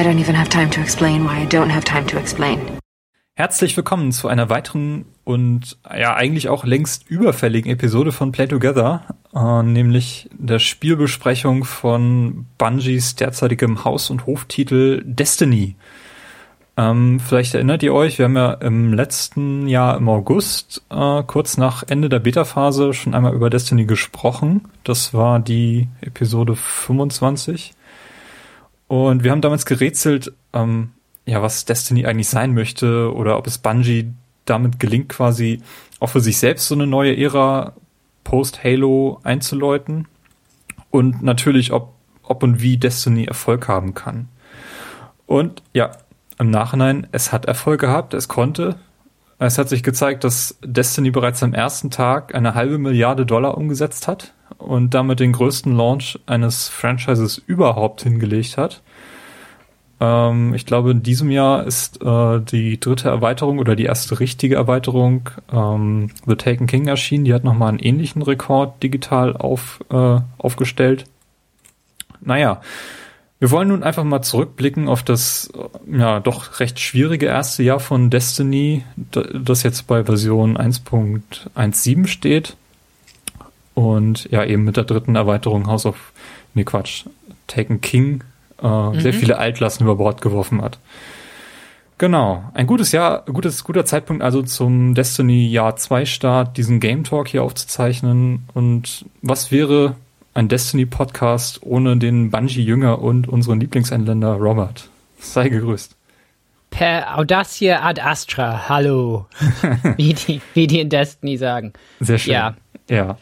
I don't even have time to explain why I don't have time to explain. Herzlich willkommen zu einer weiteren und ja eigentlich auch längst überfälligen Episode von Play Together, äh, nämlich der Spielbesprechung von Bungies derzeitigem Haus- und Hoftitel Destiny. Ähm, vielleicht erinnert ihr euch, wir haben ja im letzten Jahr im August, äh, kurz nach Ende der Beta-Phase, schon einmal über Destiny gesprochen. Das war die Episode 25. Und wir haben damals gerätselt, ähm, ja, was Destiny eigentlich sein möchte oder ob es Bungie damit gelingt, quasi auch für sich selbst so eine neue Ära post-Halo einzuläuten. Und natürlich, ob, ob und wie Destiny Erfolg haben kann. Und ja, im Nachhinein, es hat Erfolg gehabt, es konnte. Es hat sich gezeigt, dass Destiny bereits am ersten Tag eine halbe Milliarde Dollar umgesetzt hat und damit den größten Launch eines Franchises überhaupt hingelegt hat. Ähm, ich glaube, in diesem Jahr ist äh, die dritte Erweiterung oder die erste richtige Erweiterung ähm, The Taken King erschienen. Die hat nochmal einen ähnlichen Rekord digital auf, äh, aufgestellt. Naja, wir wollen nun einfach mal zurückblicken auf das ja doch recht schwierige erste Jahr von Destiny, das jetzt bei Version 1.17 steht. Und ja, eben mit der dritten Erweiterung House of, nee Quatsch, Taken King äh, mhm. sehr viele Altlasten über Bord geworfen hat. Genau, ein gutes Jahr, gutes, guter Zeitpunkt also zum Destiny Jahr 2 Start, diesen Game Talk hier aufzuzeichnen. Und was wäre ein Destiny-Podcast ohne den Bungie-Jünger und unseren Lieblingseinländer Robert. Sei gegrüßt. Per Audacia ad Astra, hallo. wie, die, wie die in Destiny sagen. Sehr schön. Ja. Ja.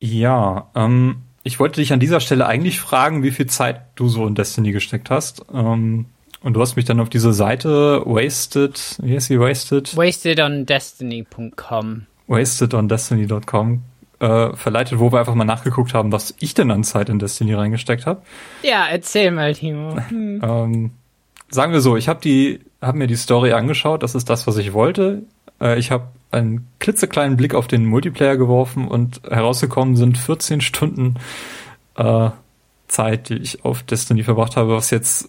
Ja, ähm, ich wollte dich an dieser Stelle eigentlich fragen, wie viel Zeit du so in Destiny gesteckt hast. Ähm, und du hast mich dann auf diese Seite wasted, wie heißt sie, wasted? Wastedondestiny.com Wastedondestiny.com äh, verleitet, wo wir einfach mal nachgeguckt haben, was ich denn an Zeit in Destiny reingesteckt habe. Ja, erzähl mal, Timo. Hm. ähm, sagen wir so, ich habe die, habe mir die Story angeschaut, das ist das, was ich wollte. Äh, ich habe einen klitzekleinen Blick auf den Multiplayer geworfen und herausgekommen sind 14 Stunden äh, Zeit, die ich auf Destiny verbracht habe, was jetzt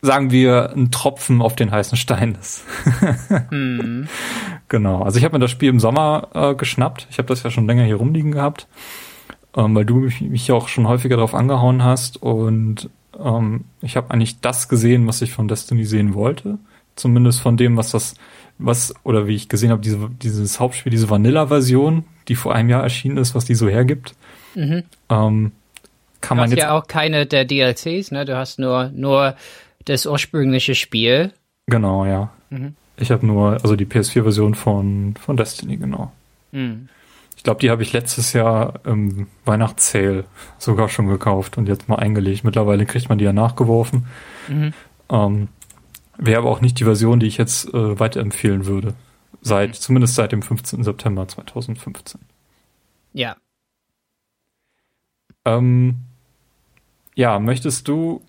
sagen wir ein Tropfen auf den heißen Stein ist. mhm. Genau. Also ich habe mir das Spiel im Sommer äh, geschnappt. Ich habe das ja schon länger hier rumliegen gehabt, ähm, weil du mich, mich auch schon häufiger darauf angehauen hast und ähm, ich habe eigentlich das gesehen, was ich von Destiny sehen wollte. Zumindest von dem, was das was, oder wie ich gesehen habe, diese, dieses Hauptspiel, diese Vanilla-Version, die vor einem Jahr erschienen ist, was die so hergibt. Mhm. Ähm, kann du man hast jetzt ja auch keine der DLCs, ne? Du hast nur, nur das ursprüngliche Spiel. Genau, ja. Mhm. Ich habe nur, also die PS4-Version von, von Destiny, genau. Mhm. Ich glaube, die habe ich letztes Jahr im Weihnachtssale sogar schon gekauft und jetzt mal eingelegt. Mittlerweile kriegt man die ja nachgeworfen. Mhm. Ähm, Wäre aber auch nicht die Version, die ich jetzt äh, weiterempfehlen würde. Seit, mhm. zumindest seit dem 15. September 2015. Ja. Ähm, ja, möchtest du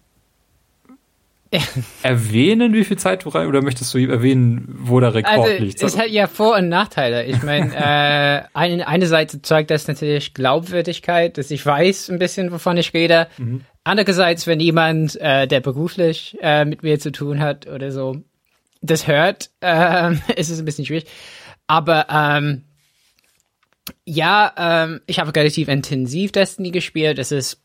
erwähnen, wie viel Zeit du rein, oder möchtest du erwähnen, wo der Rekord also, liegt? Es hat ja Vor- und Nachteile. Ich meine, äh, eine, eine Seite zeigt das natürlich Glaubwürdigkeit, dass ich weiß ein bisschen, wovon ich rede. Mhm. Andererseits, wenn jemand, äh, der beruflich äh, mit mir zu tun hat oder so, das hört, äh, ist es ein bisschen schwierig. Aber ähm, ja, ähm, ich habe relativ intensiv Destiny gespielt. Das ist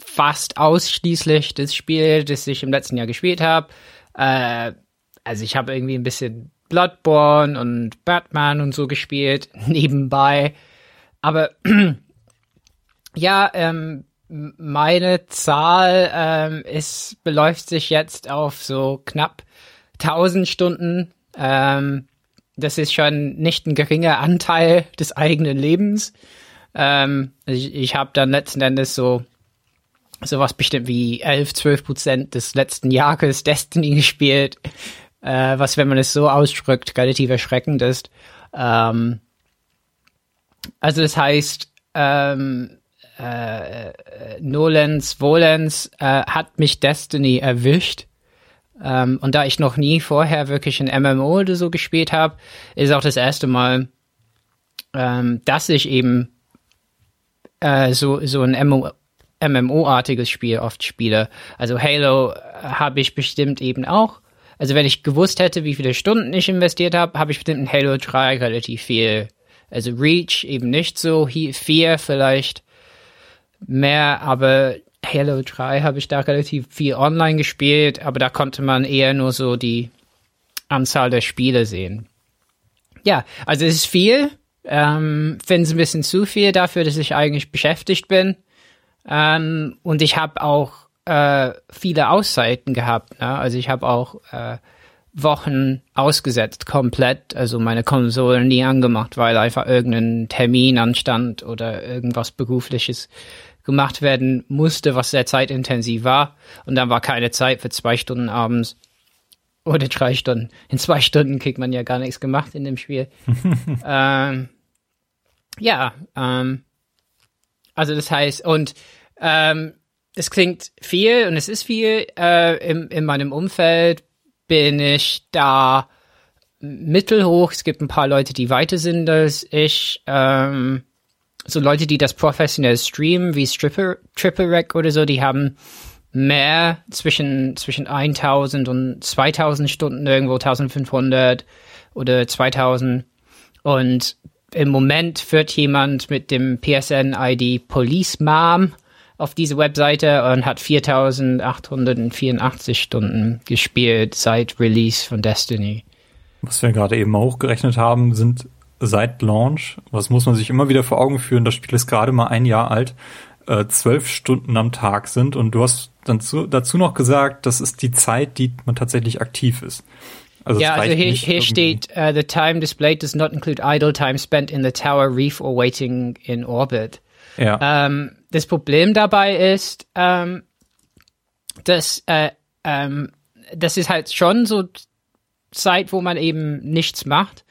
fast ausschließlich das Spiel, das ich im letzten Jahr gespielt habe. Äh, also ich habe irgendwie ein bisschen Bloodborne und Batman und so gespielt nebenbei. Aber ja, ähm, meine Zahl ähm, ist, beläuft sich jetzt auf so knapp 1000 Stunden. Ähm, das ist schon nicht ein geringer Anteil des eigenen Lebens. Ähm, ich ich habe dann letzten Endes so sowas bestimmt wie 11, 12 Prozent des letzten Jahres Destiny gespielt, äh, was, wenn man es so ausdrückt, relativ erschreckend ist. Ähm, also das heißt, ähm, äh, Nolens, Volens äh, hat mich Destiny erwischt. Ähm, und da ich noch nie vorher wirklich ein MMO oder so gespielt habe, ist auch das erste Mal, ähm, dass ich eben äh, so, so ein MMO, MMO-artiges Spiel oft spiele. Also Halo äh, habe ich bestimmt eben auch. Also wenn ich gewusst hätte, wie viele Stunden ich investiert habe, habe ich bestimmt in Halo 3 relativ viel. Also Reach eben nicht so, 4 vielleicht mehr, aber Halo 3 habe ich da relativ viel online gespielt, aber da konnte man eher nur so die Anzahl der Spiele sehen. Ja, also es ist viel. Ähm, Finde es ein bisschen zu viel dafür, dass ich eigentlich beschäftigt bin. Ähm, und ich habe auch äh, viele Auszeiten gehabt. Ne? Also ich habe auch äh, Wochen ausgesetzt, komplett. Also meine Konsole nie angemacht, weil einfach irgendein Termin anstand oder irgendwas Berufliches gemacht werden musste, was sehr zeitintensiv war. Und dann war keine Zeit für zwei Stunden abends oder drei Stunden. In zwei Stunden kriegt man ja gar nichts gemacht in dem Spiel. ähm, ja, ähm, also das heißt, und ähm, es klingt viel und es ist viel. Äh, in, in meinem Umfeld bin ich da mittelhoch. Es gibt ein paar Leute, die weiter sind als ich. Ähm, so Leute, die das professionell streamen, wie Stripper, Triple Rack oder so, die haben mehr zwischen, zwischen 1000 und 2000 Stunden irgendwo, 1500 oder 2000. Und im Moment führt jemand mit dem PSN-ID Police Mom auf diese Webseite und hat 4884 Stunden gespielt seit Release von Destiny. Was wir gerade eben hochgerechnet haben, sind seit Launch, was muss man sich immer wieder vor Augen führen, das Spiel ist gerade mal ein Jahr alt, äh, zwölf Stunden am Tag sind und du hast dann zu, dazu noch gesagt, das ist die Zeit, die man tatsächlich aktiv ist. Also ja, also hier, hier steht, uh, the time displayed does not include idle time spent in the tower reef or waiting in orbit. Ja. Ähm, das Problem dabei ist, ähm, dass äh, ähm, das ist halt schon so Zeit, wo man eben nichts macht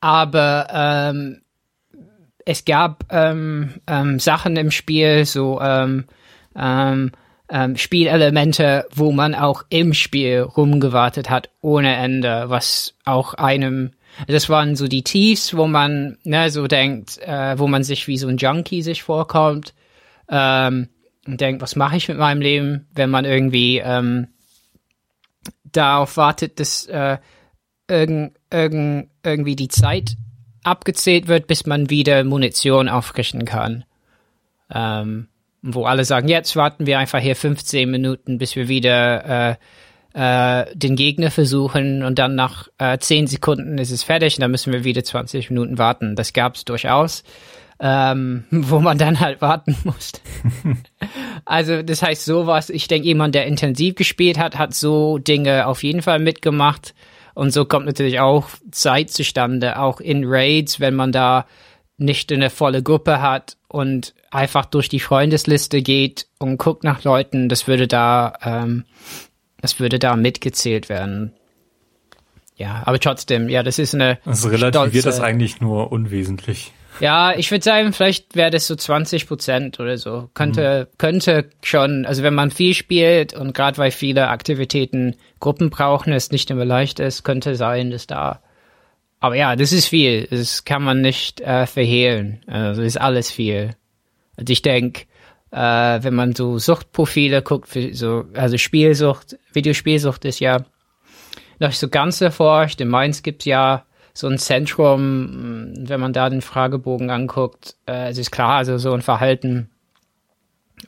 aber ähm, es gab ähm, ähm, Sachen im Spiel, so ähm, ähm, ähm, Spielelemente, wo man auch im Spiel rumgewartet hat ohne Ende, was auch einem das waren so die Tiefs, wo man ne, so denkt, äh, wo man sich wie so ein Junkie sich vorkommt ähm, und denkt, was mache ich mit meinem Leben, wenn man irgendwie ähm, darauf wartet, dass äh, irgend, irgend, irgendwie die Zeit abgezählt wird, bis man wieder Munition aufrichten kann. Ähm, wo alle sagen, jetzt warten wir einfach hier 15 Minuten, bis wir wieder äh, äh, den Gegner versuchen und dann nach äh, 10 Sekunden ist es fertig und dann müssen wir wieder 20 Minuten warten. Das gab es durchaus, ähm, wo man dann halt warten musste. also das heißt sowas, ich denke, jemand, der intensiv gespielt hat, hat so Dinge auf jeden Fall mitgemacht. Und so kommt natürlich auch Zeit zustande, auch in Raids, wenn man da nicht eine volle Gruppe hat und einfach durch die Freundesliste geht und guckt nach Leuten, das würde da, ähm, das würde da mitgezählt werden. Ja, aber trotzdem, ja, das ist eine. Also relativiert stolze, das eigentlich nur unwesentlich. Ja, ich würde sagen, vielleicht wäre das so 20 Prozent oder so. Könnte, mhm. könnte schon, also wenn man viel spielt und gerade weil viele Aktivitäten Gruppen brauchen, es nicht immer leicht ist, könnte sein, dass da. Aber ja, das ist viel. Das kann man nicht äh, verhehlen. Also ist alles viel. Also ich denke, äh, wenn man so Suchtprofile guckt, für so, also Spielsucht, Videospielsucht ist ja noch so ganz erforscht. In Mainz gibt's ja so ein Zentrum, wenn man da den Fragebogen anguckt, äh, es ist klar, also so ein Verhalten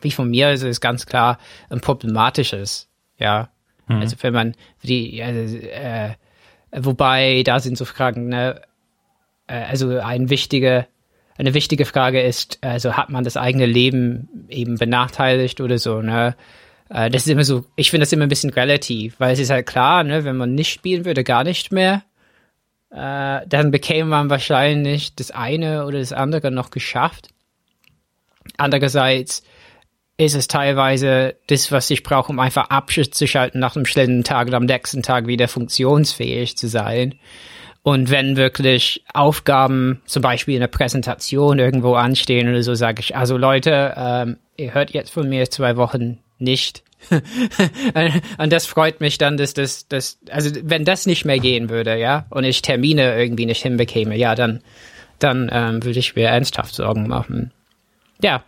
wie von mir, also ist ganz klar ein problematisches, ja. Mhm. Also wenn man die, also, äh, wobei da sind so Fragen, ne, äh, also ein wichtige, eine wichtige Frage ist, also hat man das eigene Leben eben benachteiligt oder so, ne? Äh, das ist immer so, ich finde das immer ein bisschen relativ, weil es ist halt klar, ne, wenn man nicht spielen würde, gar nicht mehr, äh, dann bekäme man wahrscheinlich das eine oder das andere noch geschafft. Andererseits ist es teilweise das, was ich brauche, um einfach abzuschalten nach einem schlimmen Tag und am nächsten Tag wieder funktionsfähig zu sein. Und wenn wirklich Aufgaben, zum Beispiel in der Präsentation irgendwo anstehen oder so, sage ich, also Leute, ähm, ihr hört jetzt von mir zwei Wochen nicht. und das freut mich dann, dass das, das, also wenn das nicht mehr gehen würde, ja, und ich Termine irgendwie nicht hinbekäme, ja, dann, dann ähm, würde ich mir ernsthaft Sorgen machen. Ja.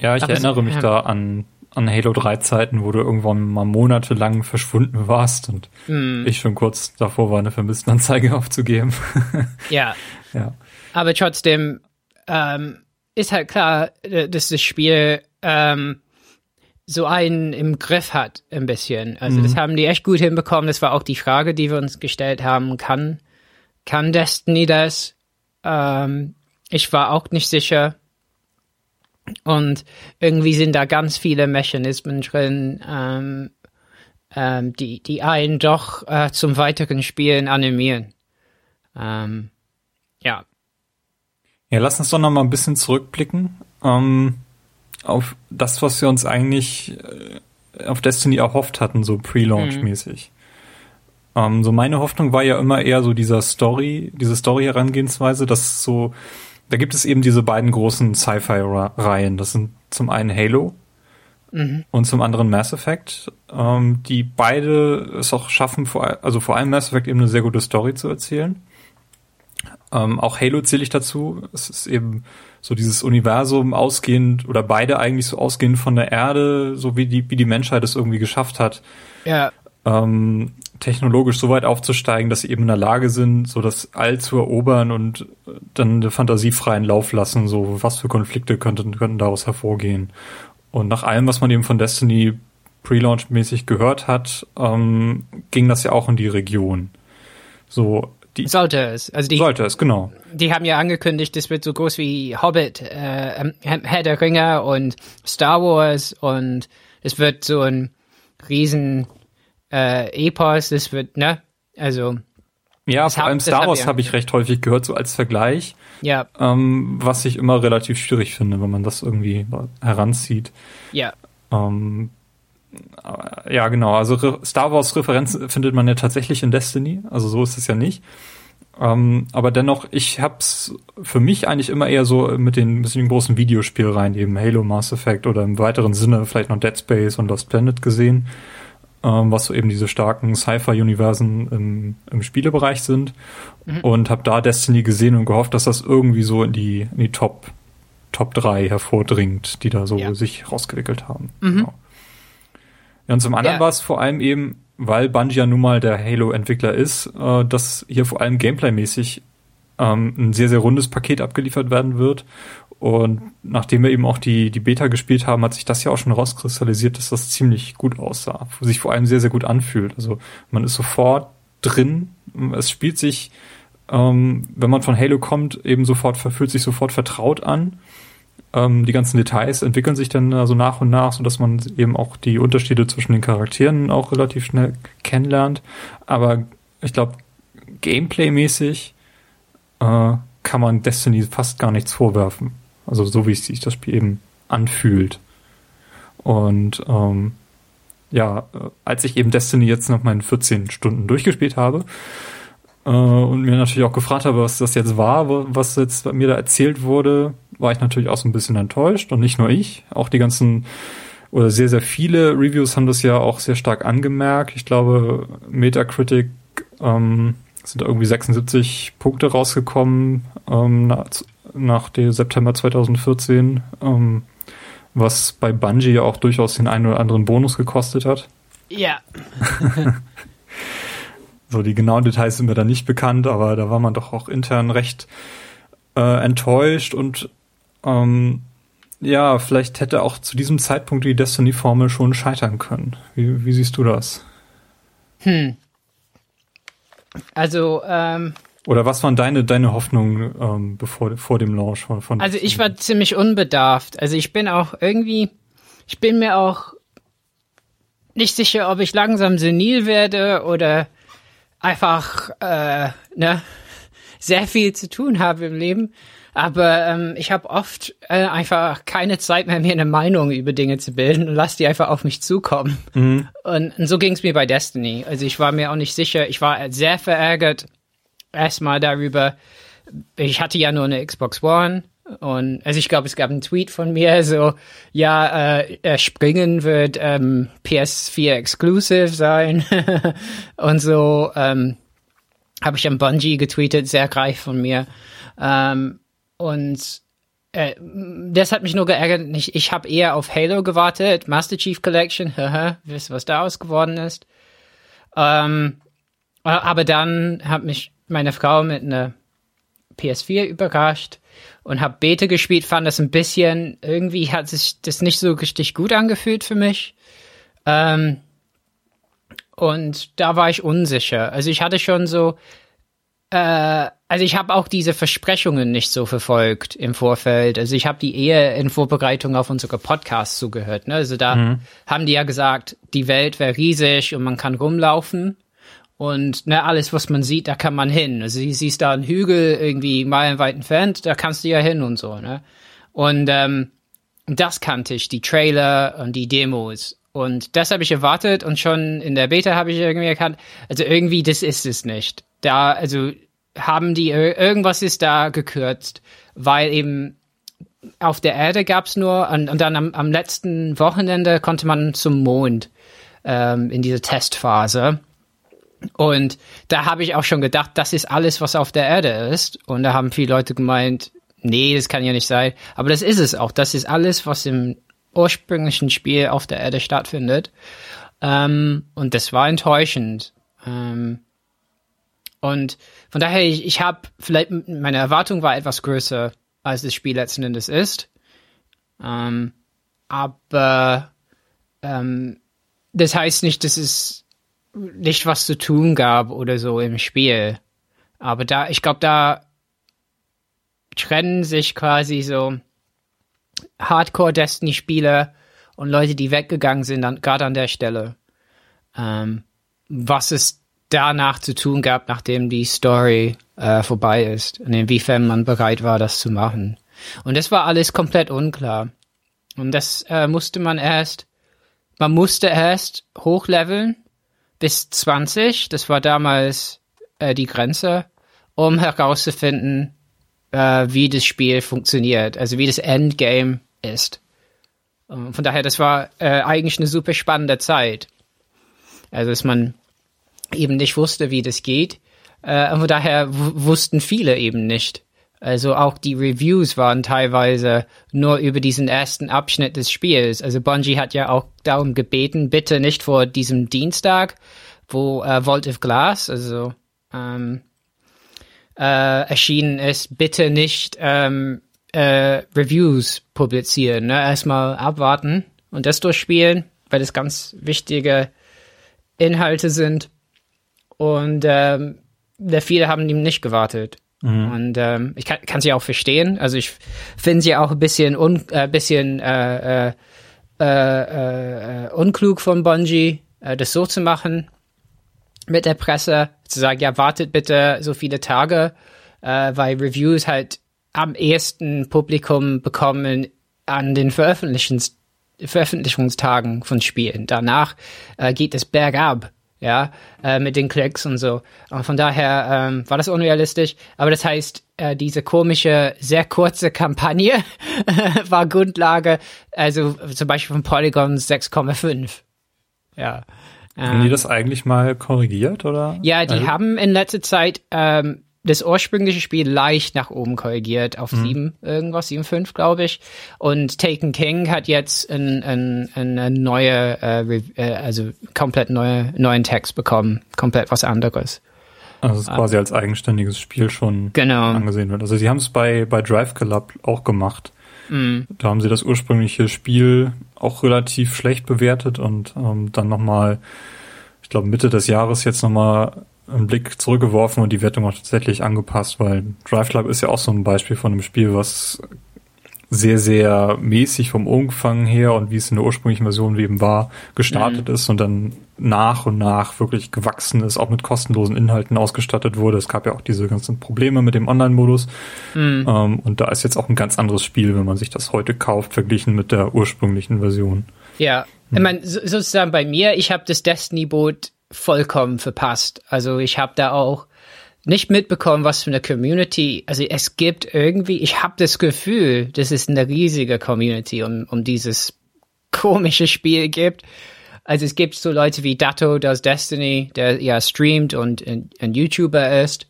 Ja, ich Aber erinnere so, mich ja. da an an Halo 3 Zeiten, wo du irgendwann mal monatelang verschwunden warst und mm. ich schon kurz davor war, eine Vermisstenanzeige aufzugeben. ja. ja. Aber trotzdem ähm, ist halt klar, äh, dass das Spiel ähm, so einen im Griff hat, ein bisschen. Also mm. das mhm. haben die echt gut hinbekommen. Das war auch die Frage, die wir uns gestellt haben. Kann, kann Destiny das? Ähm, ich war auch nicht sicher. Und irgendwie sind da ganz viele Mechanismen drin, ähm, ähm, die, die einen doch äh, zum weiteren Spielen animieren. Ähm, ja. Ja, lass uns doch noch mal ein bisschen zurückblicken ähm, auf das, was wir uns eigentlich äh, auf Destiny erhofft hatten, so Pre-Launch-mäßig. Mhm. Ähm, so meine Hoffnung war ja immer eher so dieser Story, diese Story-Herangehensweise, dass so da gibt es eben diese beiden großen Sci-Fi-Reihen. Das sind zum einen Halo mhm. und zum anderen Mass Effect, ähm, die beide es auch schaffen, vor, also vor allem Mass Effect eben eine sehr gute Story zu erzählen. Ähm, auch Halo zähle ich dazu. Es ist eben so dieses Universum ausgehend oder beide eigentlich so ausgehend von der Erde, so wie die, wie die Menschheit es irgendwie geschafft hat. Ja. Ähm, technologisch so weit aufzusteigen, dass sie eben in der Lage sind, so das All zu erobern und dann eine Fantasie freien Lauf lassen, so was für Konflikte könnten, könnten daraus hervorgehen. Und nach allem, was man eben von Destiny Pre-Launch-mäßig gehört hat, ähm, ging das ja auch in die Region. So, die, sollte es. Also die, sollte es, genau. Die haben ja angekündigt, es wird so groß wie Hobbit, äh, Herr der Ringe und Star Wars und es wird so ein riesen äh, Epos, das wird, ne? Also. Ja, vor allem Star Wars habe ich recht häufig gehört, so als Vergleich. Ja. Ähm, was ich immer relativ schwierig finde, wenn man das irgendwie heranzieht. Ja. Ähm, ja, genau. Also Star Wars Referenzen findet man ja tatsächlich in Destiny. Also so ist es ja nicht. Ähm, aber dennoch, ich hab's für mich eigentlich immer eher so mit den bisschen großen Videospielreihen, eben Halo, Mass Effect oder im weiteren Sinne vielleicht noch Dead Space und Lost Planet gesehen ähm, was so eben diese starken Sci-Fi-Universen im, im Spielebereich sind. Mhm. Und habe da Destiny gesehen und gehofft, dass das irgendwie so in die, in die Top, Top 3 hervordringt, die da so ja. sich rausgewickelt haben. Mhm. Genau. Ja, und zum anderen ja. war es vor allem eben, weil Bungie ja nun mal der Halo-Entwickler ist, äh, dass hier vor allem gameplaymäßig ähm, ein sehr, sehr rundes Paket abgeliefert werden wird und nachdem wir eben auch die, die Beta gespielt haben, hat sich das ja auch schon rauskristallisiert, dass das ziemlich gut aussah, sich vor allem sehr, sehr gut anfühlt. Also man ist sofort drin, es spielt sich, ähm, wenn man von Halo kommt, eben sofort, fühlt sich sofort vertraut an. Ähm, die ganzen Details entwickeln sich dann also nach und nach, so dass man eben auch die Unterschiede zwischen den Charakteren auch relativ schnell kennenlernt. Aber ich glaube, Gameplay-mäßig äh, kann man Destiny fast gar nichts vorwerfen. Also so wie sich das Spiel eben anfühlt. Und ähm, ja, äh, als ich eben Destiny jetzt noch mal in 14 Stunden durchgespielt habe äh, und mir natürlich auch gefragt habe, was das jetzt war, was jetzt mir da erzählt wurde, war ich natürlich auch so ein bisschen enttäuscht. Und nicht nur ich, auch die ganzen oder sehr, sehr viele Reviews haben das ja auch sehr stark angemerkt. Ich glaube, Metacritic ähm, sind irgendwie 76 Punkte rausgekommen ähm, nach dem September 2014, ähm, was bei Bungie ja auch durchaus den einen oder anderen Bonus gekostet hat. Ja. so, die genauen Details sind mir da nicht bekannt, aber da war man doch auch intern recht äh, enttäuscht und ähm, ja, vielleicht hätte auch zu diesem Zeitpunkt die Destiny-Formel schon scheitern können. Wie, wie siehst du das? Hm. Also, ähm, oder was waren deine, deine Hoffnungen ähm, bevor, vor dem Launch von, von Also ich war ziemlich unbedarft. Also ich bin auch irgendwie, ich bin mir auch nicht sicher, ob ich langsam senil werde oder einfach äh, ne, sehr viel zu tun habe im Leben. Aber ähm, ich habe oft äh, einfach keine Zeit mehr, mir eine Meinung über Dinge zu bilden und lass die einfach auf mich zukommen. Mhm. Und, und so ging es mir bei Destiny. Also ich war mir auch nicht sicher. Ich war sehr verärgert erstmal darüber. Ich hatte ja nur eine Xbox One. Und also ich glaube, es gab einen Tweet von mir, so, ja, äh, Springen wird ähm, PS4 Exclusive sein. und so ähm, habe ich an Bungie getweetet, sehr reich von mir. Ähm, und äh, das hat mich nur geärgert. Ich, ich habe eher auf Halo gewartet, Master Chief Collection, wisst was daraus geworden ist. Ähm, aber dann hat mich meine Frau mit einer PS4 überrascht und habe Beta gespielt, fand das ein bisschen, irgendwie hat sich das nicht so richtig gut angefühlt für mich. Ähm, und da war ich unsicher. Also ich hatte schon so, äh, also ich habe auch diese Versprechungen nicht so verfolgt im Vorfeld. Also ich habe die eher in Vorbereitung auf unsere Podcasts zugehört. Ne? Also da mhm. haben die ja gesagt, die Welt wäre riesig und man kann rumlaufen. Und ne, alles, was man sieht, da kann man hin. Also du siehst da einen Hügel irgendwie meilenweit entfernt, da kannst du ja hin und so. Ne? Und ähm, das kannte ich, die Trailer und die Demos. Und das habe ich erwartet und schon in der Beta habe ich irgendwie erkannt, also irgendwie, das ist es nicht. Da, also haben die, irgendwas ist da gekürzt, weil eben auf der Erde gab's nur, und, und dann am, am, letzten Wochenende konnte man zum Mond ähm, in diese Testphase. Und da habe ich auch schon gedacht, das ist alles, was auf der Erde ist. Und da haben viele Leute gemeint, nee, das kann ja nicht sein. Aber das ist es auch. Das ist alles, was im ursprünglichen Spiel auf der Erde stattfindet. Ähm, und das war enttäuschend. Ähm, und von daher, ich, ich habe vielleicht, meine Erwartung war etwas größer, als das Spiel letzten Endes ist. Ähm, aber ähm, das heißt nicht, dass es nicht was zu tun gab oder so im Spiel. Aber da, ich glaube, da trennen sich quasi so Hardcore-Destiny-Spieler und Leute, die weggegangen sind, gerade an der Stelle. Ähm, was es danach zu tun gab, nachdem die Story äh, vorbei ist und inwiefern man bereit war, das zu machen. Und das war alles komplett unklar. Und das äh, musste man erst, man musste erst hochleveln bis 20, das war damals äh, die Grenze, um herauszufinden, äh, wie das Spiel funktioniert, also wie das Endgame ist. Und von daher, das war äh, eigentlich eine super spannende Zeit. Also, dass man eben nicht wusste, wie das geht. Äh, von daher wussten viele eben nicht. Also auch die Reviews waren teilweise nur über diesen ersten Abschnitt des Spiels. Also Bungie hat ja auch darum gebeten, bitte nicht vor diesem Dienstag, wo äh, Vault of Glass, also ähm, äh, erschienen ist, bitte nicht ähm, äh, Reviews publizieren. Ne? Erstmal abwarten und das durchspielen, weil das ganz wichtige Inhalte sind. Und ähm, viele haben ihm nicht gewartet. Mhm. Und ähm, ich kann sie auch verstehen. Also ich finde sie auch ein bisschen un, äh, bisschen äh, äh, äh, äh, unklug von Bungie, äh, das so zu machen mit der Presse, zu sagen, ja, wartet bitte so viele Tage, weil Reviews halt am ehesten Publikum bekommen an den Veröffentlichungs Veröffentlichungstagen von Spielen. Danach geht es bergab ja, äh, mit den Klicks und so. Und von daher ähm, war das unrealistisch. Aber das heißt, äh, diese komische, sehr kurze Kampagne war Grundlage, also zum Beispiel von Polygon 6,5. Ja. Haben die ähm, das eigentlich mal korrigiert, oder? Ja, die also? haben in letzter Zeit ähm, das ursprüngliche Spiel leicht nach oben korrigiert auf mhm. 7 irgendwas, 7,5 glaube ich. Und Taken King hat jetzt ein, ein, eine neue, äh, äh, also komplett neue, neuen Text bekommen, komplett was anderes. Also es quasi als eigenständiges Spiel schon genau. angesehen wird. Also sie haben es bei, bei Drive Club auch gemacht. Mhm. Da haben sie das ursprüngliche Spiel auch relativ schlecht bewertet und ähm, dann nochmal, ich glaube Mitte des Jahres jetzt nochmal einen Blick zurückgeworfen und die Wertung auch tatsächlich angepasst, weil Drive Club ist ja auch so ein Beispiel von einem Spiel, was sehr, sehr mäßig vom Umfang her und wie es in der ursprünglichen Version eben war, gestartet mhm. ist und dann nach und nach wirklich gewachsen ist, auch mit kostenlosen Inhalten ausgestattet wurde. Es gab ja auch diese ganzen Probleme mit dem Online-Modus. Mhm. Ähm, und da ist jetzt auch ein ganz anderes Spiel, wenn man sich das heute kauft, verglichen mit der ursprünglichen Version. Ja, ich meine, sozusagen bei mir, ich habe das Destiny-Boot vollkommen verpasst. Also ich habe da auch nicht mitbekommen, was für eine Community, also es gibt irgendwie, ich habe das Gefühl, dass es eine riesige Community um, um dieses komische Spiel gibt. Also es gibt so Leute wie Datto, das Destiny, der ja streamt und ein, YouTuber ist,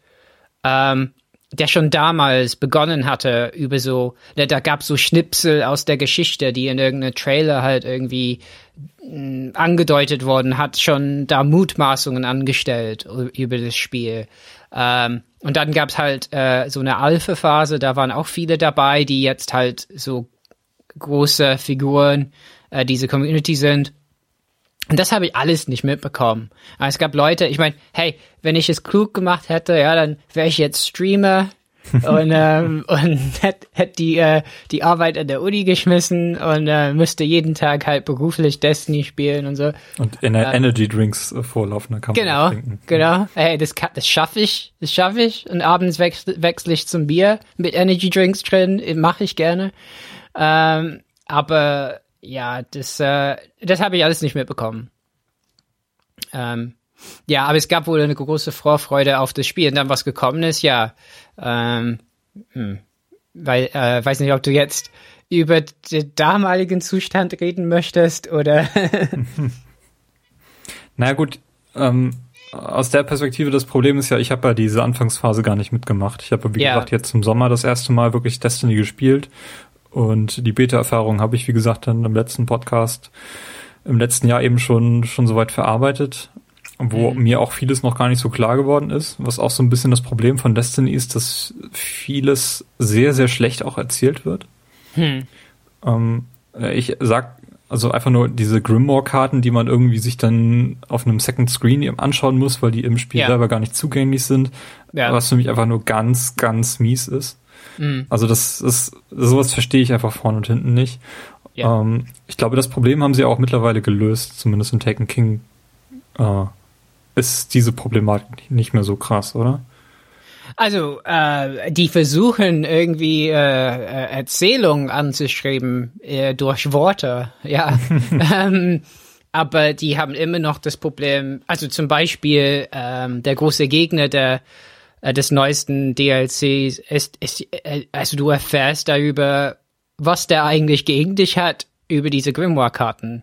ähm, der schon damals begonnen hatte über so, da, da gab so Schnipsel aus der Geschichte, die in irgendeinem Trailer halt irgendwie mh, mm, angedeutet worden, hat schon da Mutmaßungen angestellt über das Spiel. Ähm, und dann gab's halt äh, so eine Alpha-Phase, da waren auch viele dabei, die jetzt halt so große Figuren äh, diese Community sind. Und das habe ich alles nicht mitbekommen. Aber es gab Leute, ich meine, hey, wenn ich es klug gemacht hätte, ja, dann wäre ich jetzt Streamer und, ähm, und hätte hätt die, äh, die Arbeit an der Uni geschmissen und äh, müsste jeden Tag halt beruflich Destiny spielen und so. Und in äh, Energy Drinks äh, vorlaufen, da kann genau, trinken. Genau, hey, das, das schaffe ich, das schaffe ich. Und abends wechsle, wechsle ich zum Bier mit Energy Drinks drin, mache ich gerne. Ähm, aber ja, das, äh, das habe ich alles nicht mitbekommen. Ähm, ja, aber es gab wohl eine große Vorfreude auf das Spiel. Und dann, was gekommen ist, ja, ähm, hm, weil, äh, weiß nicht, ob du jetzt über den damaligen Zustand reden möchtest oder. naja, gut, ähm, aus der Perspektive, das Problem ist ja, ich habe ja diese Anfangsphase gar nicht mitgemacht. Ich habe, wie ja. gesagt, jetzt im Sommer das erste Mal wirklich Destiny gespielt. Und die Beta-Erfahrung habe ich, wie gesagt, dann im letzten Podcast im letzten Jahr eben schon, schon soweit verarbeitet wo mhm. mir auch vieles noch gar nicht so klar geworden ist, was auch so ein bisschen das Problem von Destiny ist, dass vieles sehr, sehr schlecht auch erzählt wird. Hm. Ähm, ich sag also einfach nur diese Grimoire-Karten, die man irgendwie sich dann auf einem Second Screen anschauen muss, weil die im Spiel ja. selber gar nicht zugänglich sind, ja. was für mich einfach nur ganz, ganz mies ist. Mhm. Also das ist, sowas verstehe ich einfach vorne und hinten nicht. Ja. Ähm, ich glaube, das Problem haben sie auch mittlerweile gelöst, zumindest in Taken King äh, ist diese Problematik nicht mehr so krass, oder? Also, äh, die versuchen irgendwie äh, äh, Erzählungen anzuschreiben äh, durch Worte, ja. ähm, aber die haben immer noch das Problem, also zum Beispiel ähm, der große Gegner der, äh, des neuesten DLCs ist, ist äh, also du erfährst darüber, was der eigentlich gegen dich hat, über diese Grimoire-Karten.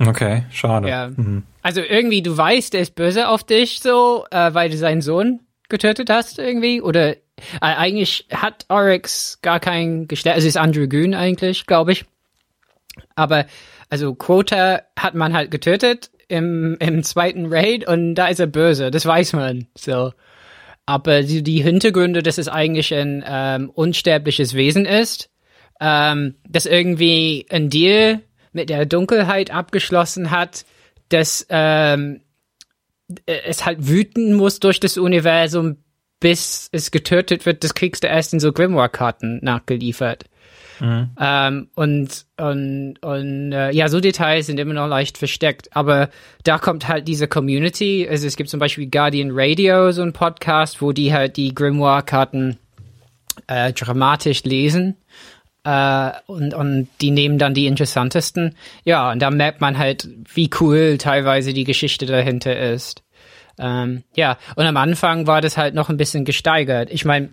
Okay, schade. Ja. Mhm. Also irgendwie, du weißt, er ist böse auf dich, so, äh, weil du seinen Sohn getötet hast, irgendwie. Oder äh, eigentlich hat Oryx gar kein Geschlecht, also ist Andrew Goon eigentlich, glaube ich. Aber, also Quota hat man halt getötet im, im zweiten Raid und da ist er böse, das weiß man, so. Aber die, die Hintergründe, dass es eigentlich ein ähm, unsterbliches Wesen ist, ähm, das irgendwie ein Deal mit der Dunkelheit abgeschlossen hat, dass ähm, es halt wüten muss durch das Universum, bis es getötet wird, das kriegst du erst in so Grimoire-Karten nachgeliefert. Mhm. Ähm, und und, und äh, ja, so Details sind immer noch leicht versteckt. Aber da kommt halt diese Community. Also es gibt zum Beispiel Guardian Radio, so ein Podcast, wo die halt die Grimoire-Karten äh, dramatisch lesen äh, und, und die nehmen dann die interessantesten. Ja, und da merkt man halt, wie cool teilweise die Geschichte dahinter ist. Ähm, ja, und am Anfang war das halt noch ein bisschen gesteigert. Ich meine,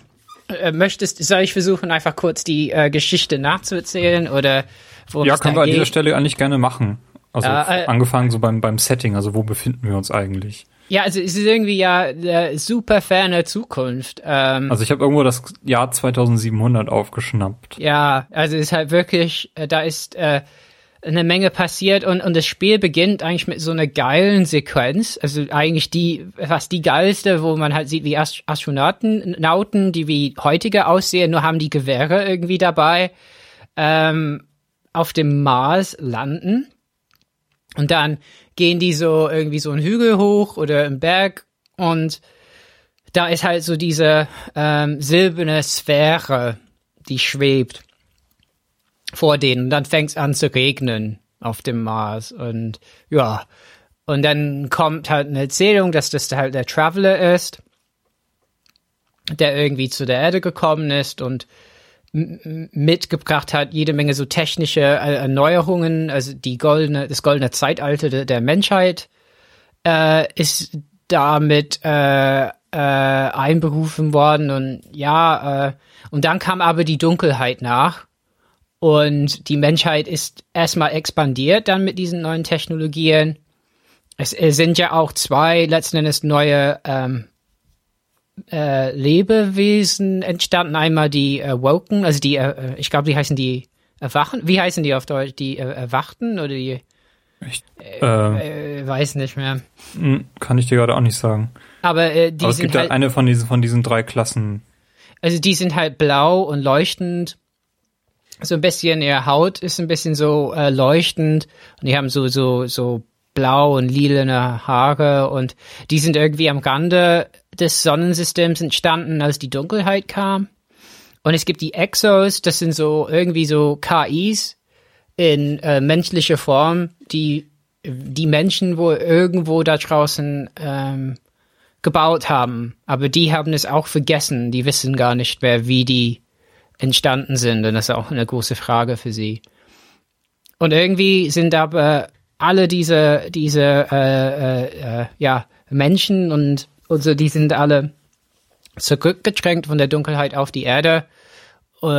äh, möchtest, soll ich versuchen, einfach kurz die äh, Geschichte nachzuerzählen oder worum Ja, können wir an dieser Stelle eigentlich gerne machen. Also äh, angefangen so beim, beim Setting, also wo befinden wir uns eigentlich? Ja, also es ist irgendwie ja eine super ferne Zukunft. Ähm, also ich habe irgendwo das Jahr 2700 aufgeschnappt. Ja, also es ist halt wirklich, äh, da ist äh, eine Menge passiert und, und das Spiel beginnt eigentlich mit so einer geilen Sequenz. Also eigentlich die, fast die geilste, wo man halt sieht, wie Astronauten, Nauten, die wie heutige aussehen, nur haben die Gewehre irgendwie dabei, ähm, auf dem Mars landen. Und dann gehen die so irgendwie so einen Hügel hoch oder im Berg und da ist halt so diese ähm, silberne Sphäre, die schwebt. Vor denen. Und dann fängt es an zu regnen auf dem Mars. Und ja, und dann kommt halt eine Erzählung, dass das halt der Traveler ist, der irgendwie zu der Erde gekommen ist und mitgebracht hat jede Menge so technische äh, Erneuerungen, also die goldene, das goldene Zeitalter de, der Menschheit äh, ist damit äh, äh, einberufen worden und ja, äh, und dann kam aber die Dunkelheit nach und die Menschheit ist erstmal expandiert dann mit diesen neuen Technologien. Es, es sind ja auch zwei letzten Endes neue ähm, äh, Lebewesen entstanden. Einmal die äh, Woken, also die, äh, ich glaube, die heißen die Erwachen. Wie heißen die auf Deutsch? Die äh, Erwachten oder die? Ich äh, äh, weiß nicht mehr. Hm, kann ich dir gerade auch nicht sagen. Aber, äh, die Aber es gibt halt, eine von diesen, von diesen drei Klassen. Also die sind halt blau und leuchtend. So ein bisschen, ihre Haut ist ein bisschen so äh, leuchtend und die haben so, so, so blau und lilane Haare und die sind irgendwie am Rande des Sonnensystems entstanden, als die Dunkelheit kam. Und es gibt die Exos, das sind so irgendwie so KIs in äh, menschlicher Form, die die Menschen wohl irgendwo da draußen ähm, gebaut haben. Aber die haben es auch vergessen. Die wissen gar nicht mehr, wie die entstanden sind. Und das ist auch eine große Frage für sie. Und irgendwie sind aber alle diese, diese äh, äh, äh, ja, Menschen und, und so, die sind alle zurückgedrängt von der Dunkelheit auf die Erde. Uh,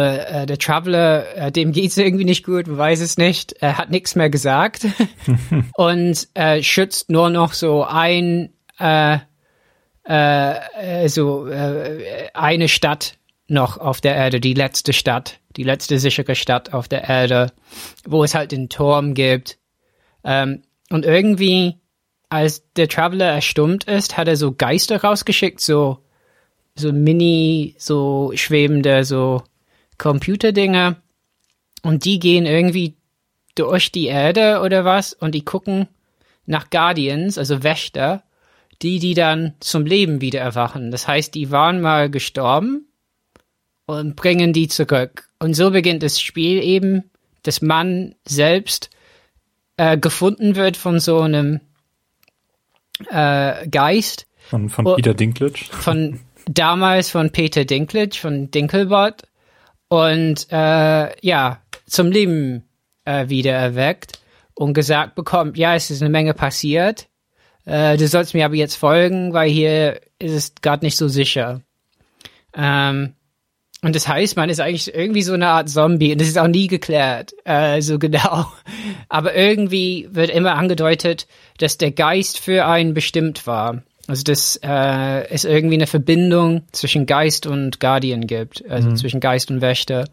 der Traveler, uh, dem geht's irgendwie nicht gut, man weiß es nicht. Er hat nichts mehr gesagt und äh, schützt nur noch so ein, so eine Stadt noch auf der Erde, die letzte Stadt, die letzte sichere Stadt auf der Erde, wo es halt den Turm gibt ähm, und irgendwie, als der Traveler erstummt ist, hat er so Geister rausgeschickt, so, so mini, so schwebende, so Computerdinger. Und die gehen irgendwie durch die Erde oder was und die gucken nach Guardians, also Wächter, die, die dann zum Leben wieder erwachen. Das heißt, die waren mal gestorben und bringen die zurück. Und so beginnt das Spiel eben, dass man selbst äh, gefunden wird von so einem äh, Geist. Von, von Peter Dinklage. Von damals von Peter Dinklage, von Dinkelbot. Und äh, ja, zum Leben äh, wieder erweckt und gesagt bekommt, ja, es ist eine Menge passiert. Äh, du sollst mir aber jetzt folgen, weil hier ist es gerade nicht so sicher. Ähm, und das heißt, man ist eigentlich irgendwie so eine Art Zombie und das ist auch nie geklärt, äh, so genau. Aber irgendwie wird immer angedeutet, dass der Geist für einen bestimmt war. Also dass äh, es irgendwie eine Verbindung zwischen Geist und Guardian gibt, also mhm. zwischen Geist und Wächter,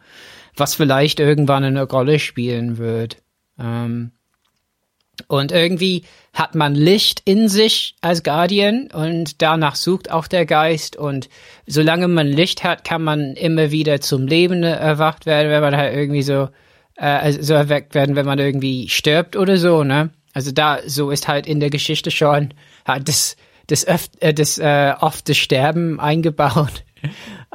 was vielleicht irgendwann eine Rolle spielen wird. Ähm, und irgendwie hat man Licht in sich als Guardian und danach sucht auch der Geist. Und solange man Licht hat, kann man immer wieder zum Leben erwacht werden, wenn man halt irgendwie so, äh, also so erweckt werden, wenn man irgendwie stirbt oder so, ne? Also da, so ist halt in der Geschichte schon halt das, das, öf äh, das äh, oft das Sterben eingebaut.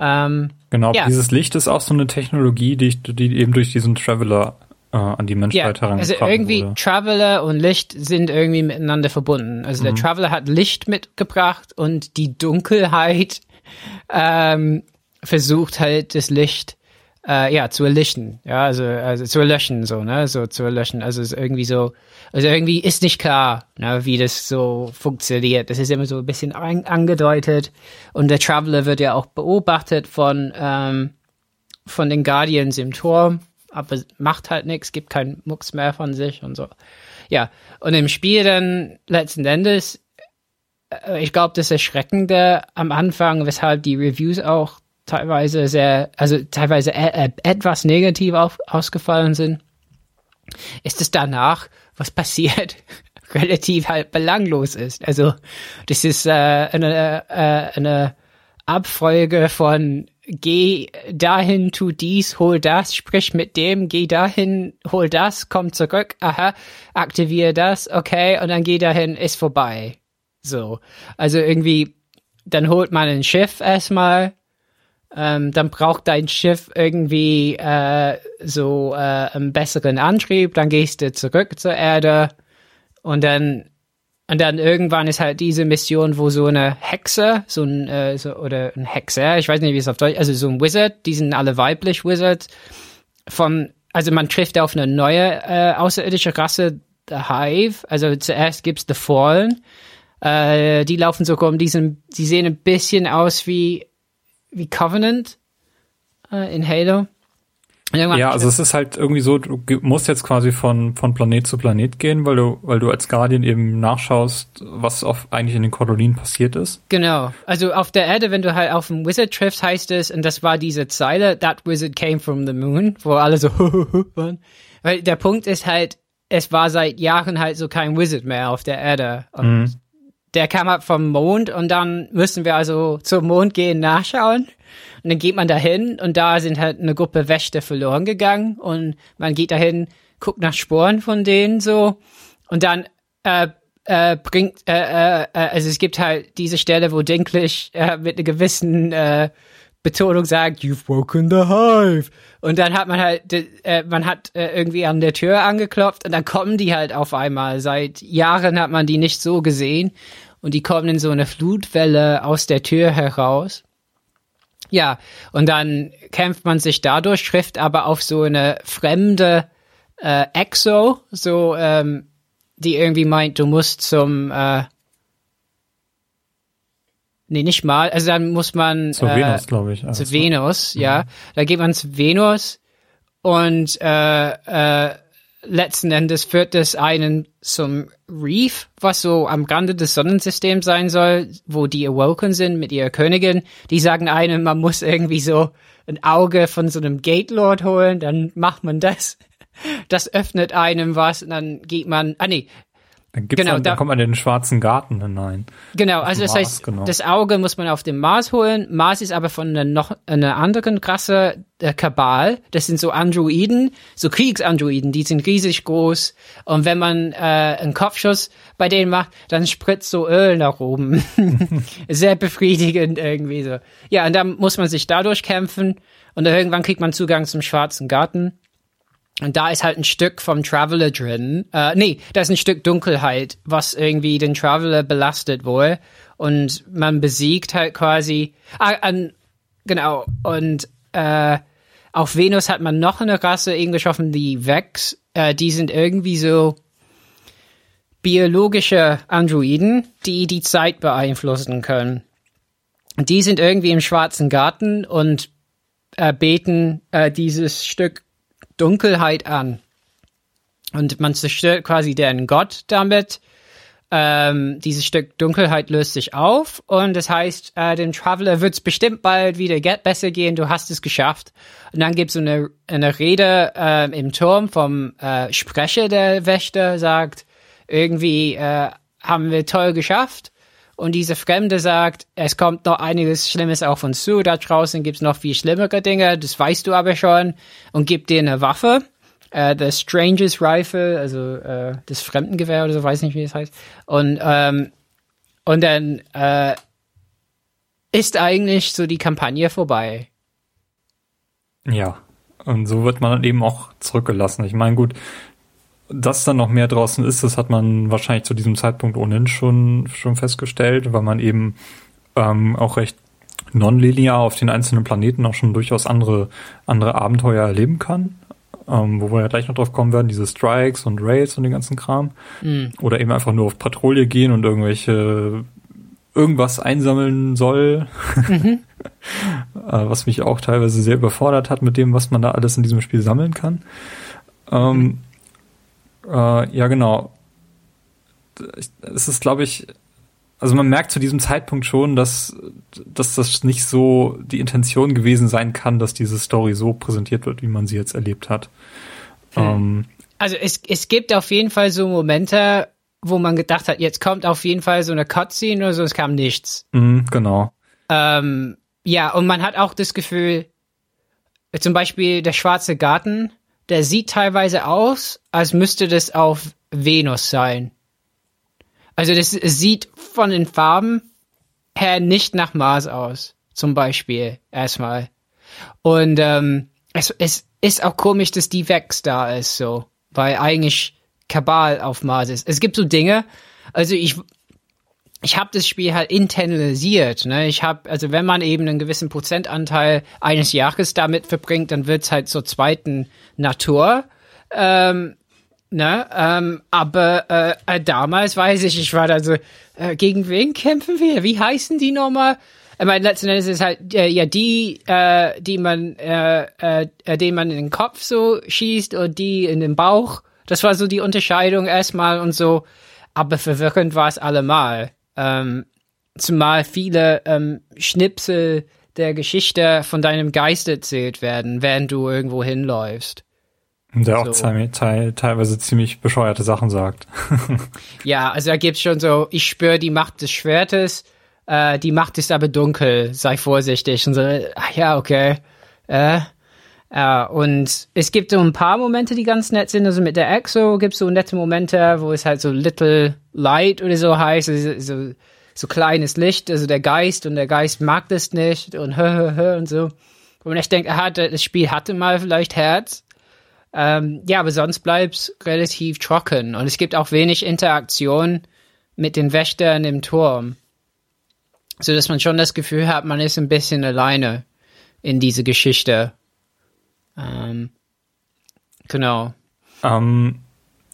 ähm, genau, ja. dieses Licht ist auch so eine Technologie, die, die eben durch diesen Traveler äh, an die Menschheit ja, Also irgendwie wurde. Traveler und Licht sind irgendwie miteinander verbunden. Also mhm. der Traveler hat Licht mitgebracht und die Dunkelheit ähm, versucht halt das Licht äh, ja zu erlöschen. Ja, also also zu erlöschen so, ne, so zu erlöschen. Also es ist irgendwie so, also irgendwie ist nicht klar, ne, wie das so funktioniert. Das ist immer so ein bisschen an, angedeutet und der Traveler wird ja auch beobachtet von ähm, von den Guardians im Turm aber macht halt nichts, gibt keinen Mucks mehr von sich und so. Ja, und im Spiel dann letzten Endes, äh, ich glaube, das Erschreckende am Anfang, weshalb die Reviews auch teilweise sehr, also teilweise e e etwas negativ auf, ausgefallen sind, ist es danach, was passiert, relativ halt belanglos ist. Also das ist äh, eine, äh, eine Abfolge von geh dahin, tu dies, hol das, sprich mit dem, geh dahin, hol das, komm zurück, aha, aktiviere das, okay, und dann geh dahin, ist vorbei. So. Also irgendwie, dann holt man ein Schiff erstmal, ähm, dann braucht dein Schiff irgendwie äh, so äh, einen besseren Antrieb, dann gehst du zurück zur Erde und dann und dann irgendwann ist halt diese Mission, wo so eine Hexe, so ein äh, so, oder ein Hexer, ich weiß nicht, wie es auf Deutsch, also so ein Wizard, die sind alle weiblich Wizards, von also man trifft auf eine neue äh, außerirdische Rasse, The Hive. Also zuerst gibt's The Fallen. Äh, die laufen sogar um diesen, die sehen ein bisschen aus wie wie Covenant äh, in Halo. Ja, also es ist halt irgendwie so, du musst jetzt quasi von, von Planet zu Planet gehen, weil du, weil du als Guardian eben nachschaust, was auf, eigentlich in den Kolonien passiert ist. Genau. Also auf der Erde, wenn du halt auf dem Wizard triffst, heißt es, und das war diese Zeile, that wizard came from the moon, wo alle so waren. Weil der Punkt ist halt, es war seit Jahren halt so kein Wizard mehr auf der Erde. Und mhm der kam halt vom Mond und dann müssen wir also zum Mond gehen, nachschauen. Und dann geht man dahin und da sind halt eine Gruppe Wächter verloren gegangen und man geht dahin, guckt nach Sporen von denen so und dann äh, äh, bringt, äh, äh, äh also es gibt halt diese Stelle, wo Dinklage äh, mit einer gewissen äh, Betonung sagt, you've broken the hive. Und dann hat man halt, äh, man hat äh, irgendwie an der Tür angeklopft und dann kommen die halt auf einmal. Seit Jahren hat man die nicht so gesehen und die kommen in so eine Flutwelle aus der Tür heraus. Ja, und dann kämpft man sich dadurch, trifft aber auf so eine fremde äh, Exo, so ähm, die irgendwie meint, du musst zum äh, Nee, nicht mal. Also dann muss man zu äh, Venus, glaube ich. Also zu Venus, mhm. ja. Da geht man zu Venus und äh, äh, letzten Endes führt es einen zum Reef, was so am Rande des Sonnensystems sein soll, wo die Awoken sind mit ihrer Königin. Die sagen einem, man muss irgendwie so ein Auge von so einem Gate Lord holen, dann macht man das. Das öffnet einem was und dann geht man, ah nee, dann, genau, dann, da, kommt man in den schwarzen Garten hinein. Genau, also das Mars, heißt, genau. das Auge muss man auf dem Mars holen. Mars ist aber von einer noch einer anderen Rasse, der Kabal. Das sind so Androiden, so Kriegsandroiden, die sind riesig groß. Und wenn man äh, einen Kopfschuss bei denen macht, dann spritzt so Öl nach oben. Sehr befriedigend irgendwie so. Ja, und dann muss man sich dadurch kämpfen. Und irgendwann kriegt man Zugang zum schwarzen Garten. Und da ist halt ein Stück vom Traveler drin. Äh, nee, da ist ein Stück Dunkelheit, was irgendwie den Traveler belastet wohl. Und man besiegt halt quasi. Ah, an, genau. Und äh, auf Venus hat man noch eine Rasse eben geschaffen, die Vex. Äh, die sind irgendwie so biologische Androiden, die die Zeit beeinflussen können. Die sind irgendwie im schwarzen Garten und äh, beten äh, dieses Stück Dunkelheit an. Und man zerstört quasi deren Gott damit. Ähm, dieses Stück Dunkelheit löst sich auf und das heißt, äh, dem Traveler wird es bestimmt bald wieder besser gehen, du hast es geschafft. Und dann gibt es eine, eine Rede äh, im Turm vom äh, Sprecher der Wächter, sagt, irgendwie äh, haben wir toll geschafft. Und diese Fremde sagt, es kommt noch einiges Schlimmes auf uns zu, da draußen gibt's noch viel schlimmere Dinge, das weißt du aber schon, und gibt dir eine Waffe, äh, The Stranger's Rifle, also äh, das Fremdengewehr oder so, weiß nicht, wie es heißt. Und, ähm, und dann äh, ist eigentlich so die Kampagne vorbei. Ja, und so wird man eben auch zurückgelassen. Ich meine, gut, dass da noch mehr draußen ist, das hat man wahrscheinlich zu diesem Zeitpunkt ohnehin schon, schon festgestellt, weil man eben ähm, auch recht nonlinear auf den einzelnen Planeten auch schon durchaus andere, andere Abenteuer erleben kann. Ähm, wo wir ja gleich noch drauf kommen werden, diese Strikes und Raids und den ganzen Kram. Mhm. Oder eben einfach nur auf Patrouille gehen und irgendwelche irgendwas einsammeln soll. Mhm. Äh, was mich auch teilweise sehr überfordert hat mit dem, was man da alles in diesem Spiel sammeln kann. Ähm, mhm. Äh, ja, genau. Es ist, glaube ich, also man merkt zu diesem Zeitpunkt schon, dass, dass das nicht so die Intention gewesen sein kann, dass diese Story so präsentiert wird, wie man sie jetzt erlebt hat. Hm. Ähm, also es, es gibt auf jeden Fall so Momente, wo man gedacht hat, jetzt kommt auf jeden Fall so eine Cutscene oder so, es kam nichts. Mhm, genau. Ähm, ja, und man hat auch das Gefühl, zum Beispiel der schwarze Garten, der sieht teilweise aus, als müsste das auf Venus sein. Also das sieht von den Farben her nicht nach Mars aus. zum Beispiel erstmal. Und ähm, es, es ist auch komisch, dass die Vex da ist, so, weil eigentlich Kabal auf Mars ist. Es gibt so Dinge, also ich ich habe das Spiel halt internalisiert. Ne? Ich habe, also wenn man eben einen gewissen Prozentanteil eines Jahres damit verbringt, dann wird's halt zur zweiten Natur. Ähm, ne? Ähm, aber äh, äh, damals weiß ich, ich war da so, äh, gegen wen kämpfen wir? Wie heißen die nochmal? Ich meine, letzten Endes ist halt äh, ja die, äh, die man, äh, äh, den man in den Kopf so schießt und die in den Bauch. Das war so die Unterscheidung erstmal und so. Aber verwirrend war es allemal. Ähm, zumal viele ähm, Schnipsel der Geschichte von deinem Geist erzählt werden, während du irgendwo hinläufst. Der auch so. teil, teilweise ziemlich bescheuerte Sachen sagt. ja, also da gibt's schon so, ich spüre die Macht des Schwertes, äh, die Macht ist aber dunkel, sei vorsichtig. Und so, ach ja, okay. Äh, äh, und es gibt so ein paar Momente, die ganz nett sind. Also mit der Exo gibt es so nette Momente, wo es halt so Little Light oder so heißt, also so, so kleines Licht, also der Geist und der Geist mag das nicht und hö, hö, hö und so. Und ich denke, aha, das Spiel hatte mal vielleicht Herz. Ähm, ja, aber sonst bleibt's relativ trocken und es gibt auch wenig Interaktion mit den Wächtern im Turm. So dass man schon das Gefühl hat, man ist ein bisschen alleine in diese Geschichte. Ähm, genau. Ähm,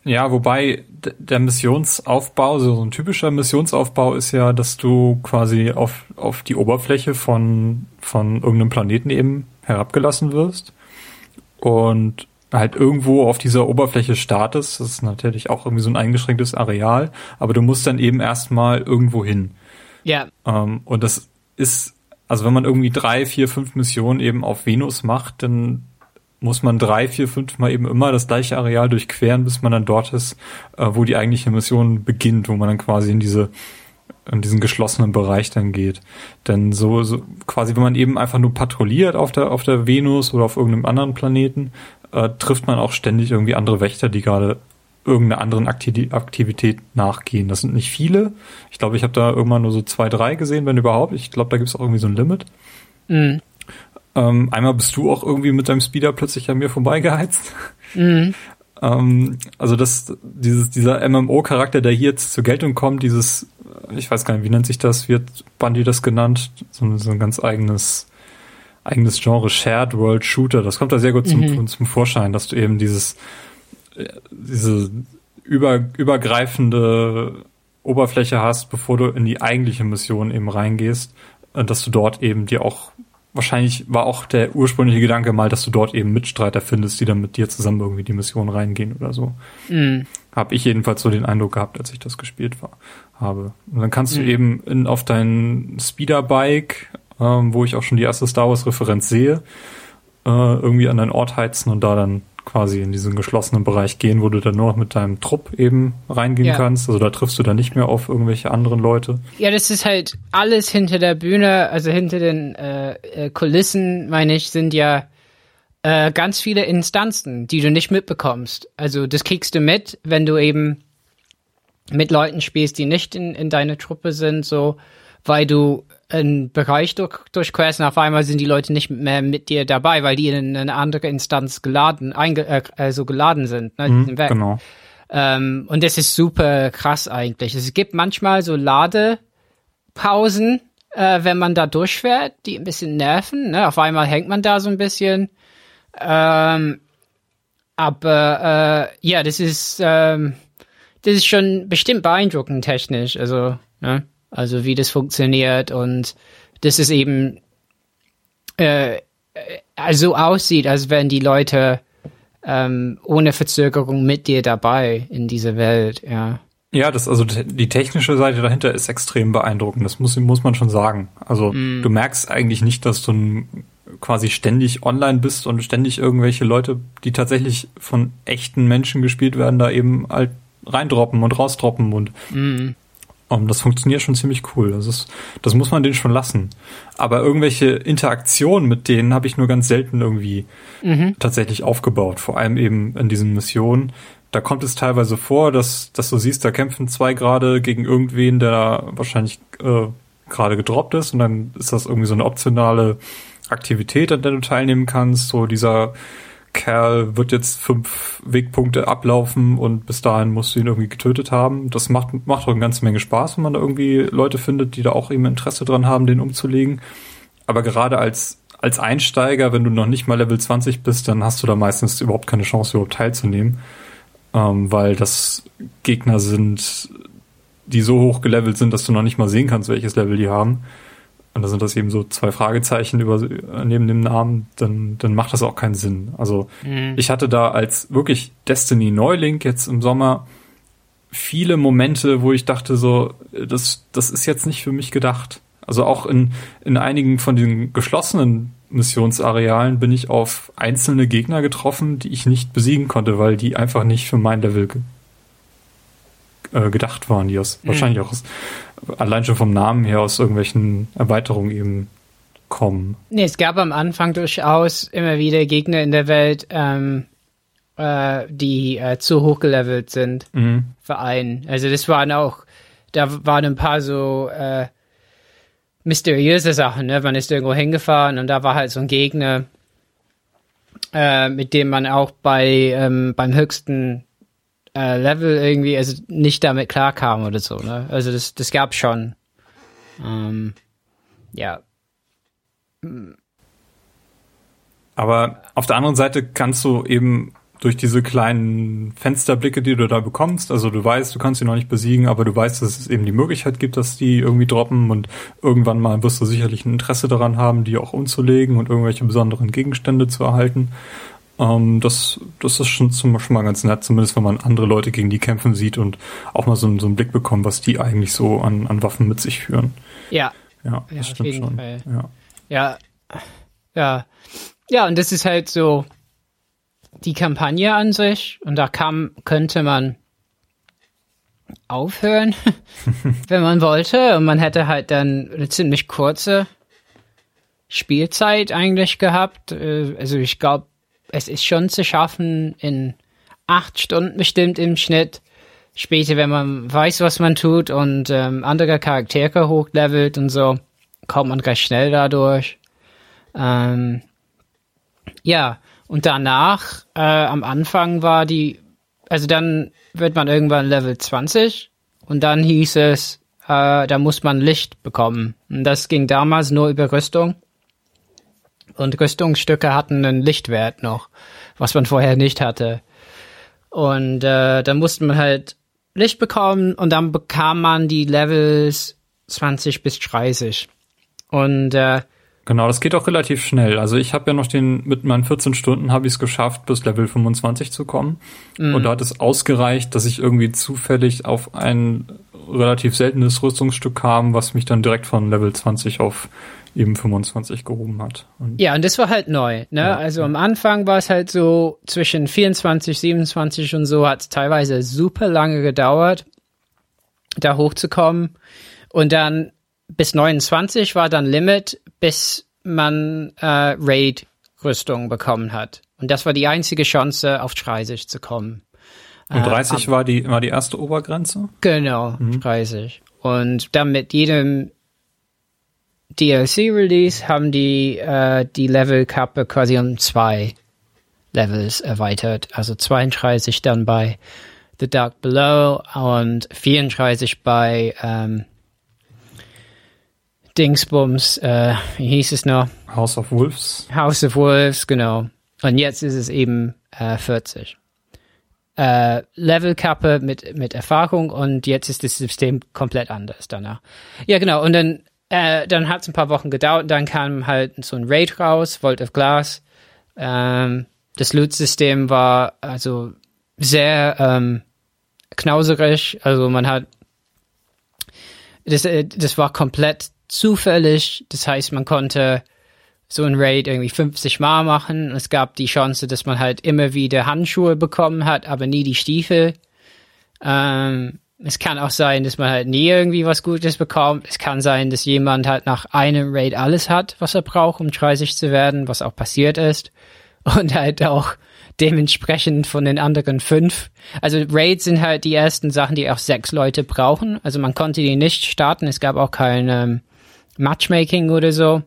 ja, wobei der Missionsaufbau, so ein typischer Missionsaufbau ist ja, dass du quasi auf, auf die Oberfläche von, von irgendeinem Planeten eben herabgelassen wirst und halt irgendwo auf dieser Oberfläche startest. Das ist natürlich auch irgendwie so ein eingeschränktes Areal, aber du musst dann eben erstmal irgendwo hin. Ja. Ähm, und das ist, also wenn man irgendwie drei, vier, fünf Missionen eben auf Venus macht, dann muss man drei, vier, fünf Mal eben immer das gleiche Areal durchqueren, bis man dann dort ist, äh, wo die eigentliche Mission beginnt, wo man dann quasi in diese in diesen geschlossenen Bereich dann geht. Denn so, so quasi, wenn man eben einfach nur patrouilliert auf der auf der Venus oder auf irgendeinem anderen Planeten, äh, trifft man auch ständig irgendwie andere Wächter, die gerade irgendeiner anderen Aktivität nachgehen. Das sind nicht viele. Ich glaube, ich habe da irgendwann nur so zwei, drei gesehen, wenn überhaupt. Ich glaube, da gibt es auch irgendwie so ein Limit. Mhm. Ähm, einmal bist du auch irgendwie mit deinem Speeder plötzlich an mir vorbeigeheizt. Mhm. ähm, also das, dieses, dieser MMO-Charakter, der hier jetzt zur Geltung kommt, dieses, ich weiß gar nicht, wie nennt sich das, wird Bundy das genannt? So, so ein ganz eigenes, eigenes Genre, Shared World Shooter. Das kommt da sehr gut zum, mhm. zum Vorschein, dass du eben dieses, äh, diese über, übergreifende Oberfläche hast, bevor du in die eigentliche Mission eben reingehst, äh, dass du dort eben dir auch wahrscheinlich war auch der ursprüngliche Gedanke mal, dass du dort eben Mitstreiter findest, die dann mit dir zusammen irgendwie die Mission reingehen oder so. Mhm. Habe ich jedenfalls so den Eindruck gehabt, als ich das gespielt war, habe. Und dann kannst mhm. du eben in, auf dein Speederbike, ähm, wo ich auch schon die erste Star Wars Referenz sehe, äh, irgendwie an deinen Ort heizen und da dann quasi in diesen geschlossenen Bereich gehen, wo du dann nur noch mit deinem Trupp eben reingehen ja. kannst. Also da triffst du dann nicht mehr auf irgendwelche anderen Leute. Ja, das ist halt alles hinter der Bühne, also hinter den äh, äh, Kulissen, meine ich, sind ja äh, ganz viele Instanzen, die du nicht mitbekommst. Also das kriegst du mit, wenn du eben mit Leuten spielst, die nicht in, in deiner Truppe sind, so, weil du einen Bereich durch, durchquerst auf einmal sind die Leute nicht mehr mit dir dabei, weil die in eine andere Instanz geladen, einge, äh, also geladen sind. Ne? Mhm, genau. Ähm, und das ist super krass eigentlich. Es gibt manchmal so Ladepausen, äh, wenn man da durchfährt, die ein bisschen nerven. Ne? Auf einmal hängt man da so ein bisschen. Ähm, aber äh, ja, das ist ähm, das ist schon bestimmt beeindruckend technisch. Also ne? Also wie das funktioniert und dass es eben äh, also aussieht, als wären die Leute ähm, ohne Verzögerung mit dir dabei in dieser Welt, ja. Ja, das also die technische Seite dahinter ist extrem beeindruckend. Das muss muss man schon sagen. Also mm. du merkst eigentlich nicht, dass du quasi ständig online bist und ständig irgendwelche Leute, die tatsächlich von echten Menschen gespielt werden, da eben halt reindroppen und rausdroppen und mm. Um, das funktioniert schon ziemlich cool. Das ist, das muss man denen schon lassen. Aber irgendwelche Interaktionen mit denen habe ich nur ganz selten irgendwie mhm. tatsächlich aufgebaut. Vor allem eben in diesen Missionen. Da kommt es teilweise vor, dass, dass du siehst, da kämpfen zwei gerade gegen irgendwen, der wahrscheinlich äh, gerade gedroppt ist und dann ist das irgendwie so eine optionale Aktivität, an der du teilnehmen kannst. So dieser Kerl wird jetzt fünf Wegpunkte ablaufen und bis dahin musst du ihn irgendwie getötet haben. Das macht, macht auch eine ganze Menge Spaß, wenn man da irgendwie Leute findet, die da auch eben Interesse dran haben, den umzulegen. Aber gerade als, als Einsteiger, wenn du noch nicht mal Level 20 bist, dann hast du da meistens überhaupt keine Chance, überhaupt teilzunehmen. Ähm, weil das Gegner sind, die so hoch gelevelt sind, dass du noch nicht mal sehen kannst, welches Level die haben und da sind das eben so zwei Fragezeichen über, neben dem Namen, dann, dann macht das auch keinen Sinn. Also mhm. ich hatte da als wirklich Destiny Neuling jetzt im Sommer viele Momente, wo ich dachte so, das, das ist jetzt nicht für mich gedacht. Also auch in, in einigen von den geschlossenen Missionsarealen bin ich auf einzelne Gegner getroffen, die ich nicht besiegen konnte, weil die einfach nicht für mein Level ge äh, gedacht waren, die aus, mhm. wahrscheinlich auch aus, allein schon vom Namen her aus irgendwelchen Erweiterungen eben kommen. Nee, es gab am Anfang durchaus immer wieder Gegner in der Welt, ähm, äh, die äh, zu hoch gelevelt sind mhm. für einen. Also das waren auch, da waren ein paar so äh, mysteriöse Sachen, ne? Man ist irgendwo hingefahren und da war halt so ein Gegner, äh, mit dem man auch bei ähm, beim höchsten äh, Level irgendwie, also nicht damit klarkam oder so, ne? Also das, das gab schon. Ähm, ja. Aber auf der anderen Seite kannst du eben durch diese kleinen Fensterblicke, die du da bekommst, also du weißt, du kannst sie noch nicht besiegen, aber du weißt, dass es eben die Möglichkeit gibt, dass die irgendwie droppen und irgendwann mal wirst du sicherlich ein Interesse daran haben, die auch umzulegen und irgendwelche besonderen Gegenstände zu erhalten. Ähm, das, das ist schon, schon mal ganz nett, zumindest wenn man andere Leute gegen die kämpfen sieht und auch mal so, so einen Blick bekommt, was die eigentlich so an, an Waffen mit sich führen. Ja. Ja, das ja, stimmt schon. Fall. Ja. ja. Ja. Ja, und das ist halt so die Kampagne an sich und da kam, könnte man aufhören, wenn man wollte. Und man hätte halt dann eine ziemlich kurze Spielzeit eigentlich gehabt. Äh, also ich glaube, es ist schon zu schaffen in acht Stunden bestimmt im Schnitt. Später, wenn man weiß, was man tut und ähm, andere Charaktere hochlevelt und so, kommt man recht schnell dadurch. Ähm, ja, und danach, äh, am Anfang war die, also dann wird man irgendwann Level 20 und dann hieß es, äh, da muss man Licht bekommen. Und das ging damals nur über Rüstung. Und Rüstungsstücke hatten einen Lichtwert noch, was man vorher nicht hatte. Und äh, dann musste man halt Licht bekommen und dann bekam man die Levels 20 bis 30. Und äh, Genau, das geht auch relativ schnell. Also ich habe ja noch den, mit meinen 14 Stunden habe ich es geschafft, bis Level 25 zu kommen. Mhm. Und da hat es ausgereicht, dass ich irgendwie zufällig auf ein relativ seltenes Rüstungsstück kam, was mich dann direkt von Level 20 auf eben 25 gehoben hat. Und ja, und das war halt neu. Ne? Ja, also ja. am Anfang war es halt so zwischen 24, 27 und so hat es teilweise super lange gedauert, da hochzukommen. Und dann bis 29 war dann Limit, bis man äh, Raid-Rüstung bekommen hat. Und das war die einzige Chance, auf 30 zu kommen. Und 30 äh, war die war die erste Obergrenze? Genau, mhm. 30. Und dann mit jedem DLC-Release haben die äh, die Level-Kappe quasi um zwei Levels erweitert. Also 32 dann bei The Dark Below und 34 bei ähm, Dingsbums, äh, wie hieß es noch? House of Wolves. House of Wolves, genau. Und jetzt ist es eben äh, 40. Äh, Levelkappe mit, mit Erfahrung und jetzt ist das System komplett anders danach. Ja, genau. Und dann äh, dann hat es ein paar Wochen gedauert, dann kam halt so ein Raid raus, Vault of Glass. Ähm, das Loot-System war also sehr ähm, knauserig, also man hat das, äh, das war komplett zufällig, das heißt, man konnte so ein Raid irgendwie 50 Mal machen. Es gab die Chance, dass man halt immer wieder Handschuhe bekommen hat, aber nie die Stiefel. Ähm, es kann auch sein, dass man halt nie irgendwie was Gutes bekommt. Es kann sein, dass jemand halt nach einem Raid alles hat, was er braucht, um 30 zu werden, was auch passiert ist. Und halt auch dementsprechend von den anderen fünf. Also Raids sind halt die ersten Sachen, die auch sechs Leute brauchen. Also man konnte die nicht starten. Es gab auch kein ähm, Matchmaking oder so.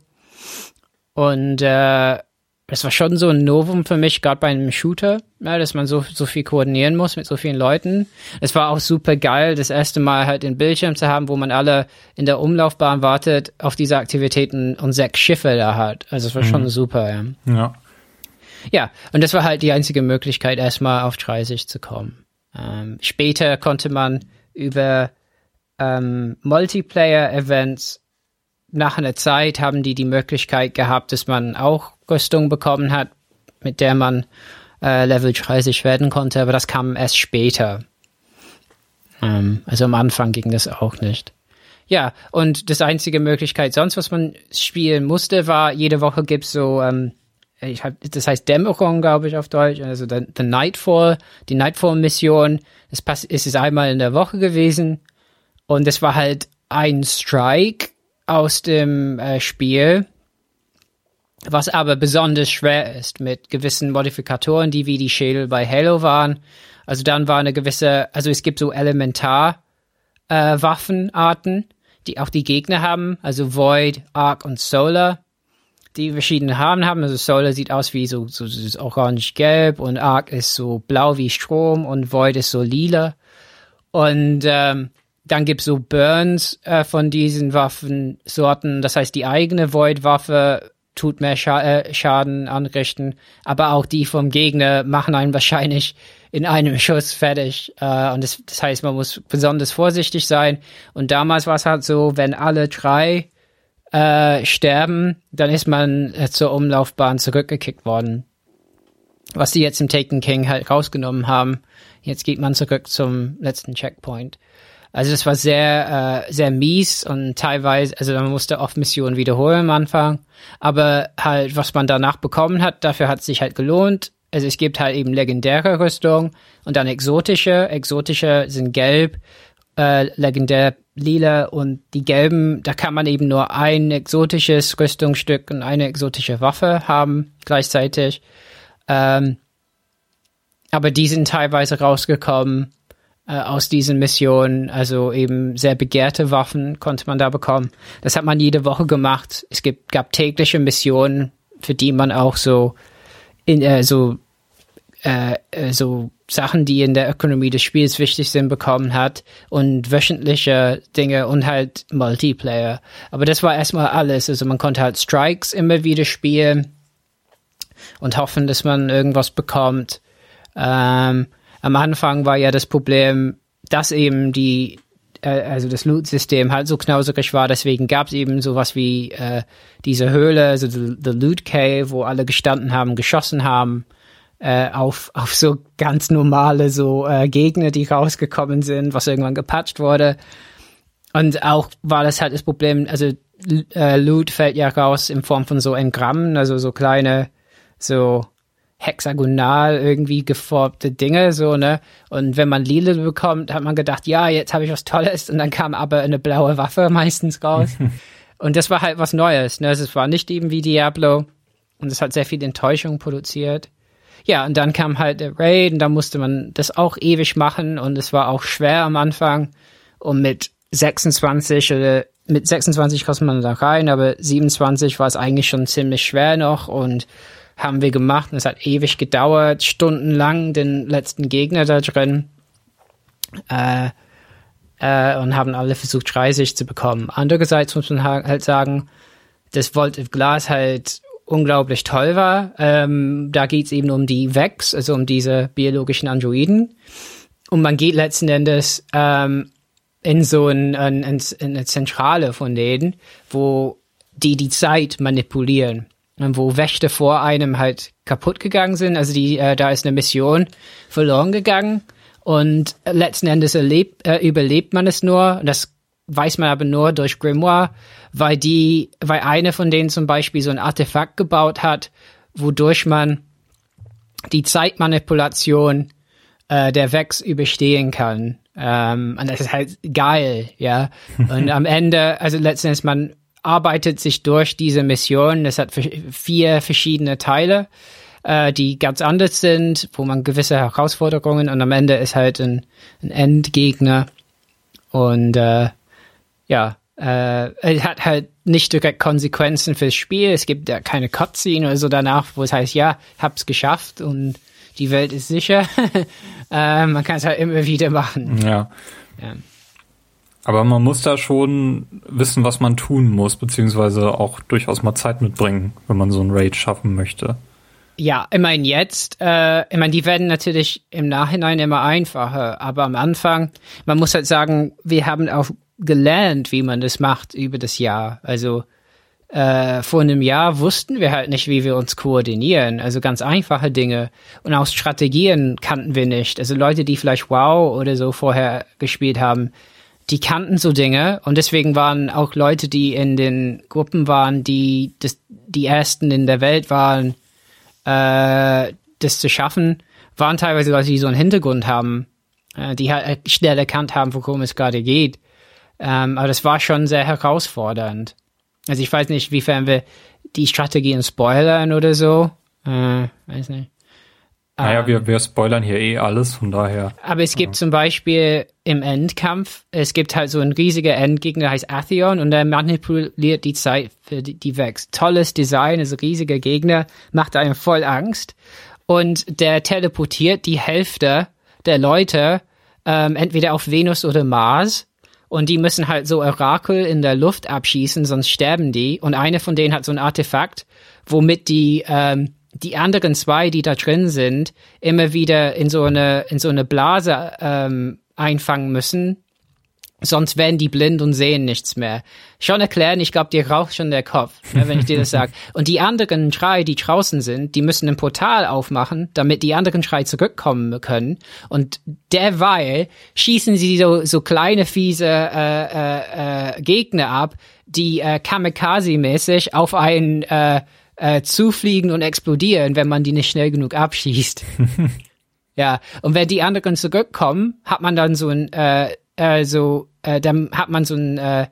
Und äh, das war schon so ein Novum für mich, gerade bei einem Shooter, ja, dass man so, so viel koordinieren muss mit so vielen Leuten. Es war auch super geil, das erste Mal halt den Bildschirm zu haben, wo man alle in der Umlaufbahn wartet auf diese Aktivitäten und sechs Schiffe da hat. Also es war mhm. schon super, ja. Ja. Ja, und das war halt die einzige Möglichkeit, erstmal auf 30 zu kommen. Ähm, später konnte man über ähm, Multiplayer-Events nach einer Zeit haben die die Möglichkeit gehabt, dass man auch Rüstung bekommen hat, mit der man äh, Level 30 werden konnte, aber das kam erst später. Ähm, also am Anfang ging das auch nicht. Ja, und das einzige Möglichkeit sonst, was man spielen musste, war, jede Woche gibt's so, ähm, ich hab, das heißt Dämmerung, glaube ich, auf Deutsch, also the, the Nightfall, die Nightfall-Mission, es pass, ist es einmal in der Woche gewesen und es war halt ein Strike aus dem äh, Spiel, was aber besonders schwer ist mit gewissen Modifikatoren, die wie die Schädel bei Halo waren. Also dann war eine gewisse, also es gibt so Elementar äh, Waffenarten, die auch die Gegner haben, also Void, Arc und Solar, die verschiedene Farben haben. Also Solar sieht aus wie so, so, so orange-gelb und Arc ist so blau wie Strom und Void ist so lila. Und ähm, dann gibt's so Burns äh, von diesen Waffensorten. Das heißt, die eigene Void-Waffe tut mehr Scha äh, Schaden anrichten, aber auch die vom Gegner machen einen wahrscheinlich in einem Schuss fertig. Äh, und das, das heißt, man muss besonders vorsichtig sein. Und damals war es halt so, wenn alle drei äh, sterben, dann ist man äh, zur Umlaufbahn zurückgekickt worden. Was die jetzt im Taken King halt rausgenommen haben. Jetzt geht man zurück zum letzten Checkpoint. Also das war sehr, äh, sehr mies und teilweise, also man musste oft Missionen wiederholen am Anfang. Aber halt, was man danach bekommen hat, dafür hat es sich halt gelohnt. Also es gibt halt eben legendäre Rüstung und dann exotische. Exotische sind gelb, äh, legendär lila und die gelben, da kann man eben nur ein exotisches Rüstungsstück und eine exotische Waffe haben gleichzeitig. Ähm, aber die sind teilweise rausgekommen äh, aus diesen Missionen. Also eben sehr begehrte Waffen konnte man da bekommen. Das hat man jede Woche gemacht. Es gibt, gab tägliche Missionen, für die man auch so in äh, so äh, äh, so Sachen, die in der Ökonomie des Spiels wichtig sind, bekommen hat und wöchentliche Dinge und halt Multiplayer. Aber das war erstmal alles. Also man konnte halt Strikes immer wieder spielen und hoffen, dass man irgendwas bekommt. Ähm, am Anfang war ja das Problem, dass eben die, äh, also das Loot-System halt so knauserig war, deswegen gab es eben sowas wie äh, diese Höhle, also the, the Loot Cave, wo alle gestanden haben, geschossen haben. Äh, auf, auf so ganz normale so äh, Gegner, die rausgekommen sind, was irgendwann gepatcht wurde. Und auch war das halt das Problem, also äh, Loot fällt ja raus in Form von so Engrammen, also so kleine, so hexagonal irgendwie geformte Dinge, so, ne? Und wenn man Lila bekommt, hat man gedacht, ja, jetzt habe ich was Tolles und dann kam aber eine blaue Waffe meistens raus. und das war halt was Neues, ne? Es war nicht eben wie Diablo und es hat sehr viel Enttäuschung produziert. Ja, und dann kam halt der Raid und da musste man das auch ewig machen und es war auch schwer am Anfang und mit 26 oder mit 26 kostet man da rein, aber 27 war es eigentlich schon ziemlich schwer noch und haben wir gemacht und es hat ewig gedauert, stundenlang den letzten Gegner da drin. Äh, äh, und haben alle versucht, 30 zu bekommen. Andererseits muss man halt sagen, dass Volt of Glass halt unglaublich toll war. Ähm, da geht's eben um die Vex, also um diese biologischen Androiden. Und man geht letzten Endes ähm, in so ein, in, in eine Zentrale von denen, wo die die Zeit manipulieren wo Wächter vor einem halt kaputt gegangen sind. Also die, äh, da ist eine Mission verloren gegangen und letzten Endes erlebt, äh, überlebt man es nur. Das weiß man aber nur durch Grimoire, weil die, weil eine von denen zum Beispiel so ein Artefakt gebaut hat, wodurch man die Zeitmanipulation äh, der Vex überstehen kann. Ähm, und das ist halt geil, ja. Und am Ende, also letzten Endes man arbeitet sich durch diese Mission. Es hat vier verschiedene Teile, äh, die ganz anders sind, wo man gewisse Herausforderungen und am Ende ist halt ein, ein Endgegner. Und äh, ja, äh, es hat halt nicht direkt Konsequenzen fürs Spiel. Es gibt ja keine Cutscene oder so danach, wo es heißt, ja, hab's geschafft und die Welt ist sicher. äh, man kann es halt immer wieder machen. Ja. ja. Aber man muss da schon wissen, was man tun muss, beziehungsweise auch durchaus mal Zeit mitbringen, wenn man so ein Raid schaffen möchte. Ja, ich meine jetzt, äh, ich meine, die werden natürlich im Nachhinein immer einfacher, aber am Anfang, man muss halt sagen, wir haben auch gelernt, wie man das macht über das Jahr. Also äh, vor einem Jahr wussten wir halt nicht, wie wir uns koordinieren. Also ganz einfache Dinge. Und auch Strategien kannten wir nicht. Also Leute, die vielleicht Wow oder so vorher gespielt haben, die kannten so Dinge. Und deswegen waren auch Leute, die in den Gruppen waren, die das, die ersten in der Welt waren, äh, das zu schaffen, waren teilweise Leute, die so einen Hintergrund haben, äh, die halt schnell erkannt haben, worum es gerade geht. Ähm, aber das war schon sehr herausfordernd. Also ich weiß nicht, wiefern wir die Strategien spoilern oder so. Äh, weiß nicht. Naja, ähm, wir, wir spoilern hier eh alles, von daher. Aber es gibt ja. zum Beispiel im Endkampf, es gibt halt so ein riesiger Endgegner, der heißt Atheon und der manipuliert die Zeit für die, die Vex. Tolles Design, ist ein riesiger Gegner, macht einem voll Angst und der teleportiert die Hälfte der Leute ähm, entweder auf Venus oder Mars und die müssen halt so Orakel in der Luft abschießen, sonst sterben die. Und eine von denen hat so ein Artefakt, womit die ähm, die anderen zwei, die da drin sind, immer wieder in so eine in so eine Blase ähm, einfangen müssen, Sonst werden die blind und sehen nichts mehr. Schon erklären, ich glaube, dir raucht schon der Kopf, ne, wenn ich dir das sage. Und die anderen drei, die draußen sind, die müssen ein Portal aufmachen, damit die anderen drei zurückkommen können. Und derweil schießen sie so, so kleine, fiese äh, äh, äh, Gegner ab, die äh, Kamikaze-mäßig auf einen äh, äh, zufliegen und explodieren, wenn man die nicht schnell genug abschießt. ja, und wenn die anderen zurückkommen, hat man dann so ein äh, äh, so, äh, dann hat man so ein, äh,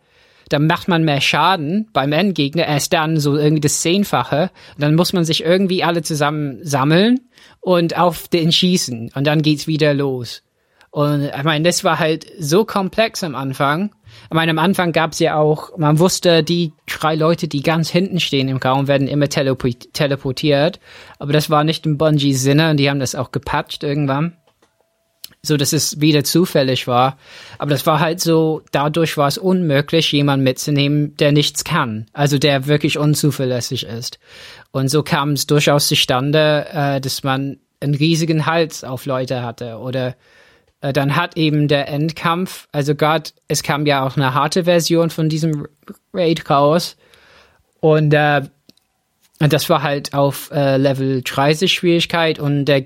dann macht man mehr Schaden beim Endgegner, erst dann so irgendwie das Zehnfache. Und dann muss man sich irgendwie alle zusammen sammeln und auf den schießen. Und dann geht's wieder los. Und ich meine, das war halt so komplex am Anfang. Ich meine, am Anfang gab's ja auch, man wusste, die drei Leute, die ganz hinten stehen im Raum, werden immer teleportiert. Aber das war nicht im Bungie Sinne und die haben das auch gepatcht irgendwann so dass es wieder zufällig war. Aber das war halt so, dadurch war es unmöglich, jemanden mitzunehmen, der nichts kann, also der wirklich unzuverlässig ist. Und so kam es durchaus zustande, äh, dass man einen riesigen Hals auf Leute hatte oder dann hat eben der Endkampf, also Gott, es kam ja auch eine harte Version von diesem Raid raus und äh, das war halt auf äh, Level 30 Schwierigkeit und der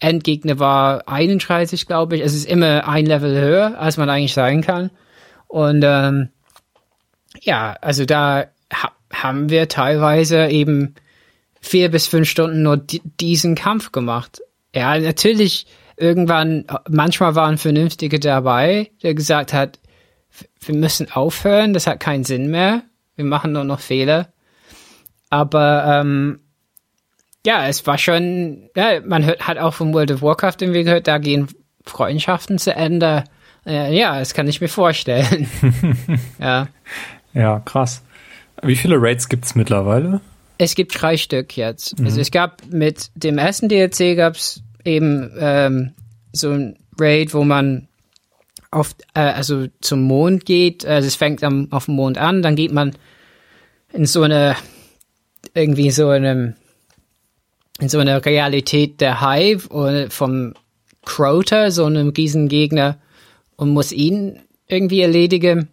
Endgegner war 31, glaube ich. Es ist immer ein Level höher, als man eigentlich sein kann. Und ähm, ja, also da ha haben wir teilweise eben vier bis fünf Stunden nur diesen Kampf gemacht. Ja, natürlich irgendwann, manchmal waren Vernünftige dabei, der gesagt hat, wir müssen aufhören, das hat keinen Sinn mehr, wir machen nur noch Fehler. Aber ähm, ja, es war schon, ja, man hört, hat auch von World of Warcraft irgendwie gehört, da gehen Freundschaften zu Ende. Äh, ja, das kann ich mir vorstellen. ja. Ja, krass. Wie viele Raids gibt's mittlerweile? Es gibt drei Stück jetzt. Mhm. Also es gab mit dem ersten DLC gab's eben ähm, so ein Raid, wo man auf, äh, also zum Mond geht. Also es fängt am, auf dem Mond an, dann geht man in so eine irgendwie so einem in so einer Realität der Hive oder vom Crota, so einem Riesengegner, und muss ihn irgendwie erledigen.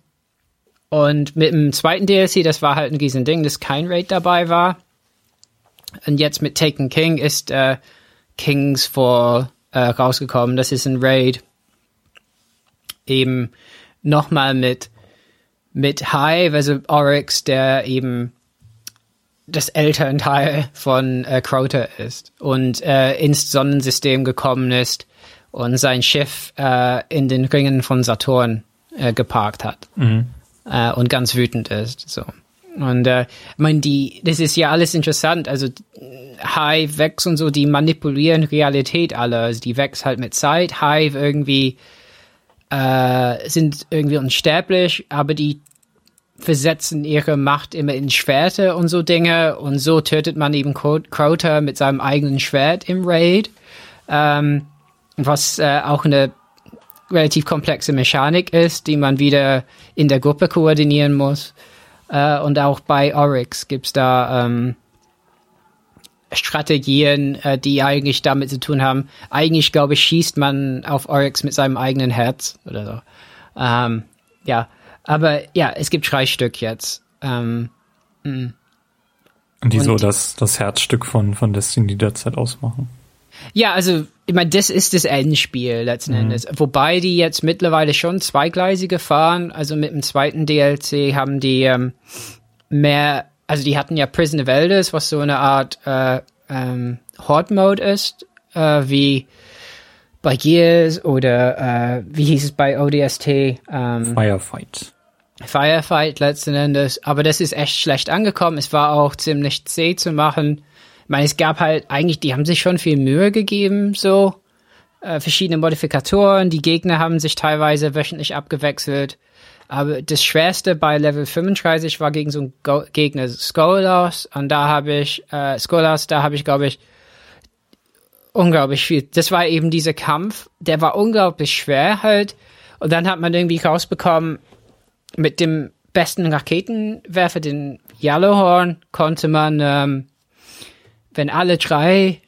Und mit dem zweiten DLC, das war halt ein Riesending, dass kein Raid dabei war. Und jetzt mit Taken King ist äh, Kings Fall äh, rausgekommen. Das ist ein Raid. Eben nochmal mit, mit Hive, also Oryx, der eben das Elternteil von äh, Crota ist und äh, ins Sonnensystem gekommen ist und sein Schiff äh, in den Ringen von Saturn äh, geparkt hat mhm. äh, und ganz wütend ist. So. Und äh, ich meine, die, das ist ja alles interessant. Also Hive, Vex und so, die manipulieren Realität alle. Also die Vex halt mit Zeit, Hive irgendwie äh, sind irgendwie unsterblich, aber die versetzen ihre Macht immer in Schwerte und so Dinge und so tötet man eben Crota mit seinem eigenen Schwert im Raid, ähm, was äh, auch eine relativ komplexe Mechanik ist, die man wieder in der Gruppe koordinieren muss. Äh, und auch bei Oryx gibt's da ähm, Strategien, äh, die eigentlich damit zu tun haben. Eigentlich, glaube ich, schießt man auf Oryx mit seinem eigenen Herz oder so. Ähm, ja, aber ja, es gibt drei Stück jetzt. Ähm, mm. und die und so das, das Herzstück von, von Destiny derzeit ausmachen. Ja, also, ich meine, das ist das Endspiel letzten mhm. Endes. Wobei die jetzt mittlerweile schon zweigleisige fahren. Also mit dem zweiten DLC haben die ähm, mehr, also die hatten ja Prison of Elders, was so eine Art äh, ähm, Horde Mode ist, äh, wie bei Gears oder äh, wie hieß es bei ODST? Ähm, Firefight. Firefight letzten Endes. Aber das ist echt schlecht angekommen. Es war auch ziemlich zäh zu machen. Meine, es gab halt eigentlich, die haben sich schon viel Mühe gegeben, so äh, verschiedene Modifikatoren. Die Gegner haben sich teilweise wöchentlich abgewechselt. Aber das Schwerste bei Level 35 war gegen so einen Go Gegner Skolas. Und da habe ich, äh, Skolas, da habe ich, glaube ich, unglaublich viel. Das war eben dieser Kampf, der war unglaublich schwer halt. Und dann hat man irgendwie rausbekommen, mit dem besten Raketenwerfer, den Yellowhorn, konnte man, ähm, wenn alle drei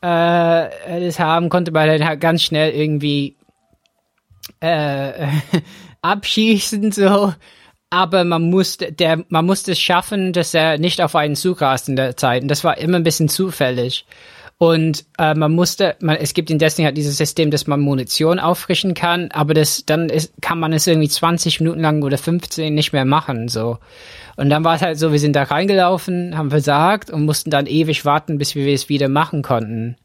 äh, das haben, konnte man dann halt ganz schnell irgendwie äh, abschießen so. Aber man musste, der, man musste es schaffen, dass er nicht auf einen zugrast in der Zeit. Und das war immer ein bisschen zufällig. Und äh, man musste, man, es gibt in Destiny halt dieses System, dass man Munition auffrischen kann, aber das dann ist, kann man es irgendwie 20 Minuten lang oder 15 nicht mehr machen. so. Und dann war es halt so, wir sind da reingelaufen, haben versagt und mussten dann ewig warten, bis wir es wieder machen konnten.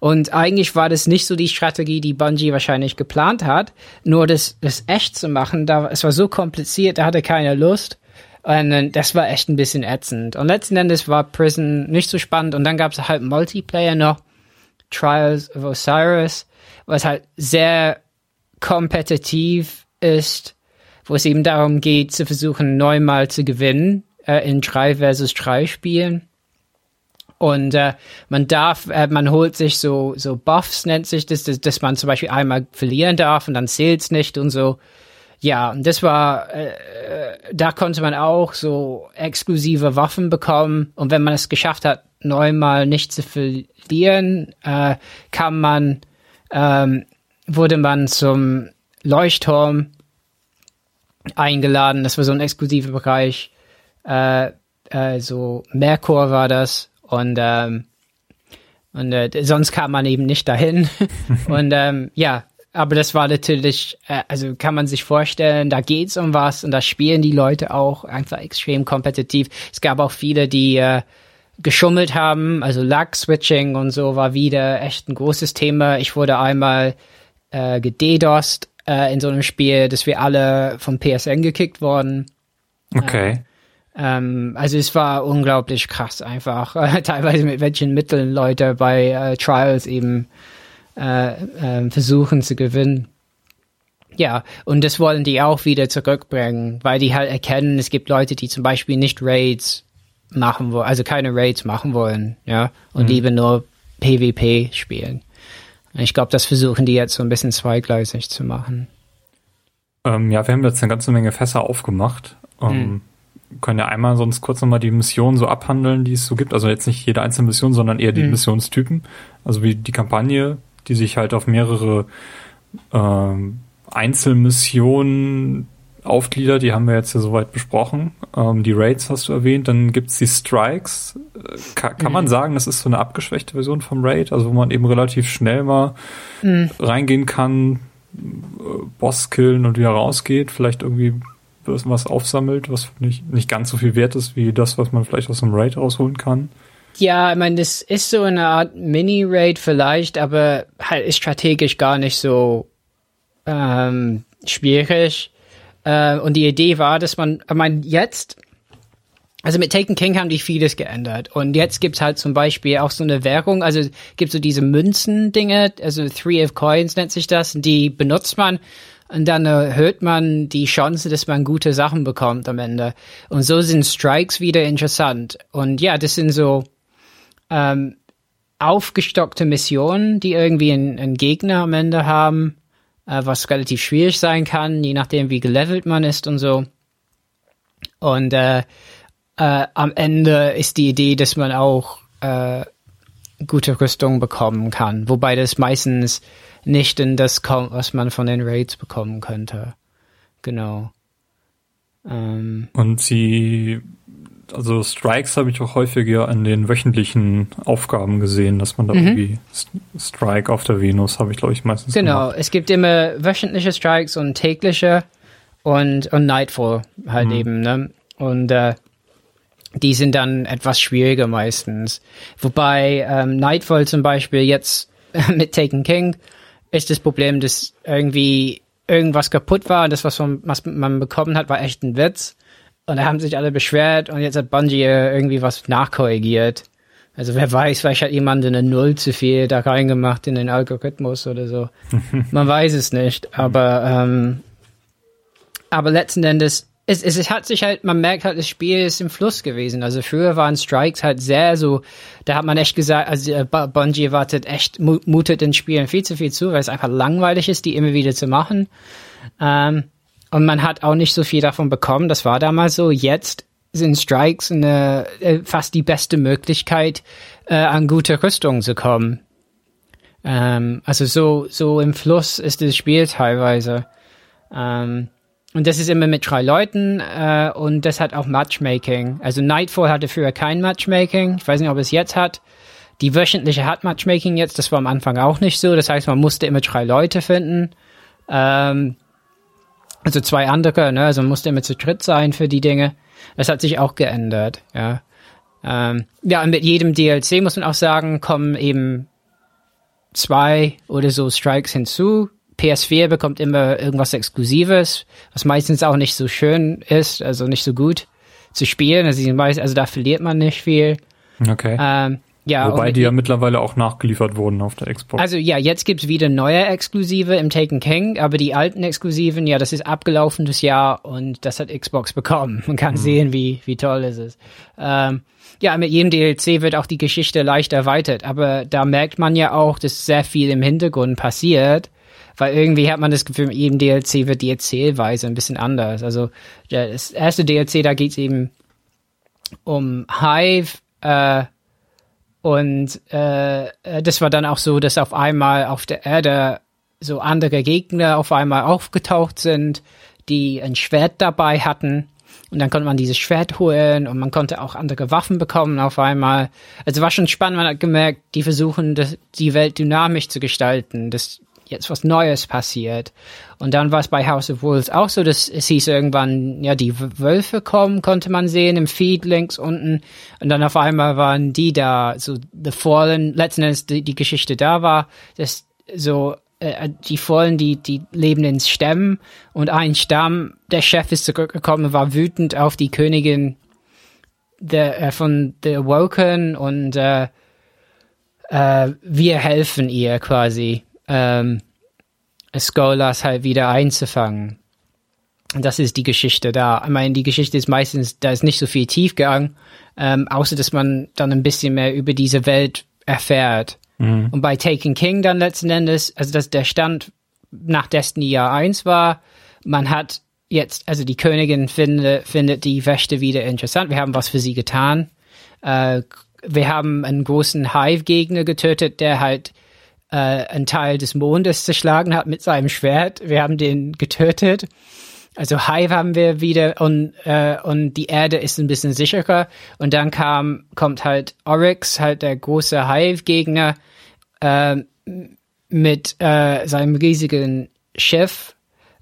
Und eigentlich war das nicht so die Strategie, die Bungie wahrscheinlich geplant hat. Nur das, das echt zu machen, da, es war so kompliziert, da hatte keiner Lust. Und das war echt ein bisschen ätzend. Und letzten Endes war Prison nicht so spannend. Und dann gab es halt Multiplayer noch, Trials of Osiris, was halt sehr kompetitiv ist, wo es eben darum geht, zu versuchen, neunmal zu gewinnen äh, in drei versus drei Spielen. Und äh, man darf, äh, man holt sich so so Buffs nennt sich das, dass, dass man zum Beispiel einmal verlieren darf und dann zählt's nicht und so. Ja, und das war, äh, da konnte man auch so exklusive Waffen bekommen. Und wenn man es geschafft hat, neunmal nicht zu verlieren, äh, kam man, ähm, wurde man zum Leuchtturm eingeladen. Das war so ein exklusiver Bereich. Äh, äh, so Merkur war das. Und, ähm, und äh, sonst kam man eben nicht dahin. und ähm, ja, aber das war natürlich, äh, also kann man sich vorstellen, da geht's um was und da spielen die Leute auch einfach extrem kompetitiv. Es gab auch viele, die äh, geschummelt haben, also Lag-Switching und so war wieder echt ein großes Thema. Ich wurde einmal äh, gededost äh, in so einem Spiel, dass wir alle vom PSN gekickt wurden. Okay. Äh, ähm, also es war unglaublich krass einfach, äh, teilweise mit welchen Mitteln Leute bei äh, Trials eben äh, äh, versuchen zu gewinnen. Ja, und das wollen die auch wieder zurückbringen, weil die halt erkennen, es gibt Leute, die zum Beispiel nicht Raids machen wollen, also keine Raids machen wollen, ja, und mhm. lieber nur PvP spielen. Ich glaube, das versuchen die jetzt so ein bisschen zweigleisig zu machen. Ähm, ja, wir haben jetzt eine ganze Menge Fässer aufgemacht. Ähm, mhm. Können ja einmal sonst kurz nochmal die Missionen so abhandeln, die es so gibt. Also jetzt nicht jede einzelne Mission, sondern eher die mhm. Missionstypen. Also wie die Kampagne, die sich halt auf mehrere ähm, Einzelmissionen aufgliedert. Die haben wir jetzt ja soweit besprochen. Ähm, die Raids hast du erwähnt. Dann gibt's die Strikes. Ka kann mhm. man sagen, das ist so eine abgeschwächte Version vom Raid, also wo man eben relativ schnell mal mhm. reingehen kann, äh, Boss killen und wieder rausgeht. Vielleicht irgendwie was aufsammelt, was nicht, nicht ganz so viel wert ist wie das, was man vielleicht aus einem Raid rausholen kann. Ja, ich meine, das ist so eine Art Mini-Raid vielleicht, aber halt ist strategisch gar nicht so ähm, schwierig. Äh, und die Idee war, dass man, ich meine, jetzt, also mit Taken King haben die vieles geändert. Und jetzt gibt's halt zum Beispiel auch so eine Währung, also gibt so diese Münzen-Dinge, also Three of Coins nennt sich das, die benutzt man und dann erhöht man die Chance, dass man gute Sachen bekommt am Ende. Und so sind Strikes wieder interessant. Und ja, das sind so ähm, aufgestockte Missionen, die irgendwie einen, einen Gegner am Ende haben, äh, was relativ schwierig sein kann, je nachdem, wie gelevelt man ist und so. Und äh, äh, am Ende ist die Idee, dass man auch äh, gute Rüstung bekommen kann, wobei das meistens nicht in das kommt, was man von den Raids bekommen könnte. Genau. Ähm. Und sie, also Strikes habe ich auch häufiger an den wöchentlichen Aufgaben gesehen, dass man da mhm. irgendwie Strike auf der Venus habe ich glaube ich meistens Genau, gemacht. es gibt immer wöchentliche Strikes und tägliche und, und Nightfall halt mhm. eben, ne? Und äh, die sind dann etwas schwieriger meistens. Wobei ähm, Nightfall zum Beispiel jetzt mit Taken King ist das Problem, dass irgendwie irgendwas kaputt war und das, was man, was man bekommen hat, war echt ein Witz. Und da haben sich alle beschwert und jetzt hat Bungie irgendwie was nachkorrigiert. Also wer weiß, vielleicht hat jemand eine Null zu viel da reingemacht in den Algorithmus oder so. man weiß es nicht. Aber, ähm, aber letzten Endes es, es, es hat sich halt, man merkt halt, das Spiel ist im Fluss gewesen. Also früher waren Strikes halt sehr so, da hat man echt gesagt, also äh, Bungie erwartet echt, mutet den Spielen viel zu viel zu, weil es einfach langweilig ist, die immer wieder zu machen. Ähm, und man hat auch nicht so viel davon bekommen, das war damals so. Jetzt sind Strikes eine, äh, fast die beste Möglichkeit, äh, an gute Rüstung zu kommen. Ähm, also so, so im Fluss ist das Spiel teilweise. Ähm, und das ist immer mit drei Leuten äh, und das hat auch Matchmaking. Also Nightfall hatte früher kein Matchmaking. Ich weiß nicht, ob es jetzt hat. Die wöchentliche hat Matchmaking jetzt. Das war am Anfang auch nicht so. Das heißt, man musste immer drei Leute finden. Ähm, also zwei andere, ne? Also man musste immer zu dritt sein für die Dinge. Das hat sich auch geändert, ja. Ähm, ja, und mit jedem DLC muss man auch sagen, kommen eben zwei oder so Strikes hinzu. PS4 bekommt immer irgendwas Exklusives, was meistens auch nicht so schön ist, also nicht so gut zu spielen. Also, also da verliert man nicht viel. Okay. Ähm, ja, Wobei die ja mittlerweile auch nachgeliefert wurden auf der Xbox. Also ja, jetzt gibt's wieder neue Exklusive im Taken King, aber die alten Exklusiven, ja, das ist abgelaufenes Jahr und das hat Xbox bekommen. Man kann mhm. sehen, wie, wie toll es ist. Ähm, ja, mit jedem DLC wird auch die Geschichte leicht erweitert, aber da merkt man ja auch, dass sehr viel im Hintergrund passiert weil irgendwie hat man das Gefühl, mit jedem DLC wird die Erzählweise ein bisschen anders. Also das erste DLC, da geht es eben um Hive äh, und äh, das war dann auch so, dass auf einmal auf der Erde so andere Gegner auf einmal aufgetaucht sind, die ein Schwert dabei hatten. Und dann konnte man dieses Schwert holen und man konnte auch andere Waffen bekommen auf einmal. Also war schon spannend, man hat gemerkt, die versuchen, das, die Welt dynamisch zu gestalten. Das, jetzt was Neues passiert. Und dann war es bei House of Wolves auch so, dass es hieß irgendwann, ja, die Wölfe kommen, konnte man sehen im Feed links unten. Und dann auf einmal waren die da, so The Fallen, letzten Endes die, die Geschichte da war, dass so äh, die Fallen, die, die leben in Stämmen und ein Stamm, der Chef ist zurückgekommen, war wütend auf die Königin der, äh, von The Awoken und äh, äh, wir helfen ihr quasi ähm, Skolas halt wieder einzufangen. Das ist die Geschichte da. Ich meine, die Geschichte ist meistens, da ist nicht so viel Tiefgang, ähm, außer dass man dann ein bisschen mehr über diese Welt erfährt. Mhm. Und bei Taken King dann letzten Endes, also dass der Stand nach Destiny Jahr 1 war, man hat jetzt, also die Königin finde, findet die Wächte wieder interessant. Wir haben was für sie getan. Äh, wir haben einen großen Hive-Gegner getötet, der halt äh, einen Teil des Mondes zerschlagen hat mit seinem Schwert. Wir haben den getötet. Also Hive haben wir wieder und, äh, und die Erde ist ein bisschen sicherer. Und dann kam, kommt halt Oryx, halt der große Hive-Gegner, äh, mit äh, seinem riesigen Schiff,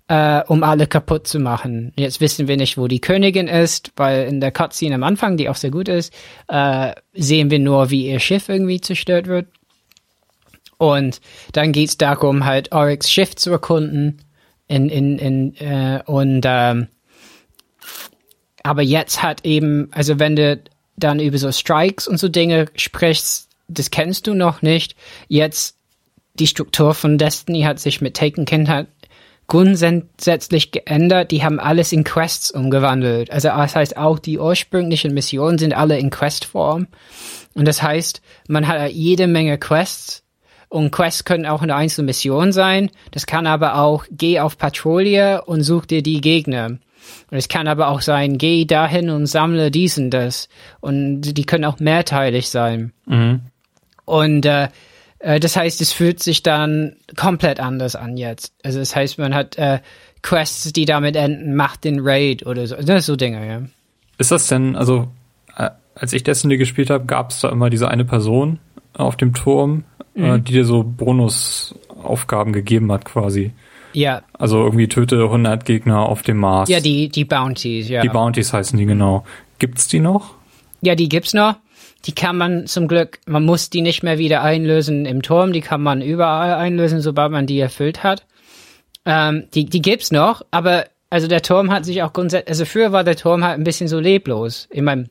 äh, um alle kaputt zu machen. Jetzt wissen wir nicht, wo die Königin ist, weil in der Cutscene am Anfang, die auch sehr gut ist, äh, sehen wir nur, wie ihr Schiff irgendwie zerstört wird. Und dann geht es darum, halt Oryx Schiff zu erkunden. In, in, in, äh, und ähm, aber jetzt hat eben, also wenn du dann über so Strikes und so Dinge sprichst, das kennst du noch nicht. Jetzt die Struktur von Destiny hat sich mit Taken King halt grundsätzlich geändert. Die haben alles in Quests umgewandelt. Also das heißt auch die ursprünglichen Missionen sind alle in Questform. Und das heißt, man hat jede Menge Quests. Und Quests können auch eine einzelne Mission sein. Das kann aber auch, geh auf Patrouille und such dir die Gegner. Und es kann aber auch sein, geh dahin und sammle dies und das. Und die können auch mehrteilig sein. Mhm. Und äh, äh, das heißt, es fühlt sich dann komplett anders an jetzt. Also das heißt, man hat äh, Quests, die damit enden, macht den Raid oder so. Das ist so Dinge, ja. Ist das denn, also äh, als ich Destiny gespielt habe, gab es da immer diese eine Person auf dem Turm, mhm. äh, die dir so Bonusaufgaben gegeben hat quasi. Ja. Also irgendwie töte 100 Gegner auf dem Mars. Ja, die, die Bounties, ja. Die Bounties heißen die genau. Gibt's die noch? Ja, die gibt's noch. Die kann man zum Glück, man muss die nicht mehr wieder einlösen im Turm, die kann man überall einlösen, sobald man die erfüllt hat. Ähm, die, die gibt's noch, aber also der Turm hat sich auch grundsätzlich, also früher war der Turm halt ein bisschen so leblos. Ich meine,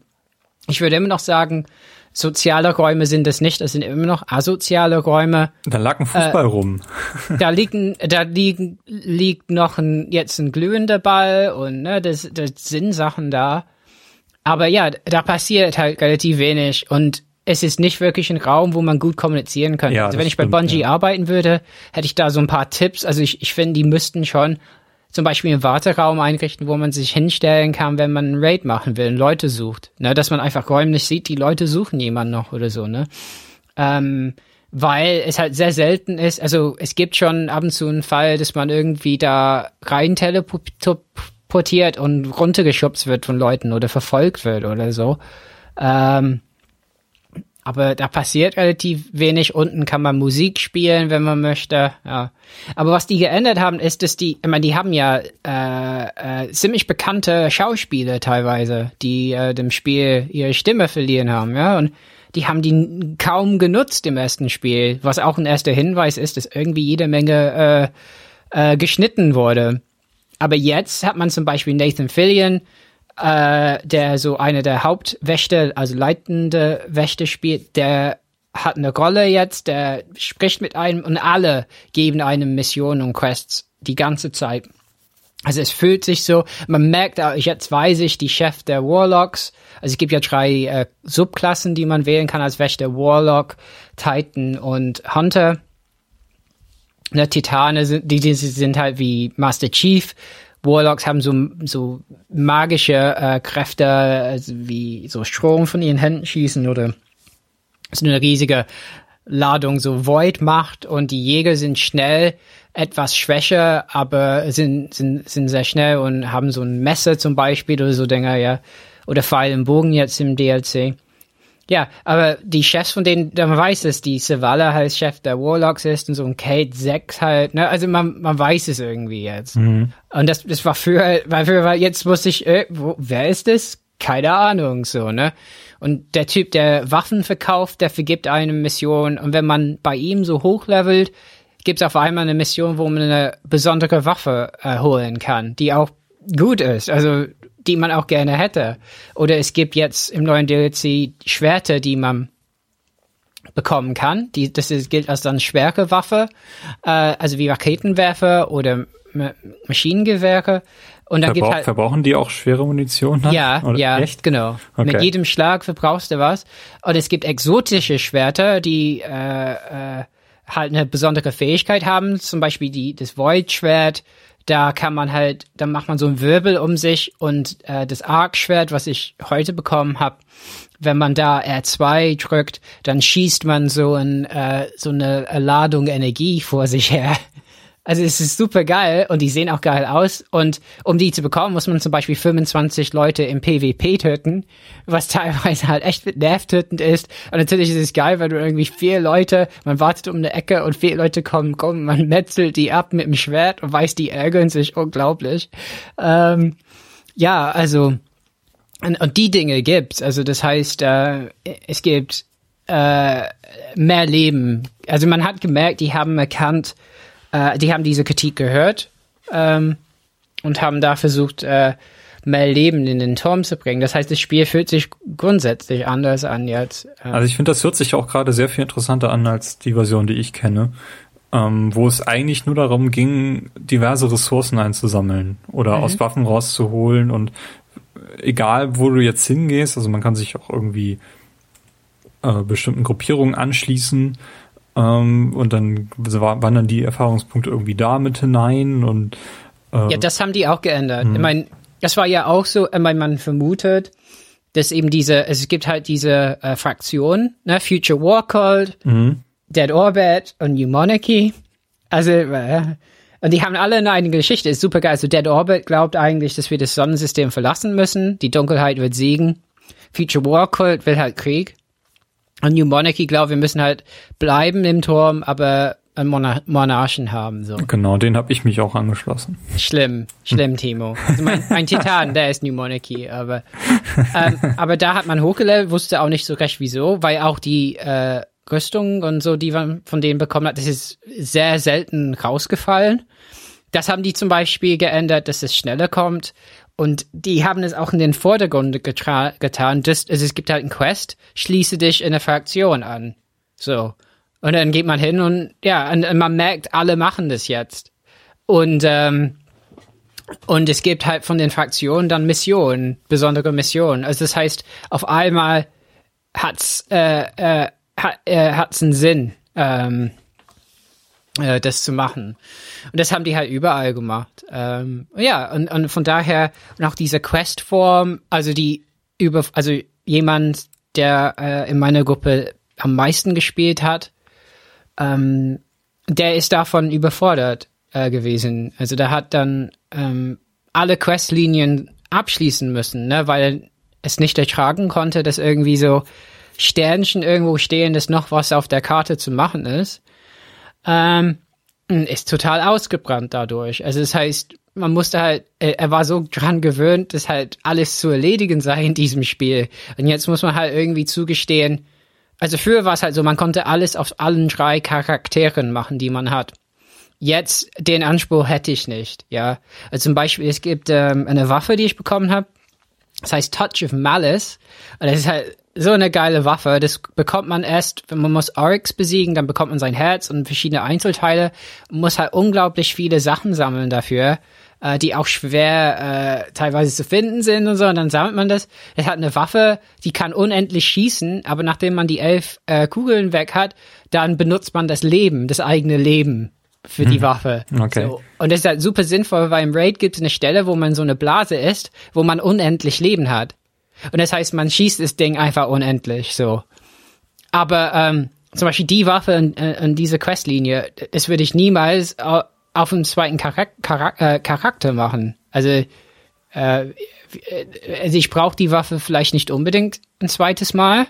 ich würde immer noch sagen, soziale Räume sind es nicht, es sind immer noch asoziale Räume. Da lag ein Fußball äh, rum. da liegt, da liegen, liegt noch ein, jetzt ein glühender Ball und ne, das, das sind Sachen da. Aber ja, da passiert halt relativ wenig und es ist nicht wirklich ein Raum, wo man gut kommunizieren kann. Ja, also wenn ich stimmt, bei Bungie ja. arbeiten würde, hätte ich da so ein paar Tipps. Also ich, ich finde, die müssten schon zum Beispiel einen Warteraum einrichten, wo man sich hinstellen kann, wenn man einen Raid machen will und Leute sucht. Ne, dass man einfach räumlich sieht, die Leute suchen jemanden noch oder so, ne? Ähm, weil es halt sehr selten ist, also es gibt schon ab und zu einen Fall, dass man irgendwie da rein teleportiert und runtergeschubst wird von Leuten oder verfolgt wird oder so. Ähm, aber da passiert relativ wenig. Unten kann man Musik spielen, wenn man möchte. Ja. Aber was die geändert haben, ist, dass die, ich meine, die haben ja äh, äh, ziemlich bekannte Schauspieler teilweise, die äh, dem Spiel ihre Stimme verlieren haben, ja. Und die haben die kaum genutzt im ersten Spiel, was auch ein erster Hinweis ist, dass irgendwie jede Menge äh, äh, geschnitten wurde. Aber jetzt hat man zum Beispiel Nathan Fillion, äh, der so eine der Hauptwächter, also leitende Wächter spielt, der hat eine Rolle jetzt, der spricht mit einem und alle geben einem Missionen und Quests die ganze Zeit. Also es fühlt sich so, man merkt, jetzt weiß ich, die Chef der Warlocks, also es gibt ja drei äh, Subklassen, die man wählen kann als Wächter, Warlock, Titan und Hunter. Ne, Titane sind, die, die sind halt wie Master Chief Warlocks haben so, so magische äh, Kräfte, also wie so Strom von ihren Händen schießen oder so eine riesige Ladung so Void macht und die Jäger sind schnell, etwas schwächer, aber sind, sind, sind sehr schnell und haben so ein Messer zum Beispiel oder so Dinger, ja. Oder Pfeil und Bogen jetzt im DLC. Ja, aber die Chefs von denen, man weiß es, die Savala halt Chef der Warlocks ist und so ein Kate 6 halt, ne, also man, man weiß es irgendwie jetzt. Mhm. Und das, das war früher, weil früher, jetzt wusste ich, äh, wo, wer ist das? Keine Ahnung, so, ne. Und der Typ, der Waffen verkauft, der vergibt eine Mission und wenn man bei ihm so hochlevelt, gibt es auf einmal eine Mission, wo man eine besondere Waffe äh, holen kann, die auch gut ist. Also die man auch gerne hätte. Oder es gibt jetzt im neuen DLC Schwerter, die man bekommen kann. Die, das ist, gilt als dann schwere Waffe, äh, also wie Raketenwerfer oder Maschinengewehre. Und dann Verbrauch, halt, verbrauchen die auch schwere Munition? Dann? Ja, Oder ja, echt? genau. Okay. Mit jedem Schlag verbrauchst du was. Und es gibt exotische Schwerter, die äh, äh, halt eine besondere Fähigkeit haben. Zum Beispiel die, das Void-Schwert da kann man halt, dann macht man so einen Wirbel um sich und äh, das Arc-Schwert, was ich heute bekommen habe, wenn man da R2 drückt, dann schießt man so, ein, äh, so eine Ladung Energie vor sich her. Also es ist super geil und die sehen auch geil aus. Und um die zu bekommen, muss man zum Beispiel 25 Leute im PvP töten, was teilweise halt echt nervtötend ist. Und natürlich ist es geil, weil du irgendwie vier Leute, man wartet um eine Ecke und vier Leute kommen, kommen, man metzelt die ab mit dem Schwert und weiß, die ärgern sich unglaublich. Ähm, ja, also und, und die Dinge gibt's. Also das heißt, äh, es gibt äh, mehr Leben. Also man hat gemerkt, die haben erkannt, äh, die haben diese Kritik gehört ähm, und haben da versucht, äh, mehr Leben in den Turm zu bringen. Das heißt, das Spiel fühlt sich grundsätzlich anders an jetzt. Ähm. Also ich finde, das hört sich auch gerade sehr viel interessanter an als die Version, die ich kenne. ähm, wo es eigentlich nur darum ging, diverse Ressourcen einzusammeln oder mhm. aus Waffen rauszuholen und egal, wo du jetzt hingehst, also man kann sich auch irgendwie äh, bestimmten Gruppierungen anschließen ähm, und dann wandern die Erfahrungspunkte irgendwie da mit hinein und äh, ja, das haben die auch geändert. Mh. Ich meine, das war ja auch so, ich meine, man vermutet, dass eben diese, es gibt halt diese äh, Fraktionen, ne, Future War Cult, mhm. Dead Orbit und New Monarchy. Also, äh, und die haben alle eine eigene Geschichte. Ist super geil. Also Dead Orbit glaubt eigentlich, dass wir das Sonnensystem verlassen müssen. Die Dunkelheit wird siegen. Future War Cult will halt Krieg. Und New Monarchy glaubt, wir müssen halt bleiben im Turm, aber einen Monar Monarchen haben. So. Genau, den habe ich mich auch angeschlossen. Schlimm, schlimm, Timo. Also mein, mein Titan, der ist New Monarchy, aber ähm, aber da hat man hochgelevelt, wusste auch nicht so recht wieso, weil auch die äh, Rüstung und so, die man von denen bekommen hat, das ist sehr selten rausgefallen. Das haben die zum Beispiel geändert, dass es schneller kommt. Und die haben es auch in den Vordergrund getan. Das, also es gibt halt einen Quest, schließe dich in eine Fraktion an. So. Und dann geht man hin und ja, und, und man merkt, alle machen das jetzt. Und ähm, und es gibt halt von den Fraktionen dann Missionen, besondere Missionen. Also das heißt, auf einmal hat's äh, äh, hat, äh, hat's einen Sinn, ähm, äh, das zu machen. Und das haben die halt überall gemacht. Ähm, ja, und, und von daher und auch diese Questform, also die über, also jemand, der äh, in meiner Gruppe am meisten gespielt hat, ähm, der ist davon überfordert äh, gewesen. Also der hat dann ähm, alle Questlinien abschließen müssen, ne, weil er es nicht ertragen konnte, dass irgendwie so Sternchen irgendwo stehen, dass noch was auf der Karte zu machen ist. Ähm, ist total ausgebrannt dadurch. Also das heißt, man musste halt, er war so dran gewöhnt, dass halt alles zu erledigen sei in diesem Spiel. Und jetzt muss man halt irgendwie zugestehen, also früher war es halt so, man konnte alles auf allen drei Charakteren machen, die man hat. Jetzt den Anspruch hätte ich nicht, ja. Also zum Beispiel, es gibt ähm, eine Waffe, die ich bekommen habe. Das heißt Touch of Malice. Und das ist halt so eine geile Waffe. Das bekommt man erst, wenn man muss Oryx besiegen, dann bekommt man sein Herz und verschiedene Einzelteile. Man muss halt unglaublich viele Sachen sammeln dafür äh, die auch schwer äh, teilweise zu finden sind und so. Und dann sammelt man das. Es hat eine Waffe, die kann unendlich schießen, aber nachdem man die elf äh, Kugeln weg hat, dann benutzt man das Leben, das eigene Leben für die hm. Waffe. Okay. So. Und das ist halt super sinnvoll, weil im Raid gibt es eine Stelle, wo man so eine Blase ist, wo man unendlich Leben hat. Und das heißt, man schießt das Ding einfach unendlich, so. Aber ähm, zum Beispiel die Waffe in, in diese Questlinie, das würde ich niemals auf einen zweiten Charak Charak äh, Charakter machen. Also, äh, also ich brauche die Waffe vielleicht nicht unbedingt ein zweites Mal,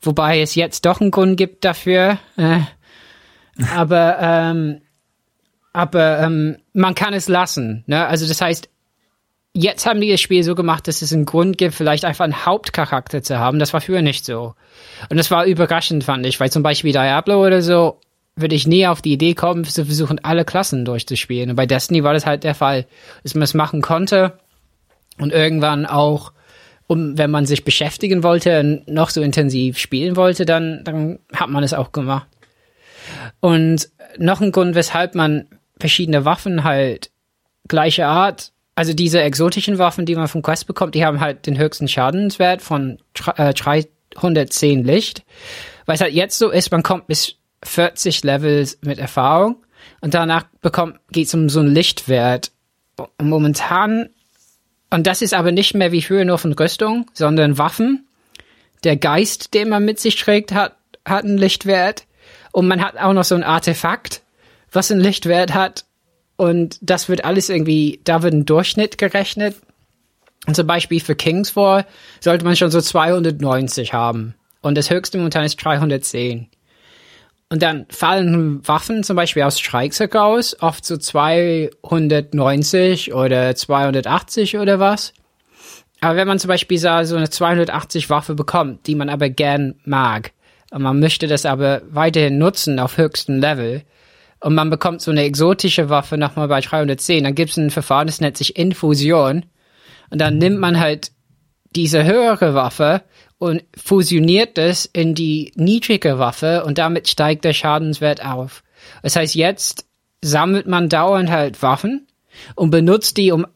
wobei es jetzt doch einen Grund gibt dafür. Äh, aber ähm, aber ähm, man kann es lassen. Ne? Also das heißt, jetzt haben die das Spiel so gemacht, dass es einen Grund gibt, vielleicht einfach einen Hauptcharakter zu haben. Das war früher nicht so. Und das war überraschend, fand ich, weil zum Beispiel Diablo oder so würde ich nie auf die Idee kommen, zu versuchen, alle Klassen durchzuspielen. Und bei Destiny war das halt der Fall, dass man es machen konnte und irgendwann auch, um, wenn man sich beschäftigen wollte und noch so intensiv spielen wollte, dann, dann hat man es auch gemacht. Und noch ein Grund, weshalb man verschiedene Waffen halt gleiche Art, also diese exotischen Waffen, die man vom Quest bekommt, die haben halt den höchsten Schadenswert von äh, 310 Licht. Weil es halt jetzt so ist, man kommt bis 40 Levels mit Erfahrung und danach bekommt geht's um so einen Lichtwert. Und momentan und das ist aber nicht mehr wie früher nur von Rüstung, sondern Waffen. Der Geist, den man mit sich trägt, hat hat einen Lichtwert und man hat auch noch so ein Artefakt, was einen Lichtwert hat und das wird alles irgendwie, da wird ein Durchschnitt gerechnet. Und zum Beispiel für Kingsfall sollte man schon so 290 haben. Und das höchste momentan ist 310. Und dann fallen Waffen zum Beispiel aus Strikes aus, oft so 290 oder 280 oder was. Aber wenn man zum Beispiel so eine 280 Waffe bekommt, die man aber gern mag, und man möchte das aber weiterhin nutzen auf höchstem Level, und man bekommt so eine exotische Waffe nochmal bei 310, dann gibt es ein Verfahren, das nennt sich Infusion. Und dann nimmt man halt diese höhere Waffe und fusioniert es in die niedrige Waffe und damit steigt der Schadenswert auf. Das heißt, jetzt sammelt man dauernd halt Waffen und benutzt die, um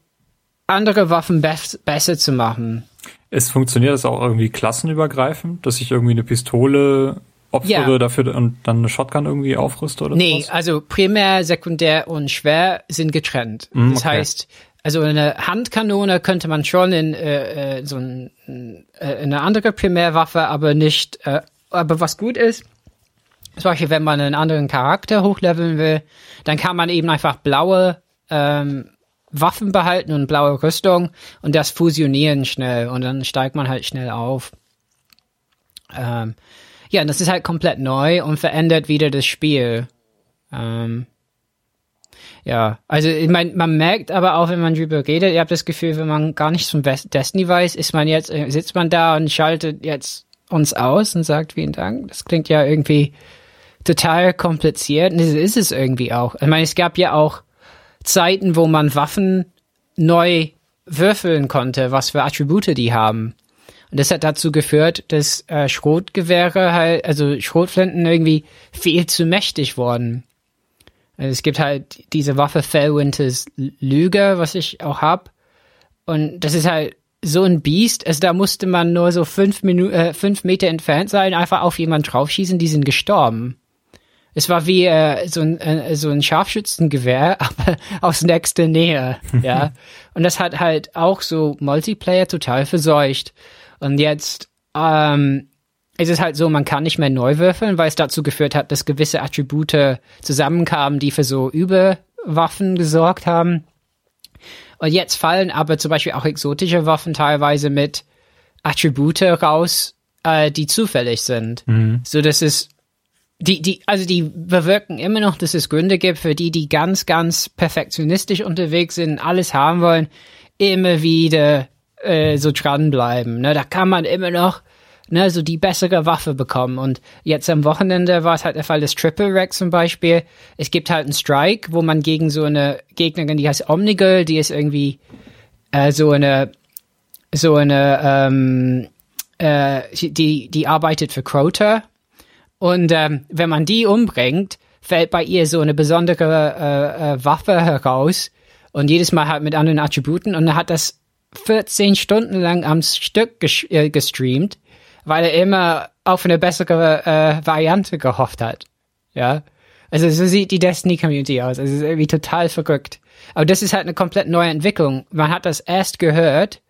andere Waffen be besser zu machen. Es funktioniert das auch irgendwie klassenübergreifend, dass ich irgendwie eine Pistole opfere Ja. dafür und dann eine Shotgun irgendwie aufrüste oder Nee, sowas? also primär, sekundär und schwer sind getrennt. Mm, das okay. heißt, also eine Handkanone könnte man schon in äh, äh, so ein, äh, eine andere Primärwaffe, aber nicht. Äh, aber was gut ist, zum Beispiel, wenn man einen anderen Charakter hochleveln will, dann kann man eben einfach blaue ähm, Waffen behalten und blaue Rüstung und das fusionieren schnell und dann steigt man halt schnell auf. Ähm, ja, und das ist halt komplett neu und verändert wieder das Spiel. Ähm, ja, also ich meine, man merkt aber auch, wenn man drüber redet, ihr habt das Gefühl, wenn man gar nichts von Destiny weiß, ist man jetzt, äh, sitzt man da und schaltet jetzt uns aus und sagt vielen Dank. Das klingt ja irgendwie total kompliziert. Und das ist es irgendwie auch. Ich meine, es gab ja auch Zeiten, wo man Waffen neu würfeln konnte, was für Attribute die haben. Und das hat dazu geführt, dass äh, Schrotgewehre halt, also Schrotflinten irgendwie viel zu mächtig wurden. Also es gibt halt diese Waffe Fellwinters Lüge, was ich auch hab. Und das ist halt so ein Biest. Also da musste man nur so fünf, Minu äh, fünf Meter entfernt sein, einfach auf jemanden draufschießen, die sind gestorben. Es war wie äh, so, ein, äh, so ein Scharfschützengewehr, aber aus nächster Nähe, ja. Und das hat halt auch so Multiplayer total verseucht. Und jetzt ähm, ist es halt so, man kann nicht mehr neu würfeln, weil es dazu geführt hat, dass gewisse Attribute zusammenkamen, die für so Überwaffen gesorgt haben. Und jetzt fallen aber zum Beispiel auch exotische Waffen teilweise mit Attribute raus, äh, die zufällig sind. So dass es die, die, also die bewirken immer noch, dass es Gründe gibt, für die, die ganz, ganz perfektionistisch unterwegs sind, alles haben wollen, immer wieder äh, so dranbleiben. Ne? Da kann man immer noch ne, so die bessere Waffe bekommen. Und jetzt am Wochenende war es halt der Fall des Triple Rack zum Beispiel. Es gibt halt einen Strike, wo man gegen so eine Gegnerin, die heißt Omnigirl, die ist irgendwie äh, so eine so eine ähm, äh, die die arbeitet für Crota und ähm, wenn man die umbringt, fällt bei ihr so eine besondere äh, äh, Waffe heraus und jedes Mal halt mit anderen Attributen und er hat das 14 Stunden lang am Stück äh, gestreamt, weil er immer auf eine bessere äh, Variante gehofft hat. Ja. Also so sieht die Destiny Community aus. Also es ist irgendwie total verrückt. Aber das ist halt eine komplett neue Entwicklung. Man hat das erst gehört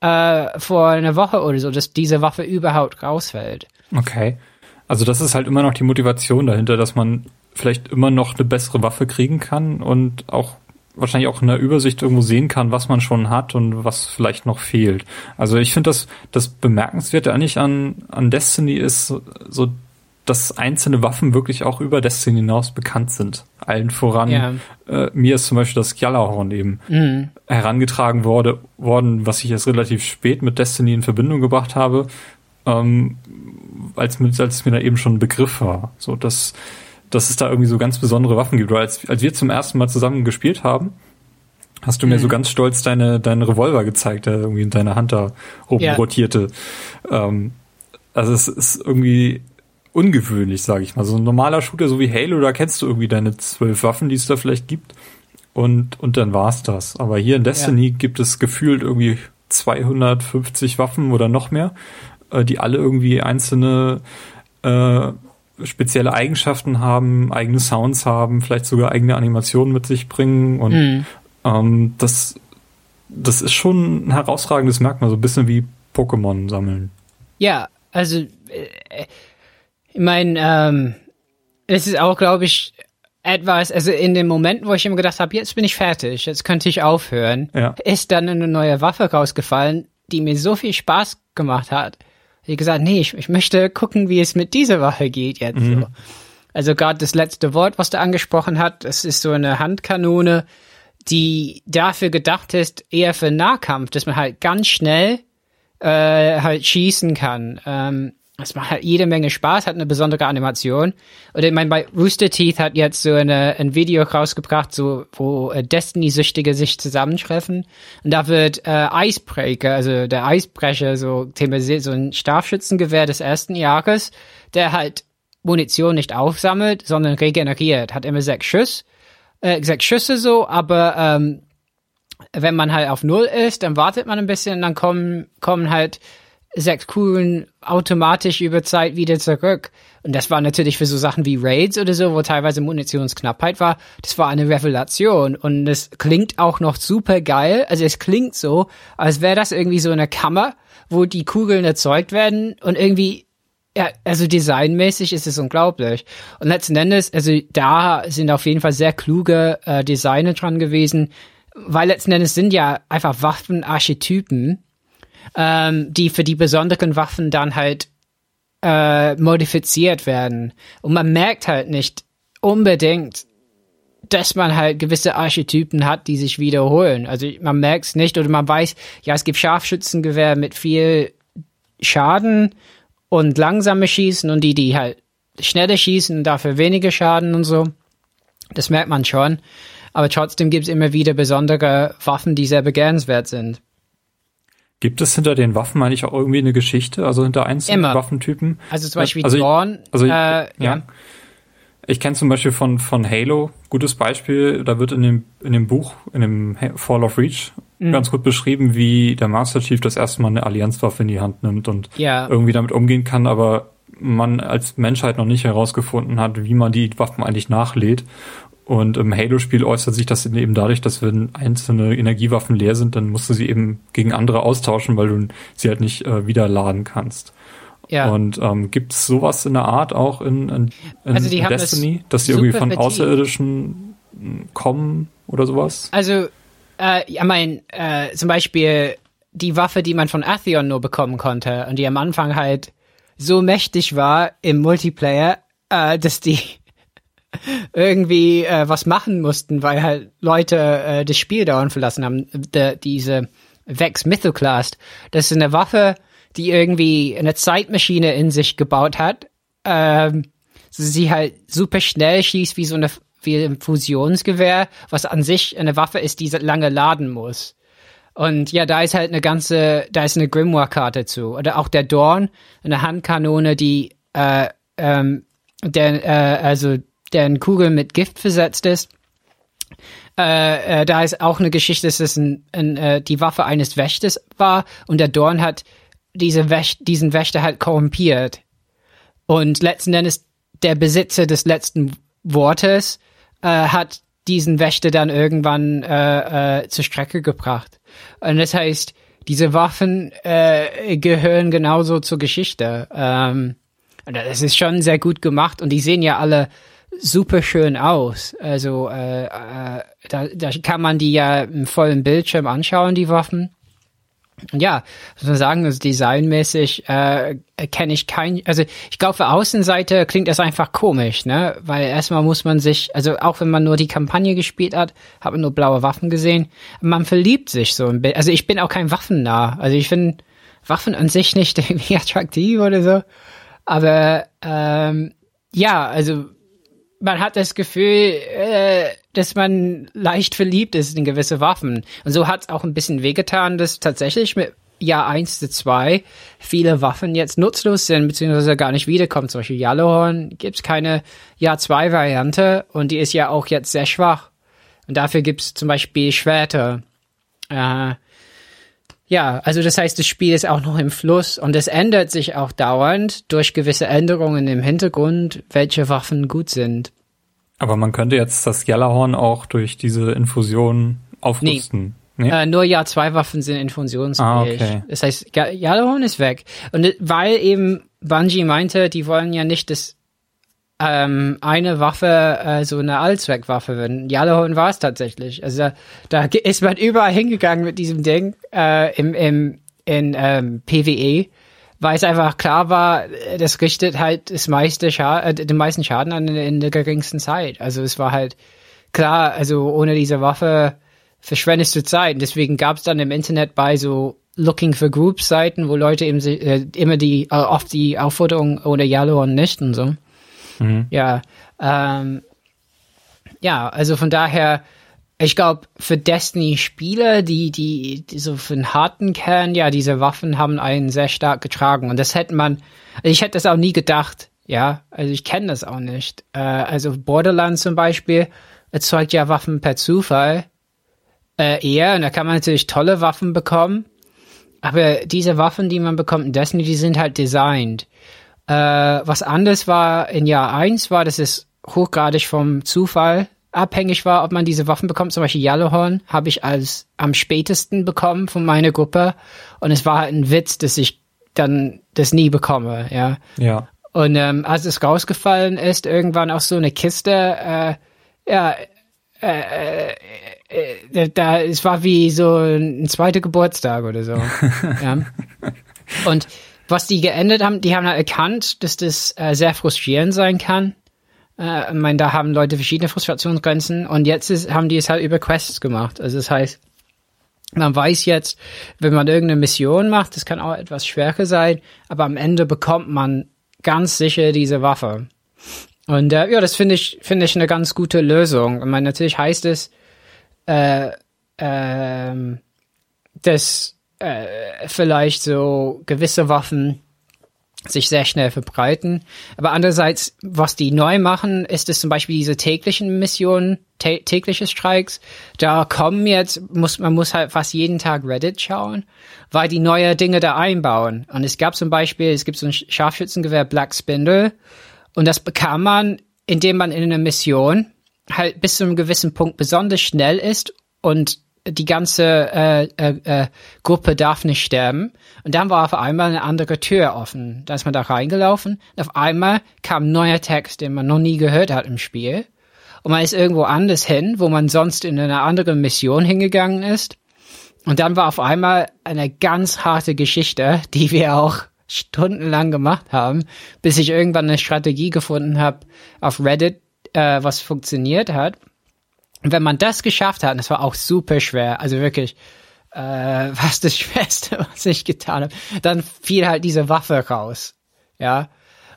äh, vor einer Woche oder so, dass diese Waffe überhaupt rausfällt. Okay. Also das ist halt immer noch die Motivation dahinter, dass man vielleicht immer noch eine bessere Waffe kriegen kann und auch wahrscheinlich auch in der Übersicht irgendwo sehen kann, was man schon hat und was vielleicht noch fehlt. Also ich finde, das, das Bemerkenswerte eigentlich an, an Destiny ist so, dass einzelne Waffen wirklich auch über Destiny hinaus bekannt sind. Allen voran. Ja. Äh, mir ist zum Beispiel das Gjallarhorn eben herangetragen wurde, worden, was ich erst relativ spät mit Destiny in Verbindung gebracht habe, ähm, als, als mir da eben schon ein Begriff war. So, dass, dass es da irgendwie so ganz besondere Waffen gibt. Oder als, als wir zum ersten Mal zusammen gespielt haben, hast du mir so ganz stolz deine, deinen Revolver gezeigt, der irgendwie in deiner Hand da oben Ja. rotierte. Ähm, also es ist irgendwie ungewöhnlich, sage ich mal. So ein normaler Shooter, so wie Halo, da kennst du irgendwie deine zwölf Waffen, die es da vielleicht gibt. Und, und dann war's das. Aber hier in Destiny gibt es gefühlt irgendwie 250 Waffen oder noch mehr, äh, die alle irgendwie einzelne äh, spezielle Eigenschaften haben, eigene Sounds haben, vielleicht sogar eigene Animationen mit sich bringen. Und ähm, das, das ist schon ein herausragendes Merkmal, so ein bisschen wie Pokémon sammeln. Ja, also äh, ich meine, ähm, es ist auch, glaube ich, etwas, also in dem Moment, wo ich immer gedacht habe, jetzt bin ich fertig, jetzt könnte ich aufhören, Ja. ist dann eine neue Waffe rausgefallen, die mir so viel Spaß gemacht hat. Hab gesagt, nee, ich, ich möchte gucken, wie es mit dieser Waffe geht jetzt. So. Also gerade das letzte Wort, was du angesprochen hat, das ist so eine Handkanone, die dafür gedacht ist, eher für Nahkampf, dass man halt ganz schnell äh, halt schießen kann. Ähm, das macht halt jede Menge Spaß, hat eine besondere Animation. Und ich meine, bei Rooster Teeth hat jetzt so eine, ein Video rausgebracht, so, wo äh, Destiny-Süchtige sich zusammentreffen. Und da wird äh, Icebreaker, also der Eisbrecher, so thematisiert, so ein Scharfschützengewehr des ersten Jahres, der halt Munition nicht aufsammelt, sondern regeneriert. Hat immer sechs Schuss, äh, sechs Schüsse so, aber ähm, wenn man halt auf Null ist, dann wartet man ein bisschen und dann kommen, kommen halt sechs Kugeln automatisch über Zeit wieder zurück. Und das war natürlich für so Sachen wie Raids oder so, wo teilweise Munitionsknappheit war, das war eine Revelation. Und es klingt auch noch super geil. Also es klingt so, als wäre das irgendwie so eine Kammer, wo die Kugeln erzeugt werden und irgendwie ja, also designmäßig ist es unglaublich. Und letzten Endes, also da sind auf jeden Fall sehr kluge äh, Designer dran gewesen, weil letzten Endes sind ja einfach Waffenarchetypen, ähm, die für die besonderen Waffen dann halt äh, modifiziert werden. Und man merkt halt nicht unbedingt, dass man halt gewisse Archetypen hat, die sich wiederholen. Also man merkt es nicht oder man weiß, ja, es gibt Scharfschützengewehr mit viel Schaden und langsame Schießen und die, die halt schneller schießen, dafür weniger Schaden und so. Das merkt man schon. Aber trotzdem gibt es immer wieder besondere Waffen, die sehr begehrenswert sind. Gibt es hinter den Waffen eigentlich auch irgendwie eine Geschichte, also hinter einzelnen Immer. Waffentypen? Also zum Beispiel also Dawn. Also, äh, ja. ja. Ich kenne zum Beispiel von, von Halo, gutes Beispiel, da wird in dem, in dem Buch, in dem Fall of Reach, mhm. ganz gut beschrieben, wie der Master Chief das erste Mal eine Allianzwaffe in die Hand nimmt und ja. irgendwie damit umgehen kann, aber man als Menschheit noch nicht herausgefunden hat, wie man die Waffen eigentlich nachlädt. Und im Halo-Spiel äußert sich das eben dadurch, dass wenn einzelne Energiewaffen leer sind, dann musst du sie eben gegen andere austauschen, weil du sie halt nicht äh, wieder laden kannst. Ja. Und ähm, gibt es sowas in der Art auch in, in, in also die Destiny, das dass die irgendwie von Außerirdischen hm, kommen oder sowas? Also, äh, ich meine, äh, zum Beispiel die Waffe, die man von Atheon nur bekommen konnte und die am Anfang halt so mächtig war im Multiplayer, äh, dass die irgendwie äh, was machen mussten, weil halt Leute äh, das Spiel dauernd verlassen haben. De, diese Vex Mythoclast, das ist eine Waffe, die irgendwie eine Zeitmaschine in sich gebaut hat. Ähm, sie halt super schnell schießt wie so eine wie ein Fusionsgewehr, was an sich eine Waffe ist, die lange laden muss. Und ja, da ist halt eine ganze, da ist eine Grimoire-Karte zu. Oder auch der Dorn, eine Handkanone, die äh, ähm, der, äh, also deren Kugel mit Gift versetzt ist. Äh, äh, da ist auch eine Geschichte, dass es ein, ein, äh, die Waffe eines Wächters war und der Dorn hat diese Wächt, diesen Wächter halt korrumpiert. Und letzten Endes der Besitzer des letzten Wortes äh, hat diesen Wächter dann irgendwann äh, äh, zur Strecke gebracht. Und das heißt, diese Waffen äh, gehören genauso zur Geschichte. Ähm, und das ist schon sehr gut gemacht und die sehen ja alle super schön aus. Also äh, äh, da, da kann man die ja im vollen Bildschirm anschauen, die Waffen. Und ja, muss man sagen, also designmäßig äh, kenne ich kein, also ich glaube für Außenseite klingt das einfach komisch, ne? Weil erstmal muss man sich, also auch wenn man nur die Kampagne gespielt hat, hat man nur blaue Waffen gesehen, man verliebt sich so ein bisschen. Also ich bin auch kein Waffennah. Also ich finde Waffen an sich nicht irgendwie attraktiv oder so. Aber ähm, ja, also man hat das Gefühl, äh, dass man leicht verliebt ist in gewisse Waffen. Und so hat es auch ein bisschen wehgetan, dass tatsächlich mit Jahr 1 zu 2 viele Waffen jetzt nutzlos sind, beziehungsweise gar nicht wiederkommen. Zum Beispiel Yellowhorn gibt es keine Jahr 2 Variante und die ist ja auch jetzt sehr schwach. Und dafür gibt es zum Beispiel Schwerter. Äh, ja, also das heißt, das Spiel ist auch noch im Fluss und es ändert sich auch dauernd durch gewisse Änderungen im Hintergrund, welche Waffen gut sind. Aber man könnte jetzt das Yellowhorn auch durch diese Infusion aufrüsten. Nee. Nee? Äh, nur Jahr 2 Waffen sind infusionsfähig. Ah, okay. Das heißt, Yellowhorn ist weg. Und weil eben Bungie meinte, die wollen ja nicht, dass ähm, eine Waffe äh, so eine Allzweckwaffe werden. Yellowhorn war es tatsächlich. Also da ist man überall hingegangen mit diesem Ding äh, im, im, in ähm, PWE, weil es einfach klar war, das richtet halt das meiste Scha äh, den meisten Schaden an in, in der geringsten Zeit. Also es war halt klar, also ohne diese Waffe verschwendest du Zeit. deswegen gab es dann im Internet bei so Looking for Groups Seiten, wo Leute eben äh, immer die äh, oft die Aufforderung oder Yellowhorn nicht und so. Mhm. Ja, ähm, ja, also von daher, ich glaube, für Destiny-Spieler, die, die, die so für den harten Kern, ja, diese Waffen haben einen sehr stark getragen. Und das hätte man, ich hätte das auch nie gedacht, Ja, also ich kenne das auch nicht. Äh, also Borderlands zum Beispiel erzeugt ja Waffen per Zufall äh, eher und da kann man natürlich tolle Waffen bekommen. Aber diese Waffen, die man bekommt in Destiny, die sind halt designt. Äh, was anders war in Jahr 1 war, dass es hochgradig vom Zufall abhängig war, ob man diese Waffen bekommt. Zum Beispiel Yellowhorn habe ich als am spätesten bekommen von meiner Gruppe. Und es war halt ein Witz, dass ich dann das nie bekomme, ja. Ja. Und ähm, als es rausgefallen ist, irgendwann auch so eine Kiste, äh, ja, äh, äh, äh, da, es war wie so ein zweiter Geburtstag oder so. ja. Und was die geändert haben, die haben halt erkannt, dass das äh, sehr frustrierend sein kann. Äh, ich meine, da haben Leute verschiedene Frustrationsgrenzen und jetzt ist, haben die es halt über Quests gemacht. Also das heißt, man weiß jetzt, wenn man irgendeine Mission macht, das kann auch etwas schwerer sein, aber am Ende bekommt man ganz sicher diese Waffe. Und äh, ja, das finde ich finde ich eine ganz gute Lösung. Ich meine, natürlich heißt es, äh, äh, dass äh, vielleicht so gewisse Waffen sich sehr schnell verbreiten. Aber andererseits, was die neu machen, ist es zum Beispiel diese täglichen Missionen, tägliche Streiks. Da kommen jetzt, muss, man muss halt fast jeden Tag Reddit schauen, weil die neue Dinge da einbauen. Und es gab zum Beispiel, es gibt so ein Scharfschützengewehr Black Spindle und das bekam man, indem man in einer Mission halt bis zu einem gewissen Punkt besonders schnell ist und die ganze äh, äh, äh, Gruppe darf nicht sterben. Und dann war auf einmal eine andere Tür offen. Da ist man da reingelaufen. Und auf einmal kam ein neuer Text, den man noch nie gehört hat im Spiel. Und man ist irgendwo anders hin, wo man sonst in eine andere Mission hingegangen ist. Und dann war auf einmal eine ganz harte Geschichte, die wir auch stundenlang gemacht haben, bis ich irgendwann eine Strategie gefunden habe auf Reddit, äh, was funktioniert hat. Und wenn man das geschafft hat, und das war auch super schwer, also wirklich äh, fast das Schwerste, was ich getan habe, dann fiel halt diese Waffe raus. Ja.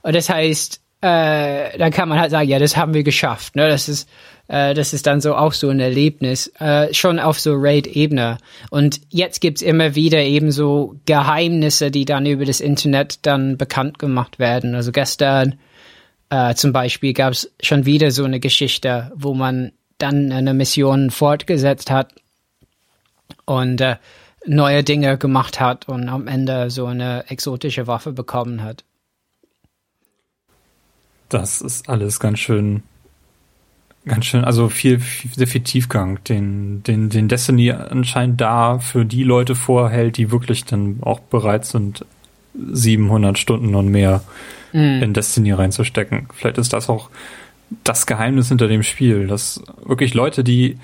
Und das heißt, äh, dann kann man halt sagen, ja, das haben wir geschafft. Ne? Das ist, äh, das ist dann so auch so ein Erlebnis, äh, schon auf so Raid-Ebene. Und jetzt gibt's immer wieder eben so Geheimnisse, die dann über das Internet dann bekannt gemacht werden. Also gestern äh, zum Beispiel gab's schon wieder so eine Geschichte, wo man dann eine Mission fortgesetzt hat und äh, neue Dinge gemacht hat und am Ende so eine exotische Waffe bekommen hat. Das ist alles ganz schön, ganz schön, also viel, viel sehr viel Tiefgang, den, den, den Destiny anscheinend da für die Leute vorhält, die wirklich dann auch bereit sind, 700 Stunden und mehr mm. in Destiny reinzustecken. Vielleicht ist das auch das Geheimnis hinter dem Spiel, dass wirklich Leute, die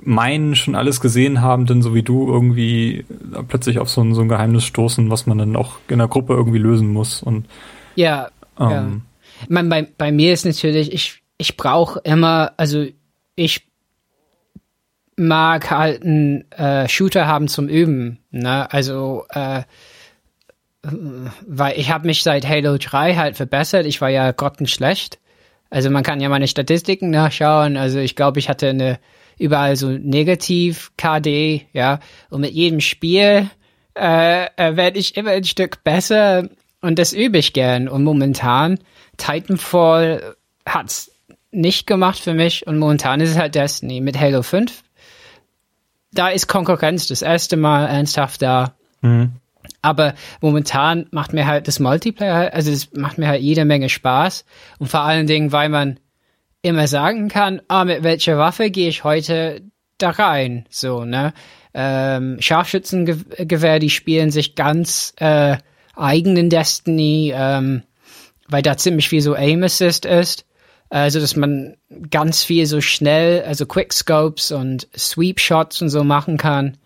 meinen, schon alles gesehen haben, denn so wie du irgendwie plötzlich auf so ein, so ein Geheimnis stoßen, was man dann auch in der Gruppe irgendwie lösen muss. Und ja, ähm, ja. Mein, bei, bei mir ist natürlich, ich, ich brauche immer, also ich mag halt einen äh, Shooter haben zum Üben. Ne? Also äh, weil ich habe mich seit Halo 3 halt verbessert. Ich war ja grottenschlecht. Also man kann ja meine Statistiken nachschauen. Also ich glaube, ich hatte eine überall so negativ KD, ja. Und mit jedem Spiel äh, äh, werde ich immer ein Stück besser und das übe ich gern. Und momentan Titanfall hat's nicht gemacht für mich und momentan ist es halt Destiny mit Halo 5. Da ist Konkurrenz das erste Mal ernsthaft da. Mhm. Aber momentan macht mir halt das Multiplayer, also es macht mir halt jede Menge Spaß. Und vor allen Dingen, weil man immer sagen kann, ah, mit welcher Waffe gehe ich heute da rein? So, ne? Ähm, Scharfschützengewehr, die spielen sich ganz äh, eigenen Destiny, ähm, weil da ziemlich viel so Aim Assist ist. Also, dass man ganz viel so schnell, also Quickscopes und Sweep Shots und so machen kann.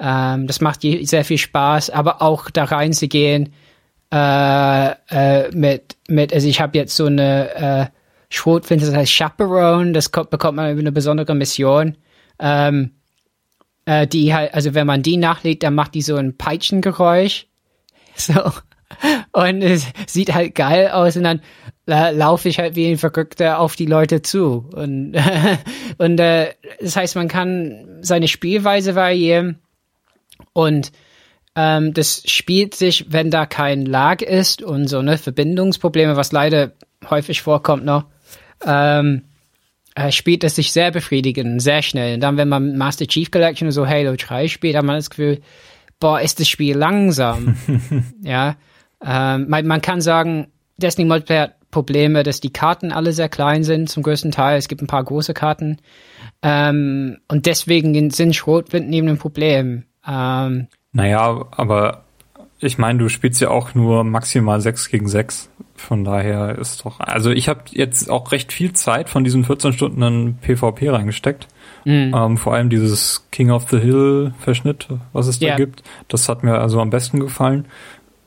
Ähm, das macht sehr viel Spaß, aber auch da reinzugehen äh, äh, mit, mit, also ich habe jetzt so eine äh, Schrotflinte, das heißt Chaperone, das kommt, bekommt man über eine besondere Mission. Ähm, äh, die halt, also wenn man die nachlegt, dann macht die so ein Peitschengeräusch. So. Und es sieht halt geil aus und dann äh, laufe ich halt wie ein Verrückter auf die Leute zu. Und, und äh, das heißt, man kann seine Spielweise variieren und Ähm, das spielt sich, wenn da kein Lag ist und so ne Verbindungsprobleme, was leider häufig vorkommt noch, ähm, äh, spielt es sich sehr befriedigend, sehr schnell. Und dann, wenn man Master Chief Collection oder so Halo 3 spielt, hat man das Gefühl, boah, ist das Spiel langsam. ja. Ähm, man, man kann sagen, Destiny Multiplayer hat Probleme, dass die Karten alle sehr klein sind, zum größten Teil. Es gibt ein paar große Karten. Ähm, und deswegen sind Schrotflinten eben ein Problem. Ähm, naja, aber ich meine, du spielst ja auch nur maximal 6 gegen 6. Von daher ist doch. Also ich habe jetzt auch recht viel Zeit von diesen 14 Stunden in PvP reingesteckt. Mhm. Ähm, vor allem dieses King of the Hill Verschnitt, was es da yeah. gibt. Das hat mir also am besten gefallen.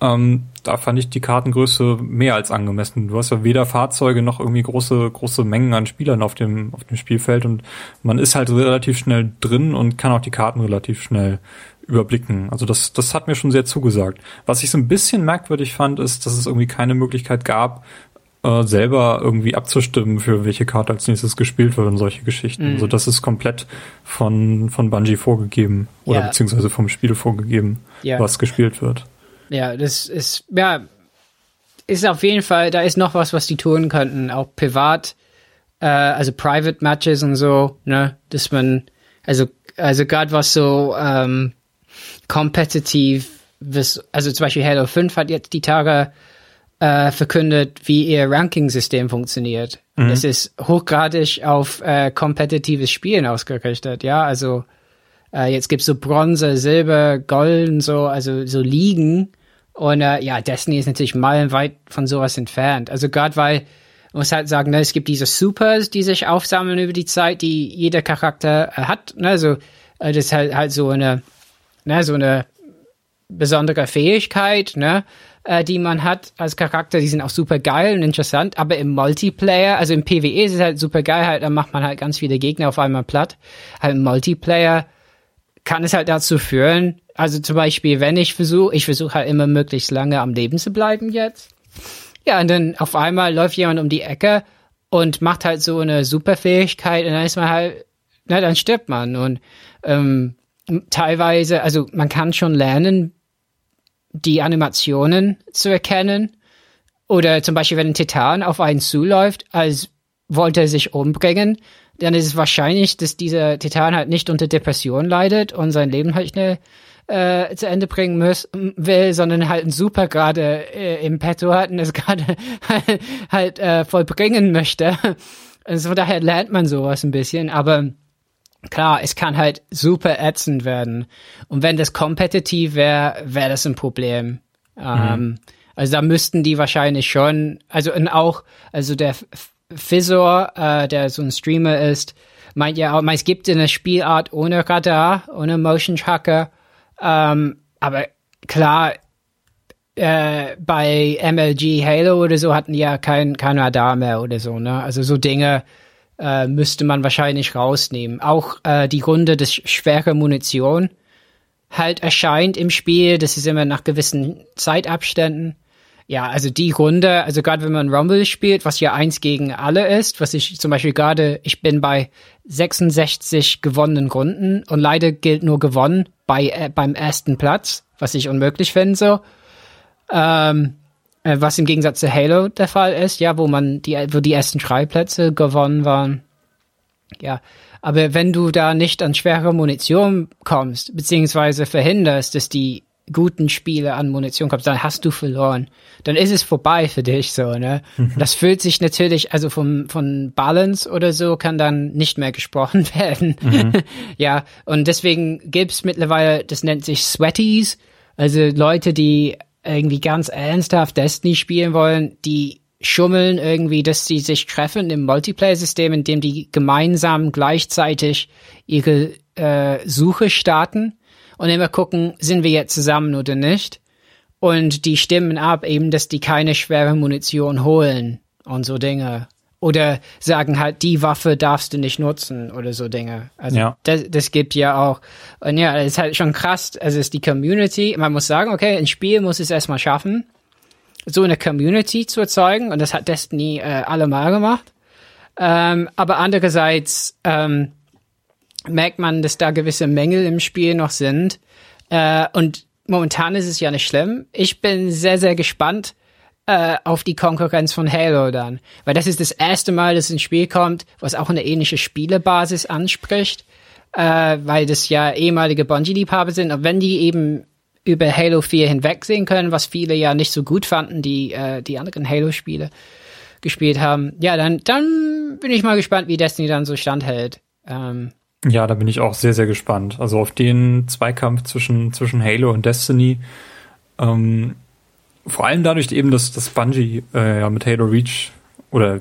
Ähm, da fand ich die Kartengröße mehr als angemessen. Du hast ja weder Fahrzeuge noch irgendwie große, große Mengen an Spielern auf dem, auf dem Spielfeld und man ist halt relativ schnell drin und kann auch die Karten relativ schnell überblicken. Also das, das hat mir schon sehr zugesagt. Was ich so ein bisschen merkwürdig fand, ist, dass es irgendwie keine Möglichkeit gab, äh, selber irgendwie abzustimmen, für welche Karte als nächstes gespielt wird und solche Geschichten. Mhm. Also das ist komplett von, von Bungie vorgegeben oder ja. beziehungsweise vom Spiel vorgegeben, ja. was gespielt wird. Ja, das ist, ja, ist auf jeden Fall, da ist noch was, was die tun könnten, auch privat, äh, also Private Matches und so, ne, dass man, also, also gerade was so, ähm, kompetitiv, also zum Beispiel Halo 5 hat jetzt die Tage äh, verkündet, wie ihr Ranking-System funktioniert. Mhm. Es ist hochgradig auf äh, kompetitives Spielen ausgerichtet, ja, also äh, jetzt gibt's so Bronze, Silber, Gold und so, also so Ligen. Und äh, ja, Destiny ist natürlich meilenweit von sowas entfernt. Also gerade weil, man muss halt sagen, ne, es gibt diese Supers, die sich aufsammeln über die Zeit, die jeder Charakter äh, hat. Ne? Also äh, das ist halt, halt so eine ne, so eine besondere Fähigkeit, ne, äh, die man hat als Charakter, die sind auch super geil und interessant, aber im Multiplayer, also im PvE ist es halt super geil, halt, da macht man halt ganz viele Gegner auf einmal platt. Halt im Multiplayer kann es halt dazu führen, also zum Beispiel, wenn ich versuche, ich versuche halt immer möglichst lange am Leben zu bleiben jetzt. Ja, und dann auf einmal läuft jemand um die Ecke und macht halt so eine Superfähigkeit und dann ist man halt, na, dann stirbt man und ähm, teilweise, also man kann schon lernen, die Animationen zu erkennen. Oder zum Beispiel, wenn ein Titan auf einen zuläuft, als wollte er sich umbringen, dann ist es wahrscheinlich, dass dieser Titan halt nicht unter Depression leidet und sein Leben halt schnell äh, zu Ende bringen muss, will, sondern halt ein Super gerade äh, im Petto hat und es gerade halt, halt äh, vollbringen möchte. Also von daher lernt man sowas ein bisschen, aber klar, es kann halt super ätzend werden. Und wenn das kompetitiv wäre, wäre das ein Problem. Mhm. Ähm, also da müssten die wahrscheinlich schon, also und auch, also der Fizzor, äh, der so ein Streamer ist, meint ja auch, es gibt eine Spielart ohne Radar, ohne Motion Tracker. Ähm, aber klar, äh, bei MLG Halo oder so hatten die ja kein, kein Radar mehr oder so, ne? Also so Dinge, äh, müsste man wahrscheinlich rausnehmen. Auch äh, die Runde des schwere Munition halt erscheint im Spiel. Das ist immer nach gewissen Zeitabständen. Ja, also die Runde, also gerade wenn man Rumble spielt, was ja eins gegen alle ist, was ich zum Beispiel gerade, ich bin bei 66 gewonnenen Runden und leider gilt nur gewonnen bei äh, beim ersten Platz, was ich unmöglich finde so. Ähm, äh, was im Gegensatz zu Halo der Fall ist, ja, wo man die, wo die ersten drei Plätze gewonnen waren. Ja, aber wenn du da nicht an schwere Munition kommst, beziehungsweise verhinderst, dass die guten Spiele an Munition kommst, dann hast du verloren. Dann ist es vorbei für dich so, ne? Mhm. Das fühlt sich natürlich, also vom, von Balance oder so kann dann nicht mehr gesprochen werden. Mhm. ja, und deswegen gibt's mittlerweile, das nennt sich Sweaties, also Leute, die irgendwie ganz ernsthaft Destiny spielen wollen, die schummeln irgendwie, dass sie sich treffen im Multiplayer-System, in dem die gemeinsam gleichzeitig ihre äh, Suche starten und immer gucken, sind wir jetzt zusammen oder nicht. Und die stimmen ab eben, dass die keine schwere Munition holen und so Dinge oder sagen halt, die Waffe darfst du nicht nutzen oder so Dinge. Also ja. das, das gibt ja auch. Und ja, das ist halt schon krass. Also es ist die Community. Man muss sagen, okay, ein Spiel muss es erstmal schaffen, so eine Community zu erzeugen. Und das hat Destiny äh, allemal gemacht. Ähm, aber andererseits ähm, merkt man, dass da gewisse Mängel im Spiel noch sind. Äh, und momentan ist es ja nicht schlimm. Ich bin sehr, sehr gespannt äh, auf die Konkurrenz von Halo dann. Weil das ist das erste Mal, dass ein Spiel kommt, was auch eine ähnliche Spielebasis anspricht. Äh, weil das ja ehemalige Bungie-Liebhaber sind. Und wenn die eben über Halo 4 hinwegsehen können, was viele ja nicht so gut fanden, die äh, die anderen Halo-Spiele gespielt haben. Ja, dann, dann bin ich mal gespannt, wie Destiny dann so standhält. Ähm, ja, da bin ich auch sehr, sehr gespannt. Also auf den Zweikampf zwischen, zwischen Halo und Destiny. Ähm, vor allem dadurch eben, dass das Bungie äh, ja mit Halo Reach oder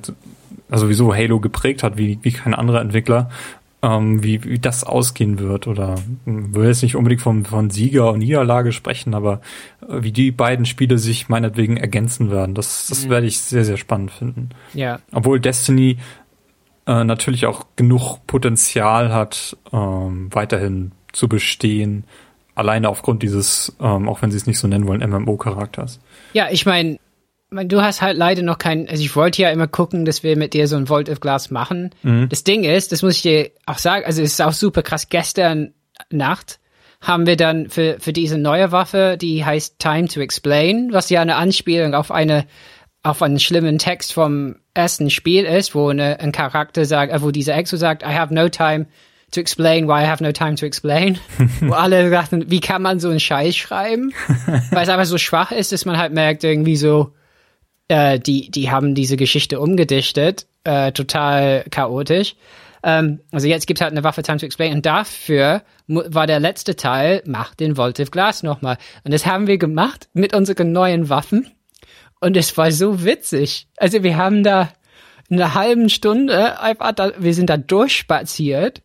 also wieso Halo geprägt hat, wie, wie kein anderer Entwickler, ähm, wie, wie das ausgehen wird. Oder hm, will jetzt nicht unbedingt vom, von Sieger und Niederlage sprechen, aber äh, wie die beiden Spiele sich meinetwegen ergänzen werden. Das, das mhm. werde ich sehr, sehr spannend finden. Ja. Obwohl Destiny äh, natürlich auch genug Potenzial hat, ähm, weiterhin zu bestehen. Alleine aufgrund dieses, ähm, auch wenn sie es nicht so nennen wollen, MMO-Charakters. Ja, ich meine, du hast halt leider noch keinen, also ich wollte ja immer gucken, dass wir mit dir so ein Vault of Glass machen. Mhm. Das Ding ist, das muss ich dir auch sagen, also es ist auch super krass, gestern Nacht haben wir dann für, für diese neue Waffe, die heißt Time to Explain, was ja eine Anspielung auf eine, auf einen schlimmen Text vom ersten Spiel ist, wo eine, ein Charakter sagt, äh, wo dieser Exo sagt, I have no time to explain why I have no time to explain. wo alle dachten, wie kann man so einen Scheiß schreiben? Weil es einfach so schwach ist, dass man halt merkt, irgendwie so, äh, die, die haben diese Geschichte umgedichtet, äh, total chaotisch. Ähm, also jetzt gibt es halt eine Waffe Time to Explain und dafür war der letzte Teil, mach den Voltive Glass nochmal. Und das haben wir gemacht mit unseren neuen Waffen. Und es war so witzig. Also wir haben da eine halbe Stunde einfach da, wir sind da durchspaziert,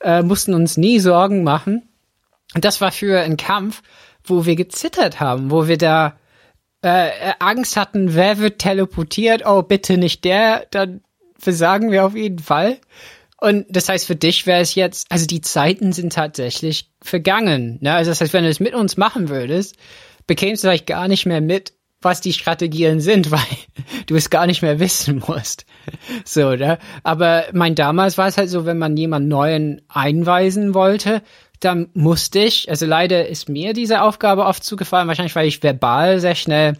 äh, mussten uns nie Sorgen machen. Und das war für einen Kampf, wo wir gezittert haben, wo wir da äh, Angst hatten, wer wird teleportiert? Oh, bitte nicht der, dann versagen wir auf jeden Fall. Und das heißt, für dich wäre es jetzt, also die Zeiten sind tatsächlich vergangen. Ne? Also das heißt, wenn du es mit uns machen würdest, bekämst du vielleicht gar nicht mehr mit, was die Strategien sind, weil du es gar nicht mehr wissen musst. So, ne? Aber mein damals war es halt so, wenn man jemanden neuen einweisen wollte, dann musste ich, also leider ist mir diese Aufgabe oft zugefallen, wahrscheinlich weil ich verbal sehr schnell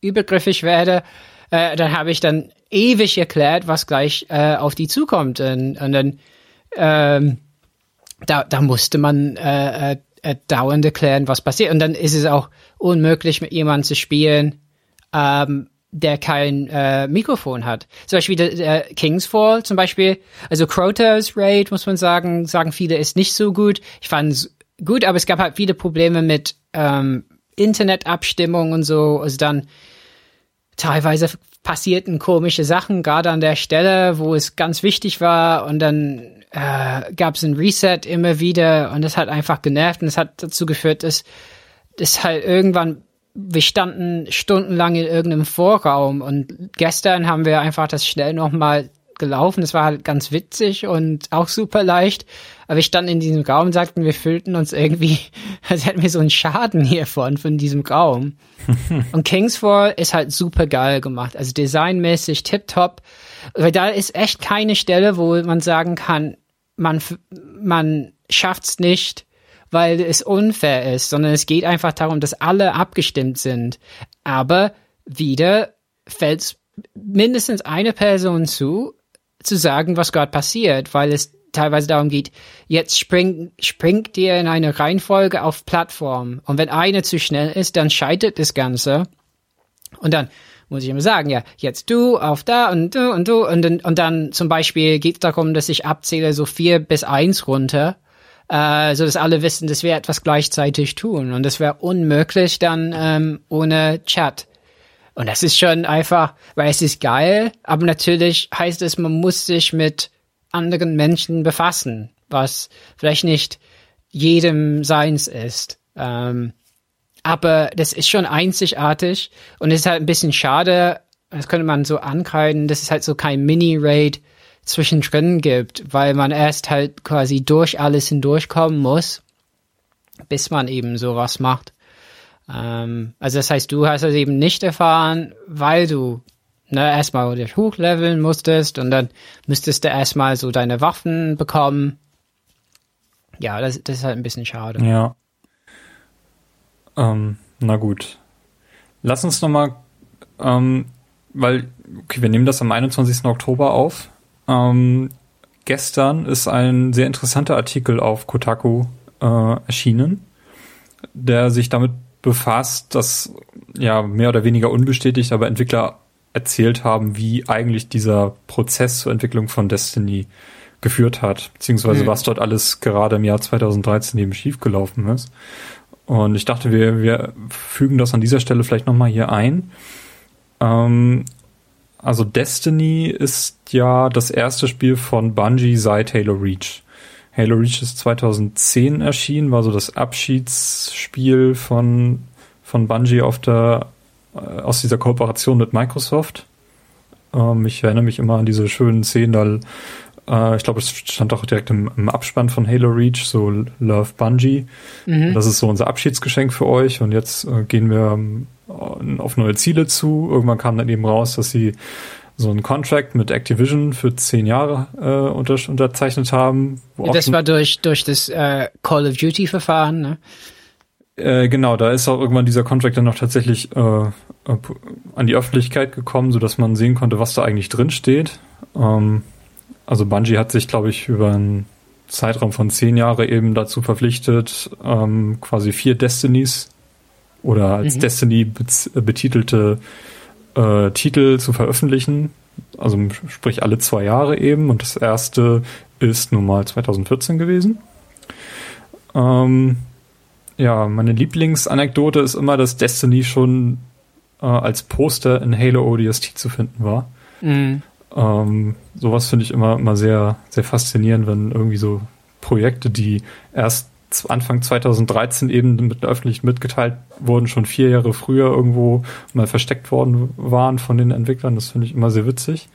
übergriffig werde, äh, dann habe ich dann ewig erklärt, was gleich äh, auf die zukommt. Und, und dann ähm, da, da musste man äh, äh, äh, dauernd erklären, was passiert. Und dann ist es auch unmöglich, mit jemandem zu spielen, ähm, der kein äh, Mikrofon hat. Zum Beispiel der, der Kingsfall zum Beispiel. Also Crota's Raid, muss man sagen, sagen viele, ist nicht so gut. Ich fand es gut, aber es gab halt viele Probleme mit ähm, Internetabstimmung und so. Also dann teilweise passierten komische Sachen, gerade an der Stelle, wo es ganz wichtig war. Und dann äh, gab es ein Reset immer wieder und das hat einfach genervt und das hat dazu geführt, dass das halt irgendwann wir standen stundenlang in irgendeinem Vorraum und gestern haben wir einfach das schnell nochmal gelaufen. Das war halt ganz witzig und auch super leicht. Aber wir standen in diesem Raum und sagten, wir fühlten uns irgendwie, als hätten wir so einen Schaden hiervon, von diesem Raum. und Kingsfall ist halt super geil gemacht. Also designmäßig tipptopp. Weil da ist echt keine Stelle, wo man sagen kann, man, man schafft's nicht, weil es unfair ist, sondern es geht einfach darum, dass alle abgestimmt sind. Aber wieder fällt es mindestens eine Person zu, zu sagen, was gerade passiert, weil es teilweise darum geht, jetzt spring, springt ihr in eine Reihenfolge auf Plattform. Und wenn eine zu schnell ist, dann scheitert das Ganze. Und dann muss ich immer sagen, ja, jetzt du auf da und du und du und, und dann zum Beispiel geht es darum, dass ich abzähle so vier bis eins runter äh, so dass alle wissen, dass wir etwas gleichzeitig tun. Und das wäre unmöglich dann ähm, ohne Chat. Und das ist schon einfach, weil es ist geil, aber natürlich heißt es, man muss sich mit anderen Menschen befassen, was vielleicht nicht jedem seins ist. Ähm, aber das ist schon einzigartig und es ist halt ein bisschen schade, das könnte man so ankreiden, das ist halt so kein Mini-Raid, zwischendrin gibt, weil man erst halt quasi durch alles hindurchkommen muss, bis man eben sowas macht. Ähm, also das heißt, du hast es eben nicht erfahren, weil du ne, erstmal dich hochleveln musstest und dann müsstest du erstmal so deine Waffen bekommen. Ja, das, das ist halt ein bisschen schade. Ja. Ähm, na gut. Lass uns nochmal, ähm, weil, okay, wir nehmen das am 21. Oktober auf. Ähm, gestern ist ein sehr interessanter Artikel auf Kotaku äh, erschienen, der sich damit befasst, dass ja mehr oder weniger unbestätigt, aber Entwickler erzählt haben, wie eigentlich dieser Prozess zur Entwicklung von Destiny geführt hat, beziehungsweise mhm. was dort alles gerade im Jahr 2013 eben schiefgelaufen ist. Und ich dachte, wir, wir fügen das an dieser Stelle vielleicht nochmal hier ein. Ähm, also Destiny ist ja das erste Spiel von Bungie seit Halo Reach. Halo Reach ist 2010 erschienen, war so das Abschiedsspiel von, von Bungie auf der, äh, aus dieser Kooperation mit Microsoft. Ähm, ich erinnere mich immer an diese schönen Szenen, da äh, ich glaube, es stand auch direkt im, im, Abspann von Halo Reach, so Love Bungie. Mhm. Das ist so unser Abschiedsgeschenk für euch. Und jetzt äh, gehen wir ähm, auf neue Ziele zu. Irgendwann kam dann eben raus, dass sie so einen Contract mit Activision für zehn Jahre äh, unter, unterzeichnet haben. das war durch, durch das äh, Call of Duty-Verfahren, ne? Äh, genau, da ist auch irgendwann dieser Contract dann noch tatsächlich äh, an die Öffentlichkeit gekommen, so dass man sehen konnte, was da eigentlich drin steht. Ähm, also Bungie hat sich, glaube ich, über einen Zeitraum von zehn Jahre eben dazu verpflichtet, ähm, quasi vier Destinies oder als mhm. Destiny betitelte äh, Titel zu veröffentlichen. Also sprich alle zwei Jahre eben. Und das erste ist nun mal 2014 gewesen. Ähm, ja, meine Lieblingsanekdote ist immer, dass Destiny schon äh, als Poster in Halo ODST zu finden war. Mhm. Ähm, sowas finde ich immer, immer sehr, sehr faszinierend, wenn irgendwie so Projekte, die erst Anfang 2013 eben mit öffentlich mitgeteilt wurden, schon vier Jahre früher irgendwo mal versteckt worden waren von den Entwicklern. Das finde ich immer sehr witzig.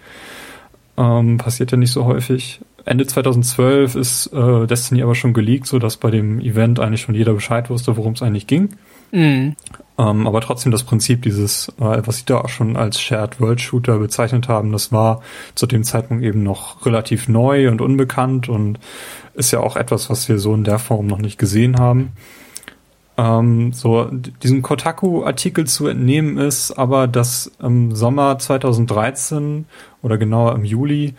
Ähm, passiert ja nicht so häufig. Ende 2012 ist äh, Destiny aber schon geleakt, so dass bei dem Event eigentlich schon jeder Bescheid wusste, worum es eigentlich ging. Mhm. Ähm, aber trotzdem das Prinzip dieses, äh, was sie da auch schon als Shared World Shooter bezeichnet haben, das war zu dem Zeitpunkt eben noch relativ neu und unbekannt und ist ja auch etwas, was wir so in der Form noch nicht gesehen haben. Ähm, so, diesem Kotaku-Artikel zu entnehmen ist aber, dass im Sommer 2013 oder genauer im Juli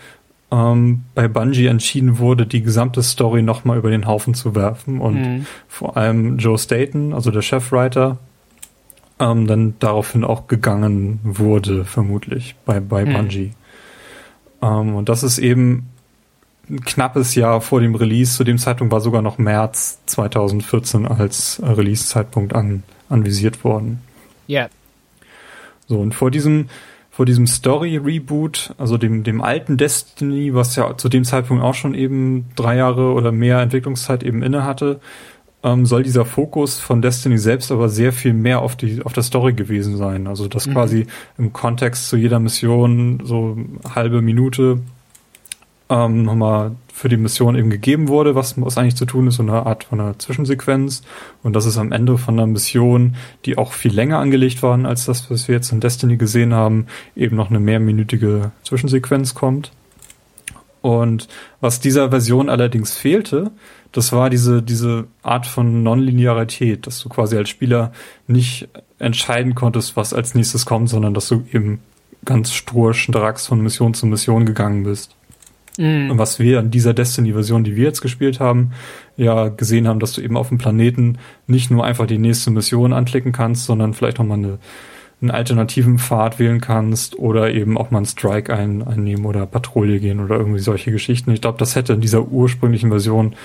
ähm, bei Bungie entschieden wurde, die gesamte Story nochmal über den Haufen zu werfen und mhm. vor allem Joe Staten, also der Chefwriter, ähm, dann daraufhin auch gegangen wurde, vermutlich, bei, bei hm. Bungie. Ähm, und das ist eben ein knappes Jahr vor dem Release. Zu dem Zeitpunkt war sogar noch März 2014 als Release-Zeitpunkt an, anvisiert worden. Ja. Yeah. So, und vor diesem, vor diesem Story-Reboot, also dem, dem alten Destiny, was ja zu dem Zeitpunkt auch schon eben drei Jahre oder mehr Entwicklungszeit eben inne hatte, ähm, soll dieser Fokus von Destiny selbst aber sehr viel mehr auf die auf der Story gewesen sein. Also dass mhm. quasi im Kontext zu jeder Mission so halbe Minute ähm, nochmal für die Mission eben gegeben wurde, was, was eigentlich zu tun ist, so eine Art von einer Zwischensequenz. Und das ist am Ende von einer Mission, die auch viel länger angelegt waren als das, was wir jetzt in Destiny gesehen haben, eben noch eine mehrminütige Zwischensequenz kommt. Und was dieser Version allerdings fehlte, das war diese, diese Art von Nonlinearität, dass du quasi als Spieler nicht entscheiden konntest, was als nächstes kommt, sondern dass du eben ganz stur stracks von Mission zu Mission gegangen bist. Mhm. Und was wir an dieser Destiny-Version, die wir jetzt gespielt haben, ja gesehen haben, dass du eben auf dem Planeten nicht nur einfach die nächste Mission anklicken kannst, sondern vielleicht nochmal eine, einen alternativen Pfad wählen kannst oder eben auch mal einen Strike ein, einnehmen oder Patrouille gehen oder irgendwie solche Geschichten. Ich glaube, das hätte in dieser ursprünglichen Version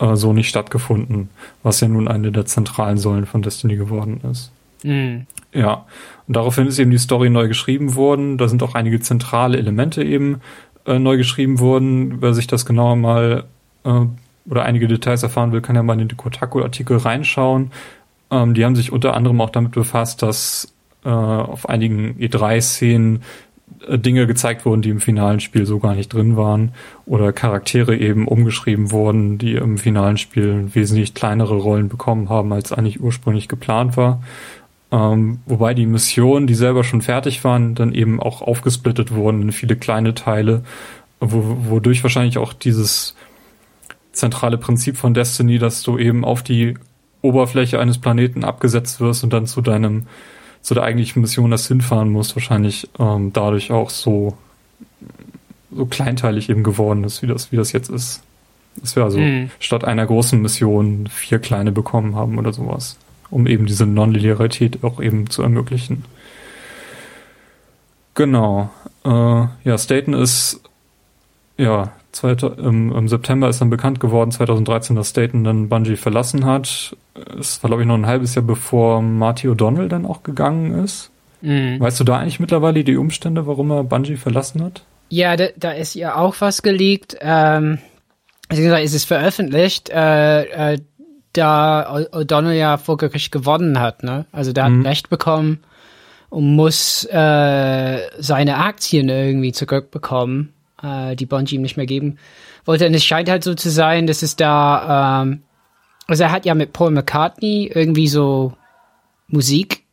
äh, so nicht stattgefunden, was ja nun eine der zentralen Säulen von Destiny geworden ist. Mhm. Ja, und daraufhin ist eben die Story neu geschrieben worden. Da sind auch einige zentrale Elemente eben äh, neu geschrieben worden. Wer sich das genauer mal äh, oder einige Details erfahren will, kann ja mal in den Kotaku-Artikel reinschauen. Ähm, die haben sich unter anderem auch damit befasst, dass äh, auf einigen E3-Szenen äh, Dinge gezeigt wurden, die im finalen Spiel so gar nicht drin waren oder Charaktere eben umgeschrieben wurden, die im finalen Spiel wesentlich kleinere Rollen bekommen haben, als eigentlich ursprünglich geplant war. Ähm, wobei die Missionen, die selber schon fertig waren, dann eben auch aufgesplittet wurden in viele kleine Teile, wo, wodurch wahrscheinlich auch dieses zentrale Prinzip von Destiny, dass du eben auf die Oberfläche eines Planeten abgesetzt wirst und dann zu deinem, zu der eigentlichen Mission das hinfahren musst, wahrscheinlich ähm, dadurch auch so, so kleinteilig eben geworden ist, wie das, wie das jetzt ist. Dass wir also mhm. statt einer großen Mission vier kleine bekommen haben oder sowas, um eben diese Nonlinearität auch eben zu ermöglichen. Genau. Äh, ja, Staten ist ja im, im, September ist dann bekannt geworden, 2013, dass Staten dann Bungie verlassen hat. Es war, glaube ich, noch ein halbes Jahr bevor Marty O'Donnell dann auch gegangen ist. Mhm. Weißt du da eigentlich mittlerweile die Umstände, warum er Bungie verlassen hat? Ja, da, da ist ja auch was geleakt. Ähm, ist es veröffentlicht, äh, äh, da O'Donnell ja vor Gericht gewonnen hat. Ne? Also der mhm. hat Recht bekommen und muss äh, seine Aktien irgendwie zurückbekommen äh, die Bungie ihm nicht mehr geben wollte. Und es scheint halt so zu sein, dass es da, ähm, also er hat ja mit Paul McCartney irgendwie so Musik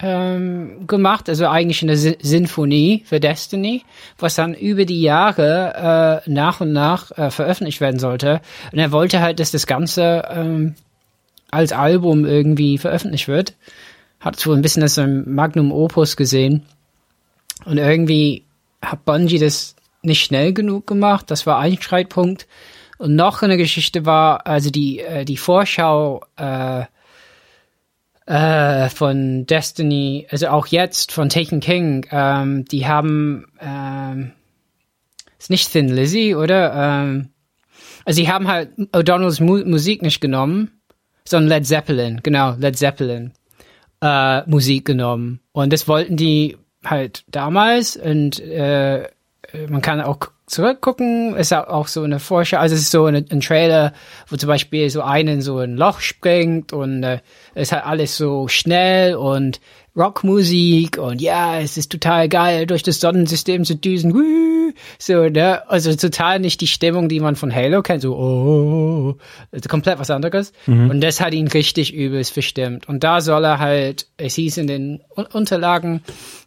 ähm, gemacht, also eigentlich eine S Sinfonie für Destiny, was dann über die Jahre äh, nach und nach äh, veröffentlicht werden sollte. Und er wollte halt, dass das Ganze ähm, als Album irgendwie veröffentlicht wird. Hat so ein bisschen das Magnum Opus gesehen. Und irgendwie hat Bungie das nicht schnell genug gemacht. Das war ein Streitpunkt. Und noch eine Geschichte war, also die, äh, die Vorschau äh, äh, von Destiny, also auch jetzt von Taken King, ähm, die haben, ähm, ist nicht Thin Lizzy, oder? Ähm, also sie haben halt O'Donnells Mu Musik nicht genommen, sondern Led Zeppelin, genau, Led Zeppelin äh, Musik genommen. Und das wollten die halt damals und äh, man kann auch zurückgucken, ist auch so eine Vorschau, also es ist so ein, ein Trailer, wo zum Beispiel so einen so ein Loch springt und äh, es hat alles so schnell und Rockmusik und ja, es ist total geil, durch das Sonnensystem zu düsen, Woo! so, ne, also total nicht die Stimmung, die man von Halo kennt, so, oh, also komplett was anderes. Mhm. Und das hat ihn richtig übelst verstimmt. Und da soll er halt, es hieß in den Unterlagen,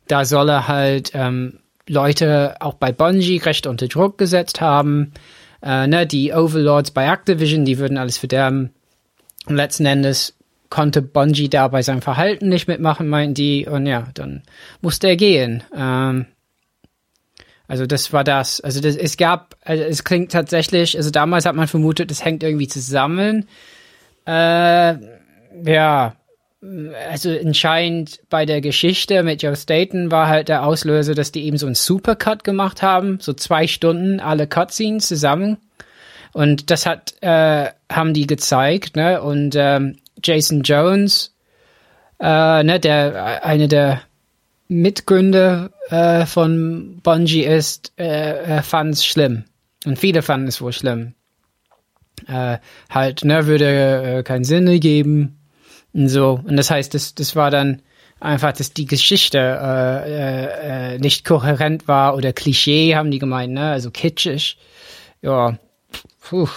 da soll er halt ähm, Leute auch bei Bungie recht unter Druck gesetzt haben. Äh, ne, die Overlords bei Activision, die würden alles verderben. Und letzten Endes konnte Bungie da bei seinem Verhalten nicht mitmachen, meinten die. Und ja, dann musste er gehen. Ähm, also das war das. Also das, es gab, also es klingt tatsächlich, also damals hat man vermutet, es hängt irgendwie zusammen. Äh, ja, also entscheidend bei der Geschichte mit Joe Staten war halt der Auslöser, dass die eben so einen Supercut gemacht haben, so zwei Stunden alle Cutscenes zusammen. Und das hat, äh, haben die gezeigt, ne? Und ähm, Jason Jones, äh, ne, der eine der Mitgründer äh, von Bungie ist, äh, äh fand es schlimm. Und viele fanden es wohl schlimm. Äh, halt, ne, würde äh, keinen Sinn ergeben und so. Und das heißt, das, das war dann einfach, dass die Geschichte äh, äh, äh, nicht kohärent war oder Klischee, haben die gemeint, ne? Also kitschig. Ja, puh.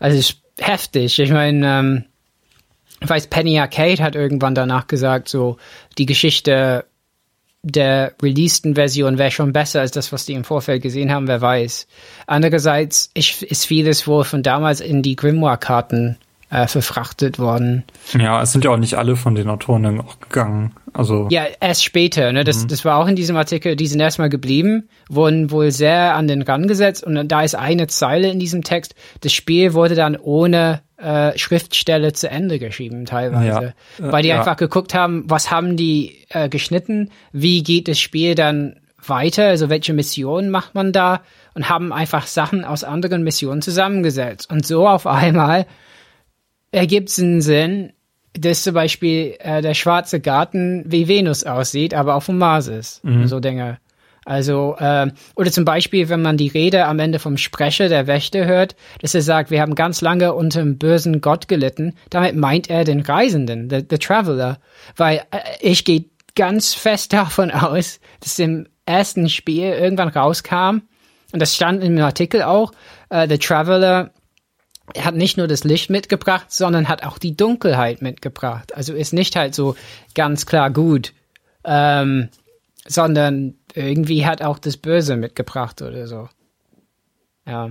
Also ist heftig. Ich meine, ähm, ich weiß, Penny Arcade hat irgendwann danach gesagt, so die Geschichte der releaseden Version wäre schon besser als das, was die im Vorfeld gesehen haben, wer weiß. Andererseits ich, ist vieles wohl von damals in die Grimoire-Karten äh, verfrachtet worden. Ja, es sind ja auch nicht alle von den Autoren dann auch gegangen. Also ja, erst später. Ne? Das, mhm. das war auch in diesem Artikel. Die sind erstmal geblieben, wurden wohl sehr an den Rand gesetzt und da ist eine Zeile in diesem Text. Das Spiel wurde dann ohne äh, Schriftstelle zu Ende geschrieben teilweise, ja. weil die ja. einfach geguckt haben, was haben die äh, geschnitten, wie geht das Spiel dann weiter, also welche Missionen macht man da und haben einfach Sachen aus anderen Missionen zusammengesetzt und so auf einmal ergibt es einen Sinn, dass zum Beispiel äh, der schwarze Garten wie Venus aussieht, aber auf dem Mars ist. Mhm. So Dinge. Also, äh, oder zum Beispiel, wenn man die Rede am Ende vom Sprecher der Wächter hört, dass er sagt, wir haben ganz lange unter dem bösen Gott gelitten, damit meint er den Reisenden, the, the Traveler. Weil äh, ich gehe ganz fest davon aus, dass im ersten Spiel irgendwann rauskam, und das stand im Artikel auch, äh, The Traveler er hat nicht nur das Licht mitgebracht, sondern hat auch die Dunkelheit mitgebracht. Also ist nicht halt so ganz klar gut, ähm, sondern irgendwie hat auch das Böse mitgebracht oder so. Ja.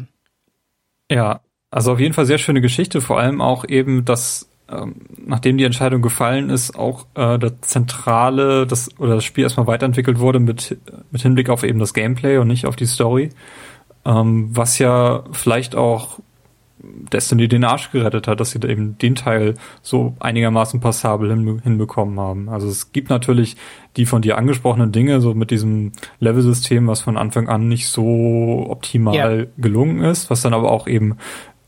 Ja, also auf jeden Fall sehr schöne Geschichte, vor allem auch eben, dass ähm, nachdem die Entscheidung gefallen ist, auch äh, das Zentrale, das oder das Spiel erstmal weiterentwickelt wurde mit, mit Hinblick auf eben das Gameplay und nicht auf die Story. Ähm, was ja vielleicht auch Destiny den Arsch gerettet hat, dass sie da eben den Teil so einigermaßen passabel hin, hinbekommen haben. Also es gibt natürlich die von dir angesprochenen Dinge, so mit diesem Level-System, was von Anfang an nicht so optimal ja. gelungen ist, was dann aber auch eben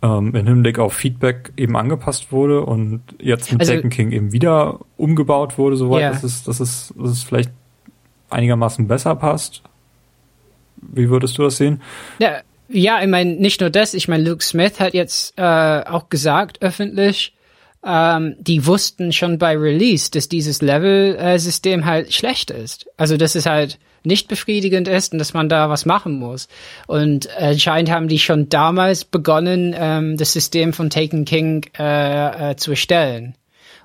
ähm, im Hinblick auf Feedback eben angepasst wurde und jetzt mit also, King eben wieder umgebaut wurde, soweit, ja. dass, es, dass, es, dass es vielleicht einigermaßen besser passt. Wie würdest du das sehen? Ja, ja, ich meine, nicht nur das, ich meine, Luke Smith hat jetzt äh, auch gesagt öffentlich, ähm, die wussten schon bei Release, dass dieses Level-System halt schlecht ist. Also, dass es halt nicht befriedigend ist und dass man da was machen muss. Und äh, anscheinend haben die schon damals begonnen, ähm, das System von Taken King äh, äh, zu erstellen.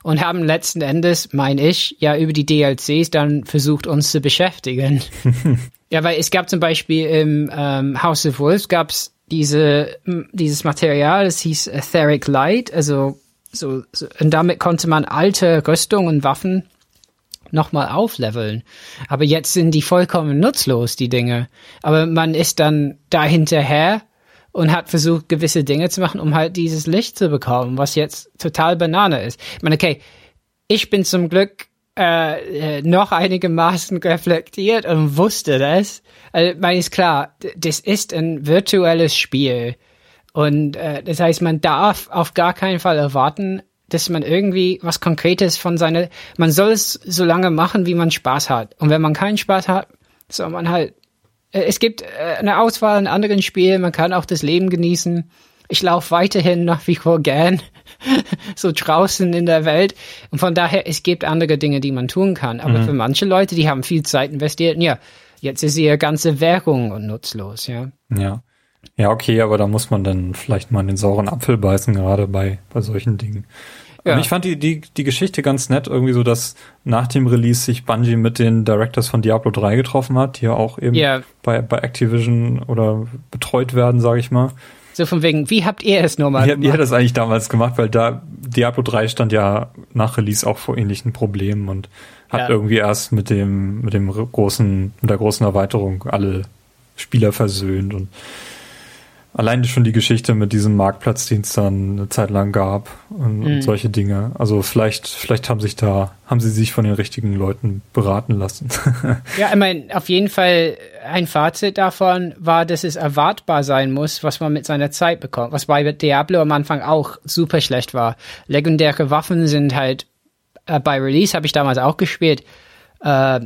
Und haben letzten Endes, meine ich, ja über die DLCs dann versucht, uns zu beschäftigen. Ja, weil es gab zum Beispiel im ähm, House of Wolves gab's diese dieses Material, das hieß Etheric Light, also so, so und damit konnte man alte Rüstungen und Waffen nochmal aufleveln. Aber jetzt sind die vollkommen nutzlos, die Dinge. Aber man ist dann da hinterher und hat versucht, gewisse Dinge zu machen, um halt dieses Licht zu bekommen, was jetzt total Banane ist. Ich meine, okay, ich bin zum Glück äh, äh, noch einigermaßen reflektiert und wusste das. Also, meine ist klar, das ist ein virtuelles Spiel. Und äh, das heißt, man darf auf gar keinen Fall erwarten, dass man irgendwie was Konkretes von seiner, man soll es so lange machen, wie man Spaß hat. Und wenn man keinen Spaß hat, soll man halt, äh, es gibt äh, eine Auswahl an anderen Spielen, man kann auch das Leben genießen. Ich laufe weiterhin nach wie vor gern so draußen in der Welt. Und von daher, es gibt andere Dinge, die man tun kann. Aber mhm. für manche Leute, die haben viel Zeit investiert, ja, jetzt ist ihre ganze Währung nutzlos, ja. Ja. Ja, okay, aber da muss man dann vielleicht mal in den sauren Apfel beißen, gerade bei, bei solchen Dingen. Ja. Und ich fand die, die, die Geschichte ganz nett, irgendwie so, dass nach dem Release sich Bungie mit den Directors von Diablo 3 getroffen hat, die ja auch eben yeah. bei, bei Activision oder betreut werden, sage ich mal. So von wegen, wie habt ihr es nochmal gemacht? Wie hat das eigentlich damals gemacht? Weil da Diablo 3 stand ja nach Release auch vor ähnlichen Problemen und hat ja. irgendwie erst mit dem, mit dem großen, mit der großen Erweiterung alle Spieler versöhnt und alleine schon die Geschichte mit diesem Marktplatz, den es dann eine Zeit lang gab und, mhm. und, solche Dinge. Also vielleicht, vielleicht haben sich da, haben sie sich von den richtigen Leuten beraten lassen. ja, ich meine, auf jeden Fall ein Fazit davon war, dass es erwartbar sein muss, was man mit seiner Zeit bekommt, was bei Diablo am Anfang auch super schlecht war. Legendäre Waffen sind halt äh, bei Release habe ich damals auch gespielt, äh,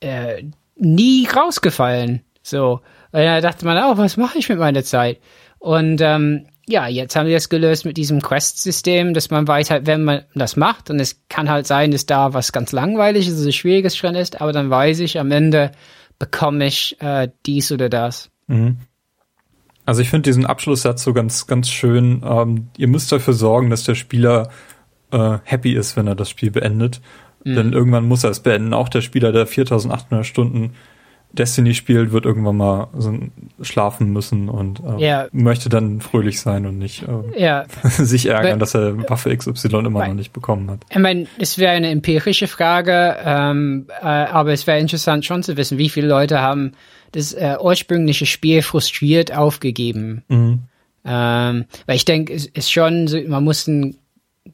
äh, nie rausgefallen. So. Und da dachte man auch, was mache ich mit meiner Zeit? Und ähm, ja, jetzt haben wir das gelöst mit diesem Quest-System, dass man weiß halt, wenn man das macht, und es kann halt sein, dass da was ganz langweiliges, also schwieriges dran ist, aber dann weiß ich, am Ende bekomme ich äh, dies oder das. Mhm. Also ich finde diesen Abschlusssatz so ganz, ganz schön. Ähm, ihr müsst dafür sorgen, dass der Spieler äh, happy ist, wenn er das Spiel beendet. Mhm. Denn irgendwann muss er es beenden. Auch der Spieler, der 4800 Stunden Destiny spielt, wird irgendwann mal so schlafen müssen und äh, ja. möchte dann fröhlich sein und nicht äh, ja. sich ärgern, dass er Waffe XY immer mein, noch nicht bekommen hat. Ich meine, es wäre eine empirische Frage, ähm, äh, aber es wäre interessant schon zu wissen, wie viele Leute haben das äh, ursprüngliche Spiel frustriert aufgegeben. Mhm. Ähm, weil ich denke, es ist schon, so, man muss ein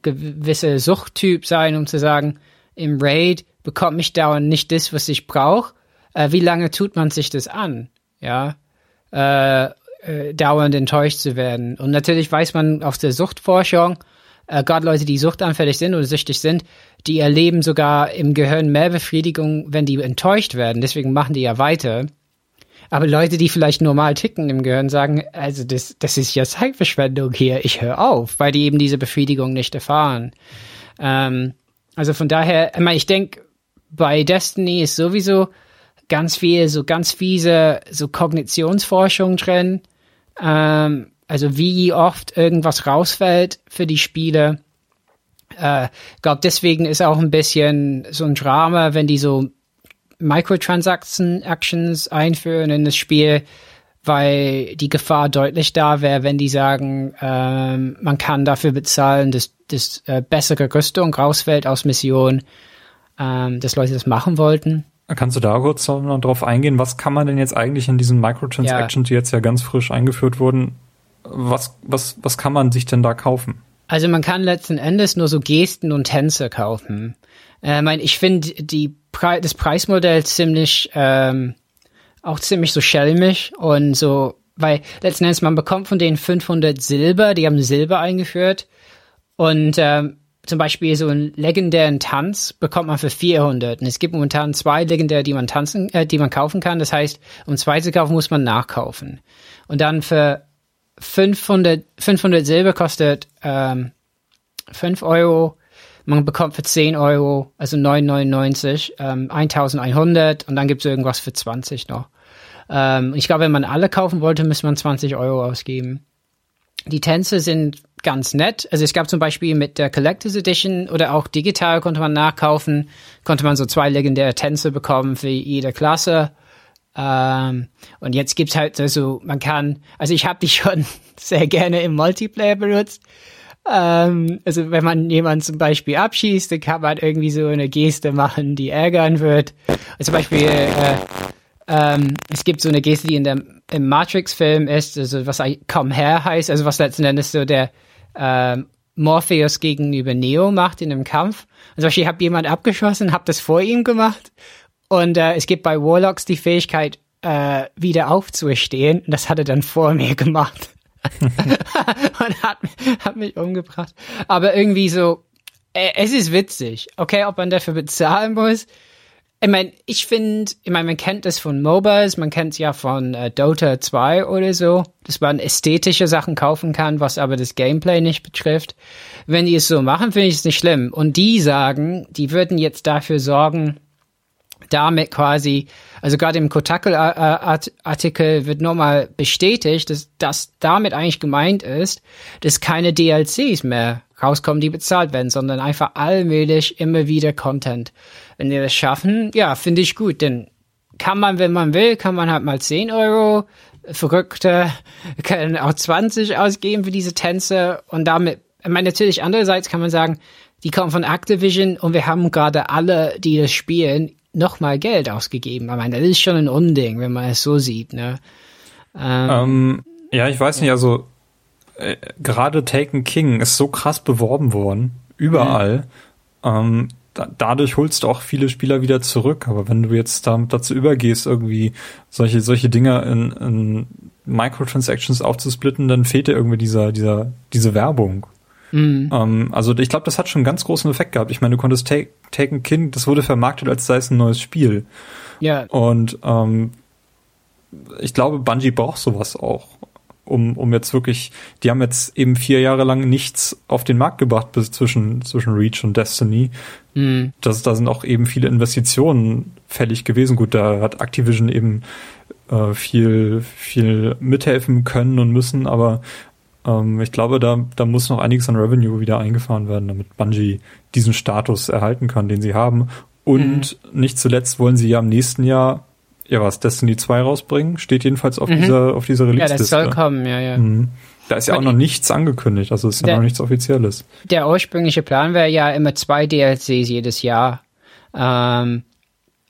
gewisser Suchttyp sein, um zu sagen, im Raid bekomme ich dauernd nicht das, was ich brauche äh, wie lange tut man sich das an? Ja, äh, äh, dauernd enttäuscht zu werden. Und natürlich weiß man aus der Suchtforschung, äh, gerade Leute, die suchtanfällig sind oder süchtig sind, die erleben sogar im Gehirn mehr Befriedigung, wenn die enttäuscht werden. Deswegen machen die ja weiter. Aber Leute, die vielleicht normal ticken im Gehirn, sagen, also das, das ist ja Zeitverschwendung hier, ich höre auf, weil die eben diese Befriedigung nicht erfahren. Ähm, also von daher, ich, denke, bei Destiny ist sowieso ganz viel, so ganz fiese, so Kognitionsforschung drin. Ähm, also wie oft irgendwas rausfällt für die Spiele. Äh, glaube deswegen ist auch ein bisschen so ein Drama, wenn die so Microtransaction Actions einführen in das Spiel, weil die Gefahr deutlich da wäre, wenn die sagen, ähm, man kann dafür bezahlen, dass, dass äh, bessere Rüstung rausfällt aus Mission, ähm, dass Leute das machen wollten. Kannst du da kurz noch drauf eingehen? Was kann man denn jetzt eigentlich in diesen Microtransactions, ja. die jetzt ja ganz frisch eingeführt wurden, was, was, was kann man sich denn da kaufen? Also man kann letzten Endes nur so Gesten und Tänze kaufen. Äh, mein, ich finde die Pre das Preismodell ziemlich ähm, auch ziemlich so schelmisch und so, weil letzten Endes man bekommt von denen 500 Silber, die haben Silber eingeführt und ähm, zum Beispiel so einen legendären Tanz bekommt man für 400 und es gibt momentan zwei legendäre, die man tanzen, äh, die man kaufen kann. Das heißt, um zwei zu kaufen muss man nachkaufen und dann für 500 500 Silber kostet ähm, 5 Euro man bekommt für 10 Euro, also 9,99, ähm, 1100 und dann gibt es irgendwas für 20 noch. Ähm, ich glaube, wenn man alle kaufen wollte, müsste man 20 Euro ausgeben. Die Tänze sind ganz nett. Also es gab zum Beispiel mit der Collectors Edition oder auch digital konnte man nachkaufen, konnte man so zwei legendäre Tänze bekommen für jede Klasse. Ähm, und jetzt gibt's halt so, also man kann, also ich habe die schon sehr gerne im Multiplayer benutzt. Ähm, also wenn man jemanden zum Beispiel abschießt, dann kann man halt irgendwie so eine Geste machen, die ärgern wird. Also zum Beispiel, äh, ähm, es gibt so eine Geste, die in der, im Matrix-Film ist, also was Come Her heißt, also was letzten Endes so der ähm, Morpheus gegenüber Neo macht in einem Kampf. Also ich habe jemand abgeschossen, habe das vor ihm gemacht und äh, es gibt bei Warlocks die Fähigkeit, äh, wieder aufzuerstehen. Und das hat er dann vor mir gemacht. und hat, hat mich umgebracht. Aber irgendwie so, äh, es ist witzig. Okay, ob man dafür bezahlen muss. Ich meine, ich finde, ich meine, man kennt das von MOBAs, man kennt es ja von äh, Dota 2 oder so, dass man ästhetische Sachen kaufen kann, was aber das Gameplay nicht betrifft. Wenn die es so machen, finde ich es nicht schlimm. Und die sagen, die würden jetzt dafür sorgen, damit quasi, also gerade im Kotaku-Artikel wird nochmal bestätigt, dass das damit eigentlich gemeint ist, dass keine DLCs mehr rauskommen, die bezahlt werden, sondern einfach allmählich immer wieder Content. Wenn die das schaffen, ja, finde ich gut, denn kann man, wenn man will, kann man halt mal 10 Euro, Verrückte können auch 20 ausgeben für diese Tänze und damit, ich meine, natürlich andererseits kann man sagen, die kommen von Activision und wir haben gerade alle, die das spielen, nochmal Geld ausgegeben. Ich meine, das ist schon ein Unding, wenn man es so sieht, ne? Ähm, ähm, ja, ich weiß nicht, also äh, gerade Taken King ist so krass beworben worden, überall. Mhm. Ähm, da, dadurch holst du auch viele Spieler wieder zurück. Aber wenn du jetzt damit dazu übergehst, irgendwie solche, solche Dinge in, in Microtransactions aufzusplitten, dann fehlt dir irgendwie dieser, dieser, diese Werbung. Mhm. Ähm, also ich glaube, das hat schon einen ganz großen Effekt gehabt. Ich meine, du konntest Take, Taken Kind, das wurde vermarktet, als sei es ein neues Spiel. Ja. Und ähm, ich glaube, Bungie braucht sowas auch. Um, um jetzt wirklich, die haben jetzt eben vier Jahre lang nichts auf den Markt gebracht bis zwischen, zwischen Reach und Destiny. Mhm. Das, da sind auch eben viele Investitionen fällig gewesen. Gut, da hat Activision eben äh, viel, viel mithelfen können und müssen, aber ähm, ich glaube, da, da muss noch einiges an Revenue wieder eingefahren werden, damit Bungie diesen Status erhalten kann, den sie haben. Und mhm. nicht zuletzt wollen sie ja im nächsten Jahr ja was, Destiny 2 rausbringen. Steht jedenfalls auf mhm. dieser, auf dieser Release-Liste. Ja, das soll kommen, ja, ja. Mhm. Da ist ja auch noch nichts angekündigt, also ist ja der, noch nichts Offizielles. Der ursprüngliche Plan wäre ja immer zwei DLCs jedes Jahr. Ähm,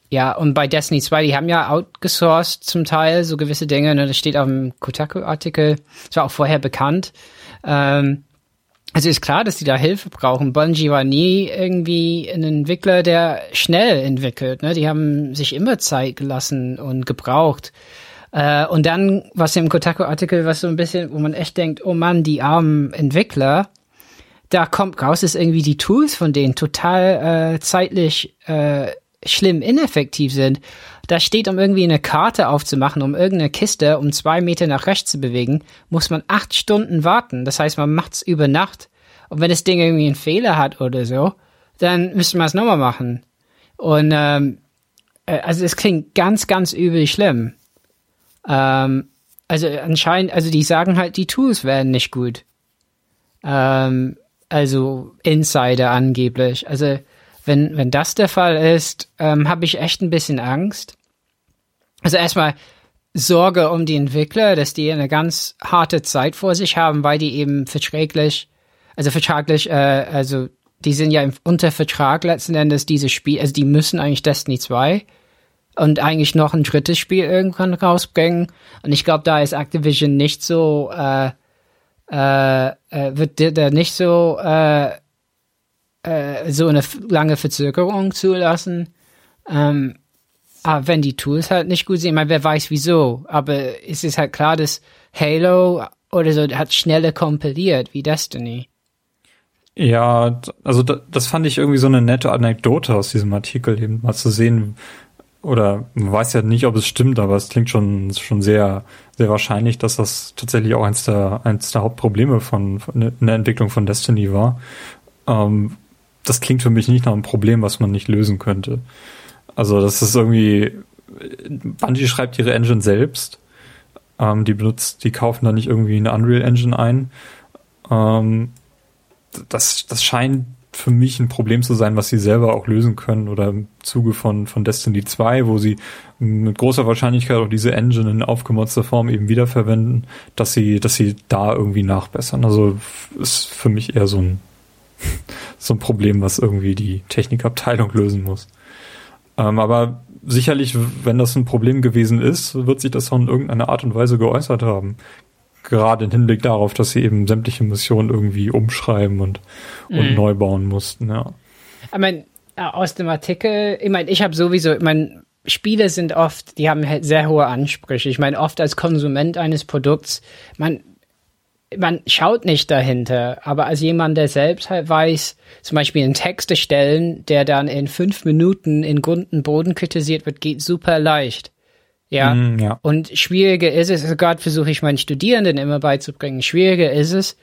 ja, und bei Destiny 2, die haben ja outgesourced zum Teil so gewisse Dinge. Ne? Das steht auf dem Kotaku-Artikel. Das war auch vorher bekannt. Ähm, also ist klar, dass die da Hilfe brauchen. Bungie war nie irgendwie ein Entwickler, der schnell entwickelt. Ne? Die haben sich immer Zeit gelassen und gebraucht. Äh, und dann, was im Kotaku-Artikel, was so ein bisschen, wo man echt denkt, oh Mann, die armen Entwickler, da kommt raus, dass irgendwie die Tools von denen total äh, zeitlich äh, schlimm ineffektiv sind. Da steht, um irgendwie eine Karte aufzumachen, um irgendeine Kiste um zwei Meter nach rechts zu bewegen, muss man acht Stunden warten. Das heißt, man macht's über Nacht. Und wenn das Ding irgendwie einen Fehler hat oder so, dann müsste man es nochmal machen. Und ähm, äh, also es klingt ganz, ganz übel schlimm. Ähm, also anscheinend, also die sagen halt, die Tools werden nicht gut. Ähm, also Insider angeblich. Also wenn, wenn das der Fall ist, ähm, habe ich echt ein bisschen Angst. Also erstmal, Sorge um die Entwickler, dass die eine ganz harte Zeit vor sich haben, weil die eben verträglich, also vertraglich, äh, also die sind ja unter Vertrag letzten Endes dieses Spiel, also die müssen eigentlich Destiny 2 und eigentlich noch ein drittes Spiel irgendwann rausbringen. Und ich glaube, da ist Activision nicht so, äh, äh, äh wird der nicht so, äh, äh, so eine lange Verzögerung zulassen. Ähm, aber wenn die Tools halt nicht gut sind, ich meine, wer weiß wieso, aber es ist halt klar, dass Halo oder so hat schneller kompiliert wie Destiny. Ja, also das fand ich irgendwie so eine nette Anekdote aus diesem Artikel, eben mal zu sehen, oder man weiß ja nicht, ob es stimmt, aber es klingt schon, schon sehr, sehr wahrscheinlich, dass das tatsächlich auch eins der, eins der Hauptprobleme von, von der Entwicklung von Destiny war. Ähm, das klingt für mich nicht nach einem Problem, was man nicht lösen könnte. Also das ist irgendwie, Bungie schreibt ihre Engine selbst. Ähm, die benutzt, die kaufen da nicht irgendwie eine Unreal Engine ein. Ähm, das, das scheint für mich ein Problem zu sein, was sie selber auch lösen können oder im Zuge von, von Destiny 2, wo sie mit großer Wahrscheinlichkeit auch diese Engine in aufgemotzter Form eben wiederverwenden, dass sie, dass sie da irgendwie nachbessern. Also ist für mich eher so ein, so ein Problem, was irgendwie die Technikabteilung lösen muss. Ähm, aber sicherlich, wenn das ein Problem gewesen ist, wird sich das auch in irgendeiner Art und Weise geäußert haben. Gerade im Hinblick darauf, dass sie eben sämtliche Missionen irgendwie umschreiben und, und mhm. neu bauen mussten, ja. Ich meine, aus dem Artikel, ich meine, ich habe sowieso, ich meine, Spiele sind oft, die haben halt sehr hohe Ansprüche. Ich meine, oft als Konsument eines Produkts, man, man schaut nicht dahinter, aber als jemand, der selbst halt weiß, zum Beispiel einen Text erstellen, der dann in fünf Minuten in Grund und Boden kritisiert wird, geht super leicht. Ja. Mm, ja. Und schwieriger ist es, gerade versuche ich meinen Studierenden immer beizubringen, schwieriger ist es,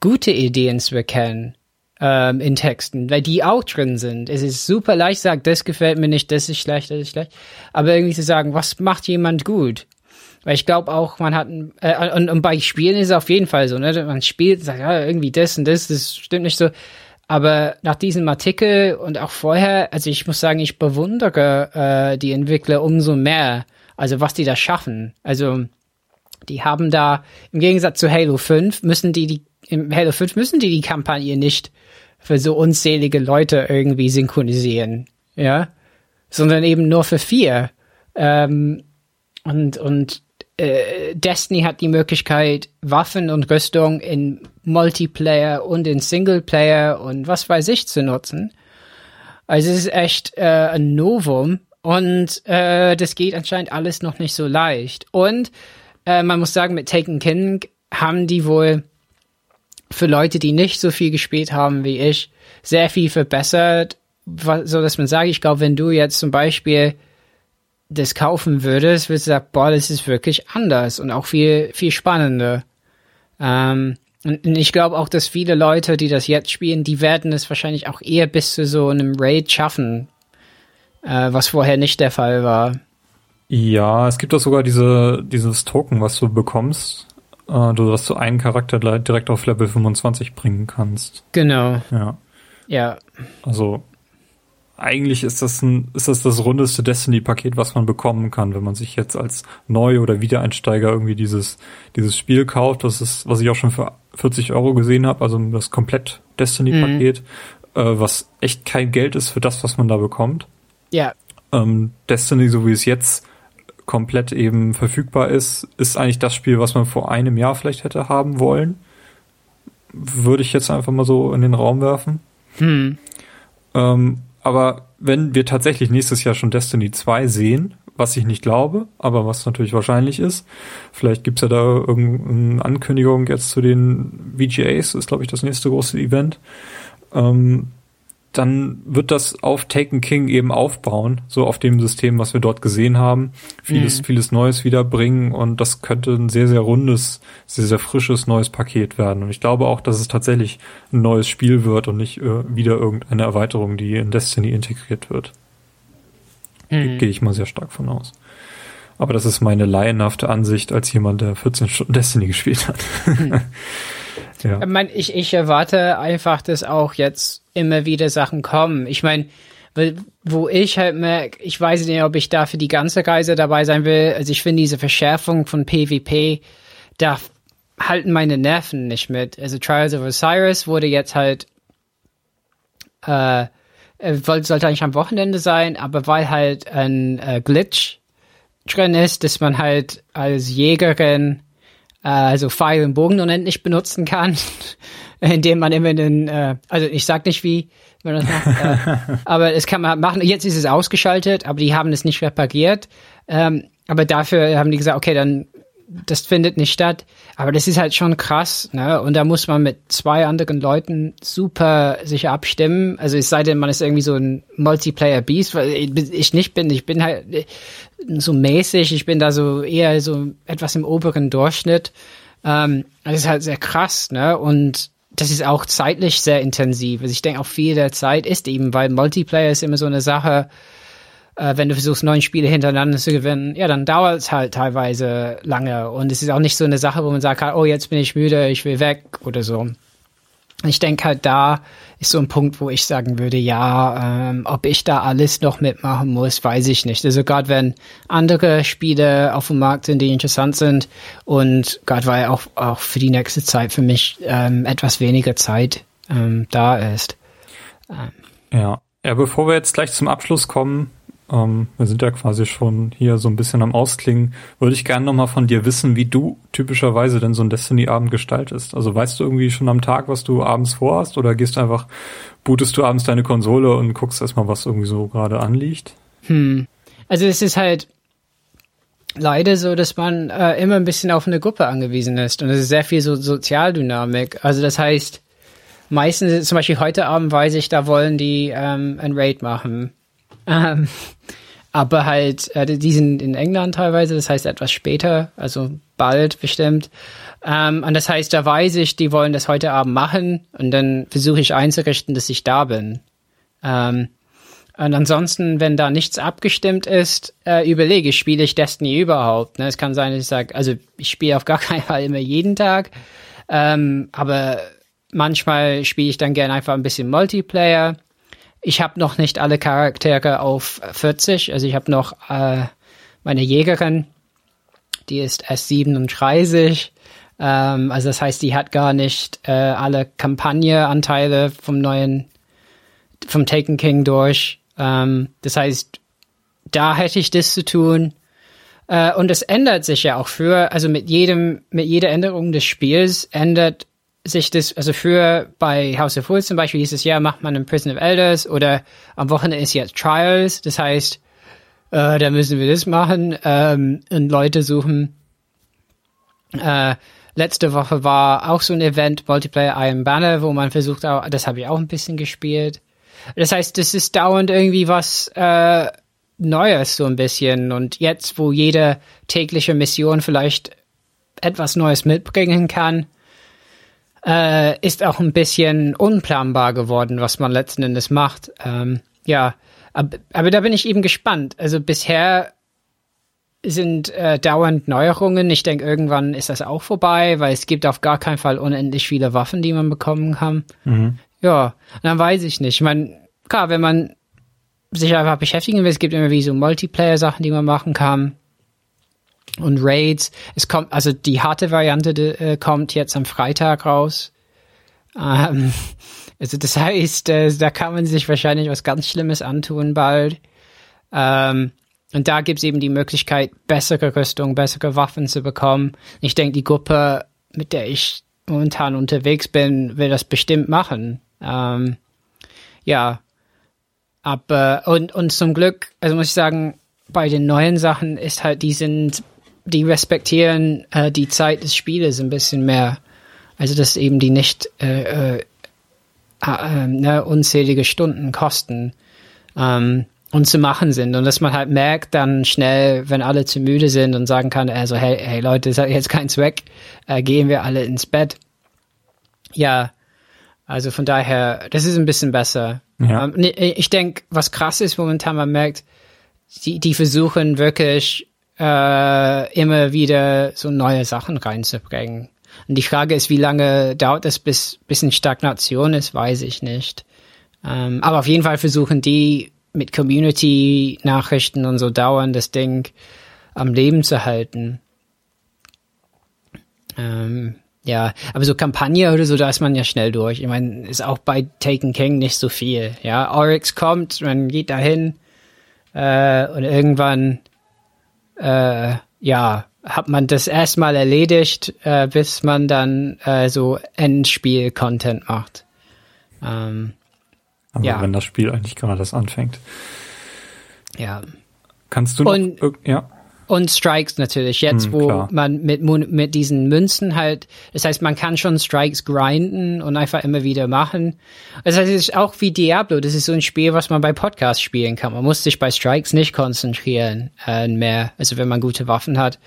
gute Ideen zu erkennen ähm, in Texten, weil die auch drin sind. Es ist super leicht, sagt, das gefällt mir nicht, das ist schlecht, das ist schlecht. Aber irgendwie zu sagen, was macht jemand gut? Weil ich glaube auch, man hat, äh, und, und bei Spielen ist es auf jeden Fall so, ne? Man spielt, sagt, ja, irgendwie das und das, das stimmt nicht so. Aber nach diesem Artikel und auch vorher, also ich muss sagen, ich bewundere äh, die Entwickler umso mehr. Also was die da schaffen. Also die haben da, im Gegensatz zu Halo 5, müssen die, die im Halo 5 müssen die die Kampagne nicht für so unzählige Leute irgendwie synchronisieren, ja, sondern eben nur für vier. Ähm, und, und äh, Destiny hat die Möglichkeit, Waffen und Rüstung in Multiplayer und in Singleplayer und was weiß ich zu nutzen. Also es ist echt äh, ein Novum und äh, das geht anscheinend alles noch nicht so leicht. Und äh, man muss sagen, mit Taken King haben die wohl für Leute, die nicht so viel gespielt haben wie ich, sehr viel verbessert, so dass man sagt, ich glaube, wenn du jetzt zum Beispiel das kaufen würdest, würdest du sagen, boah, das ist wirklich anders und auch viel, viel spannender. Ähm, und ich glaube auch, dass viele Leute, die das jetzt spielen, die werden es wahrscheinlich auch eher bis zu so einem Raid schaffen, äh, was vorher nicht der Fall war. Ja, es gibt auch sogar diese, dieses Token, was du bekommst, äh, du, dass du einen Charakter direkt auf Level 25 bringen kannst. Genau. Ja. Ja. Also eigentlich ist das ein, ist das das rundeste Destiny-Paket, was man bekommen kann, wenn man sich jetzt als Neu- oder Wiedereinsteiger irgendwie dieses, dieses Spiel kauft. Das ist, was ich auch schon für 40 Euro gesehen habe, also das komplett Destiny-Paket, mhm. äh, was echt kein Geld ist für das, was man da bekommt. Ja. Ähm, Destiny, so wie es jetzt komplett eben verfügbar ist, ist eigentlich das Spiel, was man vor einem Jahr vielleicht hätte haben wollen. Würde ich jetzt einfach mal so in den Raum werfen. Hm. Ähm, aber wenn wir tatsächlich nächstes Jahr schon Destiny 2 sehen, was ich nicht glaube, aber was natürlich wahrscheinlich ist, vielleicht gibt's ja da irgendeine Ankündigung jetzt zu den VGAs, ist glaube ich das nächste große Event. Ähm, dann wird das auf Taken King eben aufbauen, so auf dem System, was wir dort gesehen haben. Vieles, mhm. vieles Neues wiederbringen und das könnte ein sehr, sehr rundes, sehr, sehr frisches neues Paket werden. Und ich glaube auch, dass es tatsächlich ein neues Spiel wird und nicht äh, wieder irgendeine Erweiterung, die in Destiny integriert wird. Mhm. Gehe ich mal sehr stark von aus. Aber das ist meine laienhafte Ansicht als jemand, der 14 Stunden Destiny gespielt hat. Mhm. Ja. ich, mein, ich, ich erwarte einfach, dass auch jetzt immer wieder Sachen kommen. Ich meine, wo ich halt merke, ich weiß nicht, ob ich da für die ganze Reise dabei sein will. Also ich finde diese Verschärfung von PvP, da halten meine Nerven nicht mit. Also Trials of Osiris wurde jetzt halt, äh, sollte eigentlich am Wochenende sein, aber weil halt ein äh, Glitch drin ist, dass man halt als Jägerin äh, also Pfeil und Bogen unendlich benutzen kann, indem man immer den, äh, also ich sag nicht wie, wenn man das macht, äh, aber es kann man machen. Jetzt ist es ausgeschaltet, aber die haben es nicht repariert. Ähm, aber dafür haben die gesagt, okay, dann das findet nicht statt. Aber das ist halt schon krass, ne? Und da muss man mit zwei anderen Leuten super sich abstimmen. Also es sei denn, man ist irgendwie so ein Multiplayer-Beast, weil ich nicht bin. Ich bin halt so mäßig, ich bin da so eher so etwas im oberen Durchschnitt. Ähm, das ist halt sehr krass, ne? Und das ist auch zeitlich sehr intensiv. Also ich denke auch viel der Zeit ist eben, weil Multiplayer ist immer so eine Sache, äh, wenn du versuchst, neun Spiele hintereinander zu gewinnen, ja, dann dauert es halt teilweise lange. Und es ist auch nicht so eine Sache, wo man sagt, oh, jetzt bin ich müde, ich will weg oder so. Ich denke halt, da ist so ein Punkt, wo ich sagen würde, ja, ähm, ob ich da alles noch mitmachen muss, weiß ich nicht. Also gerade wenn andere Spiele auf dem Markt sind, die interessant sind und gerade weil auch, auch für die nächste Zeit für mich ähm, etwas weniger Zeit ähm, da ist. Ähm. Ja. ja, bevor wir jetzt gleich zum Abschluss kommen, ähm, wir sind ja quasi schon hier so ein bisschen am Ausklingen. Würde ich gerne nochmal von dir wissen, wie du typischerweise denn so ein Destiny-Abend gestaltest. Also weißt du irgendwie schon am Tag, was du abends vorhast oder gehst einfach, bootest du abends deine Konsole und guckst erstmal, was irgendwie so gerade anliegt? Hm. Also es ist halt leider so, dass man äh, immer ein bisschen auf eine Gruppe angewiesen ist und es ist sehr viel so Sozialdynamik. Also das heißt, meistens, zum Beispiel heute Abend weiß ich, da wollen die ähm, ein Raid machen. Ähm, aber halt, äh, die sind in England teilweise, das heißt etwas später, also bald bestimmt. Ähm, und das heißt, da weiß ich, die wollen das heute Abend machen und dann versuche ich einzurichten, dass ich da bin. Ähm, und ansonsten, wenn da nichts abgestimmt ist, äh, überlege ich, spiele ich Destiny überhaupt? Ne? Es kann sein, dass ich sage, also ich spiele auf gar keinen Fall immer jeden Tag, ähm, aber manchmal spiele ich dann gerne einfach ein bisschen Multiplayer ich habe noch nicht alle Charaktere auf 40, also ich habe noch äh, meine Jägerin, die ist erst 37. Ähm, also das heißt, die hat gar nicht äh, alle Kampagne-Anteile vom neuen, vom Taken King durch. Ähm, das heißt, da hätte ich das zu tun. Äh, und es ändert sich ja auch für, also mit jedem, mit jeder Änderung des Spiels ändert sich das, also für bei House of Wolves zum Beispiel hieß es ja, macht man ein Prison of Elders oder am Wochenende ist jetzt Trials, das heißt, äh, da müssen wir das machen ähm, und Leute suchen. Äh, letzte Woche war auch so ein Event, Multiplayer Iron Banner, wo man versucht, auch, das habe ich auch ein bisschen gespielt. Das heißt, das ist dauernd irgendwie was äh, Neues so ein bisschen und jetzt, wo jede tägliche Mission vielleicht etwas Neues mitbringen kann, äh, ist auch ein bisschen unplanbar geworden, was man letzten Endes macht. Ähm, ja, aber, aber da bin ich eben gespannt. Also bisher sind äh, dauernd Neuerungen. Ich denke, irgendwann ist das auch vorbei, weil es gibt auf gar keinen Fall unendlich viele Waffen, die man bekommen kann. Mhm. Ja, dann weiß ich nicht. Ich meine, klar, wenn man sich einfach beschäftigen will, es gibt immer wie so Multiplayer-Sachen, die man machen kann und Raids. Es kommt, also die harte Variante äh, kommt jetzt am Freitag raus. Ähm, also das heißt, äh, da kann man sich wahrscheinlich was ganz Schlimmes antun bald. Ähm, und da gibt es eben die Möglichkeit, bessere Rüstung, bessere Waffen zu bekommen. Ich denke, die Gruppe, mit der ich momentan unterwegs bin, will das bestimmt machen. Ähm, ja. Aber, und, und zum Glück, also muss ich sagen, bei den neuen Sachen ist halt, die sind die respektieren äh, die Zeit des Spieles ein bisschen mehr. Also dass eben die nicht äh, äh, äh, ne, unzählige Stunden kosten ähm, und zu machen sind. Und dass man halt merkt dann schnell, wenn alle zu müde sind und sagen kann, also hey, hey Leute, es hat jetzt keinen Zweck, äh, gehen wir alle ins Bett. Ja, also von daher, das ist ein bisschen besser. Ja. Ähm, ich denke, was krass ist momentan, man merkt, die, die versuchen wirklich äh, immer wieder so neue Sachen reinzubringen. Und die Frage ist, wie lange dauert es, bis, bis in Stagnation ist, weiß ich nicht. Ähm, aber auf jeden Fall versuchen die mit Community-Nachrichten und so dauern, das Ding am Leben zu halten. Ähm, ja, aber so Kampagne oder so, da ist man ja schnell durch. Ich meine, ist auch bei Taken King nicht so viel. Ja, Oryx kommt, man geht dahin äh, und irgendwann, äh, ja, hat man das erstmal erledigt, äh, bis man dann äh, so Endspiel-Content macht. Ähm, aber ja. wenn das Spiel eigentlich gerade das anfängt. Ja. Kannst du noch, Und- ja. Und Strikes natürlich, jetzt Hm, wo klar. man mit, mit diesen Münzen halt, das heißt, man kann schon Strikes grinden und einfach immer wieder machen. Das heißt, es ist auch wie Diablo, das ist so ein Spiel, was man bei Podcasts spielen kann. Man muss sich bei Strikes nicht konzentrieren äh, mehr, also wenn man gute Waffen hat.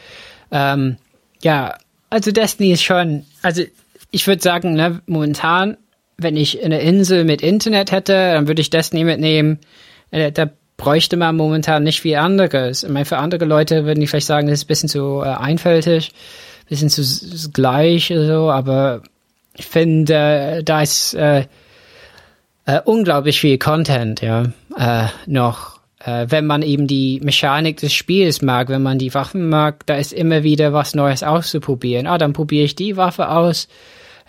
Ähm, ja, also Destiny ist schon, also ich würde sagen, ne, momentan, wenn ich eine Insel mit Internet hätte, dann würde ich Destiny mitnehmen. Äh, Da bräuchte man momentan nicht viel anderes. Ich meine, für andere Leute würden die vielleicht sagen, das ist ein bisschen zu äh, einfältig, ein bisschen zu gleich so, aber ich finde, äh, da ist äh, äh, unglaublich viel Content, ja, äh, noch. Äh, wenn man eben die Mechanik des Spiels mag, wenn man die Waffen mag, da ist immer wieder was Neues auszuprobieren. Ah, dann probiere ich die Waffe aus,